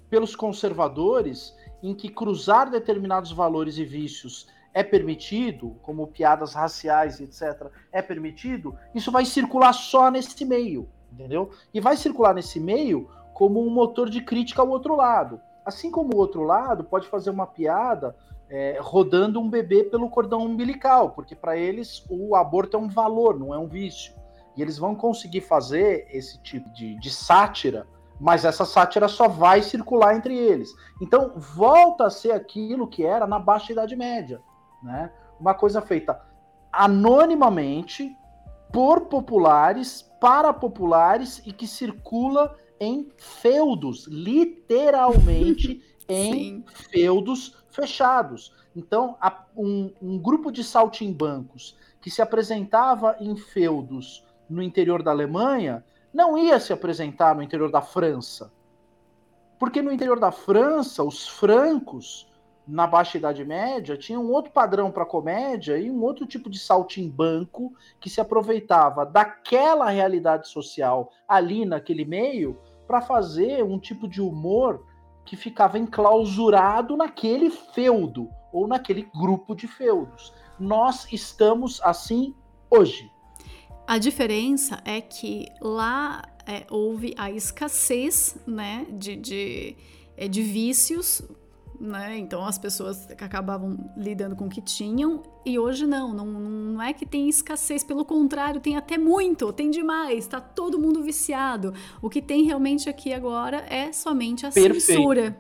pelos conservadores, em que cruzar determinados valores e vícios é permitido, como piadas raciais, etc., é permitido, isso vai circular só nesse meio, entendeu? E vai circular nesse meio como um motor de crítica ao outro lado. Assim como o outro lado pode fazer uma piada é, rodando um bebê pelo cordão umbilical, porque para eles o aborto é um valor, não é um vício. E eles vão conseguir fazer esse tipo de, de sátira, mas essa sátira só vai circular entre eles. Então volta a ser aquilo que era na Baixa Idade Média, né? Uma coisa feita anonimamente por populares para populares e que circula em feudos, literalmente em Sim. feudos fechados. Então, um, um grupo de saltimbancos que se apresentava em feudos no interior da Alemanha não ia se apresentar no interior da França. Porque no interior da França, os francos, na Baixa Idade Média, tinham um outro padrão para comédia e um outro tipo de saltimbanco que se aproveitava daquela realidade social ali naquele meio para fazer um tipo de humor que ficava enclausurado naquele feudo ou naquele grupo de feudos. Nós estamos assim hoje. A diferença é que lá é, houve a escassez né, de, de, é, de vícios né? Então as pessoas acabavam lidando com o que tinham e hoje não, não, não é que tem escassez, pelo contrário, tem até muito, tem demais, tá todo mundo viciado. O que tem realmente aqui agora é somente a Perfeito. censura.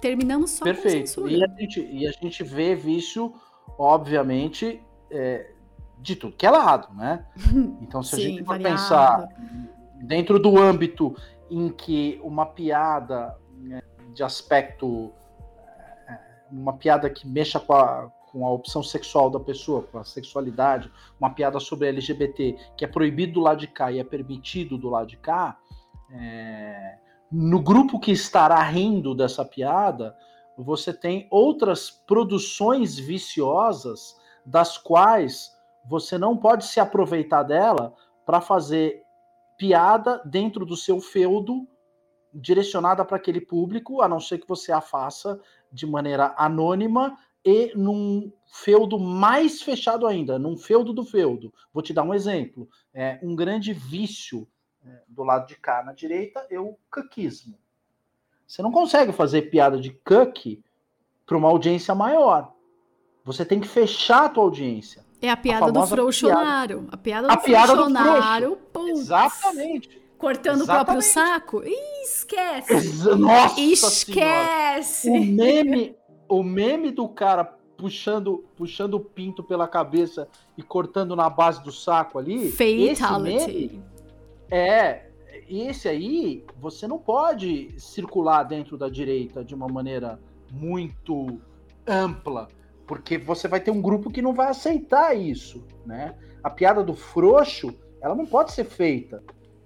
Terminamos só Perfeito. com censura. E a gente, e a gente vê vício, obviamente, é, de tudo que é lado, né? Então, se Sim, a gente for variado. pensar dentro do âmbito em que uma piada né, de aspecto uma piada que mexa com a, com a opção sexual da pessoa, com a sexualidade, uma piada sobre LGBT, que é proibido do lado de cá e é permitido do lado de cá, é, no grupo que estará rindo dessa piada, você tem outras produções viciosas das quais você não pode se aproveitar dela para fazer piada dentro do seu feudo direcionada para aquele público, a não ser que você a faça de maneira anônima e num feudo mais fechado ainda, num feudo do feudo. Vou te dar um exemplo. É, um grande vício é, do lado de cá na direita é o cuckismo. Você não consegue fazer piada de cuck para uma audiência maior. Você tem que fechar a tua audiência. É a piada a do frouxonário. A piada do a piada frouxonário. Do Exatamente. Cortando Exatamente. o próprio saco? Ih, esquece! Nossa Esquece! Senhora. O meme, o meme do cara puxando, puxando o pinto pela cabeça e cortando na base do saco ali. Fatality. é, esse aí você não pode circular dentro da direita de uma maneira muito ampla, porque você vai ter um grupo que não vai aceitar isso, né? A piada do frouxo, ela não pode ser feita.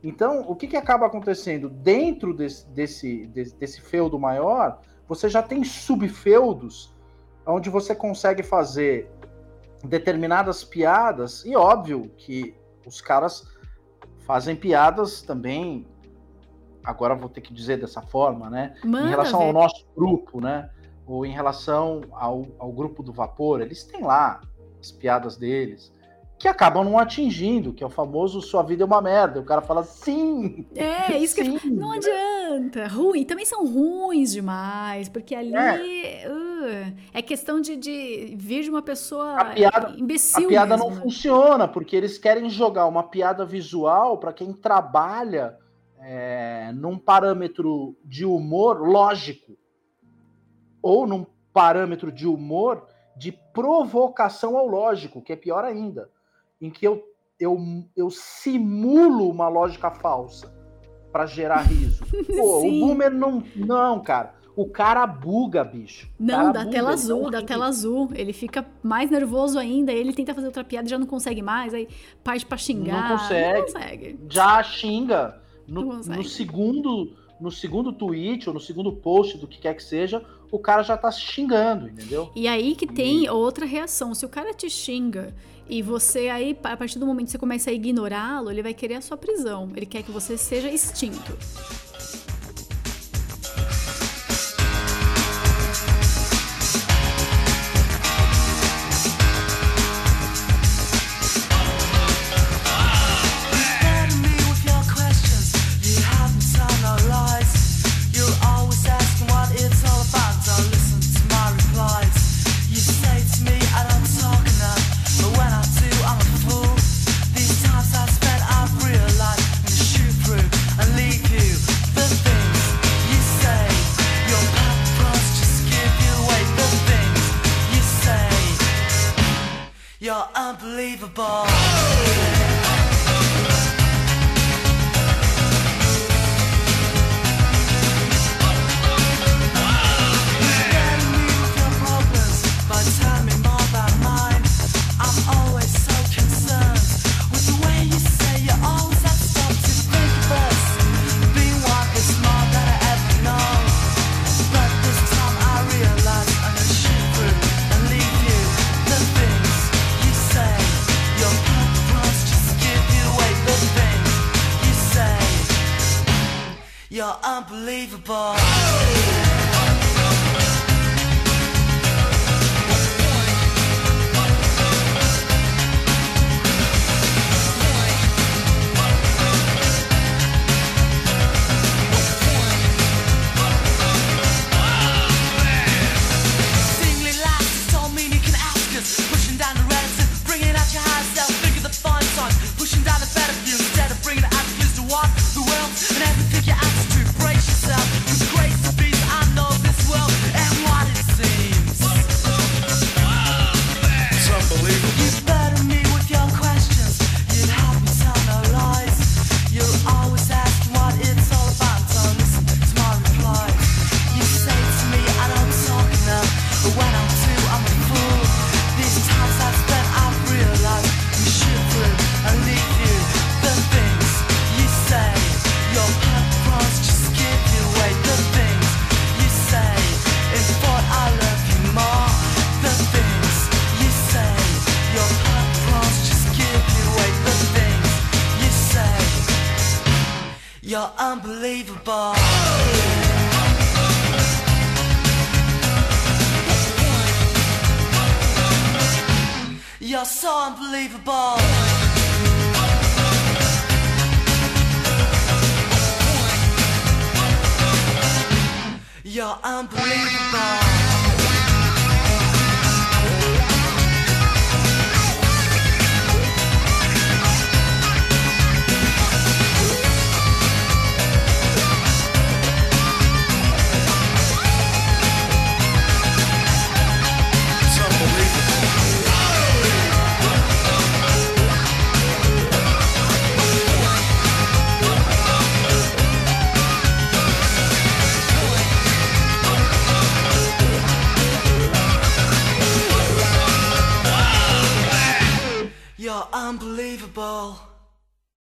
Então, o que, que acaba acontecendo? Dentro desse, desse, desse, feudo maior, você já tem subfeudos onde você consegue fazer determinadas piadas, e óbvio que os caras fazem piadas também. Agora vou ter que dizer dessa forma, né? Manda, em relação ao nosso grupo, né? Ou em relação ao, ao grupo do vapor, eles têm lá as piadas deles. Que acabam não atingindo, que é o famoso sua vida é uma merda. O cara fala sim. É, isso sim. que não adianta. Ruim, também são ruins demais, porque ali é, uh, é questão de, de vir de uma pessoa a piada, imbecil. A piada mesmo. não funciona, porque eles querem jogar uma piada visual para quem trabalha é, num parâmetro de humor lógico ou num parâmetro de humor de provocação ao lógico, que é pior ainda em que eu, eu, eu simulo uma lógica falsa para gerar riso. Pô, o boomer não. Não, cara. O cara buga, bicho. Não, da tela azul, da tela azul. Ele fica mais nervoso ainda, ele tenta fazer outra piada e já não consegue mais, aí parte pra xingar. Não consegue. Não consegue. Já xinga. No, no, segundo no segundo tweet ou no segundo post do que quer que seja, o cara já tá xingando, entendeu? E aí que tem e... outra reação. Se o cara te xinga e você aí, a partir do momento que você começa a ignorá-lo, ele vai querer a sua prisão. Ele quer que você seja extinto.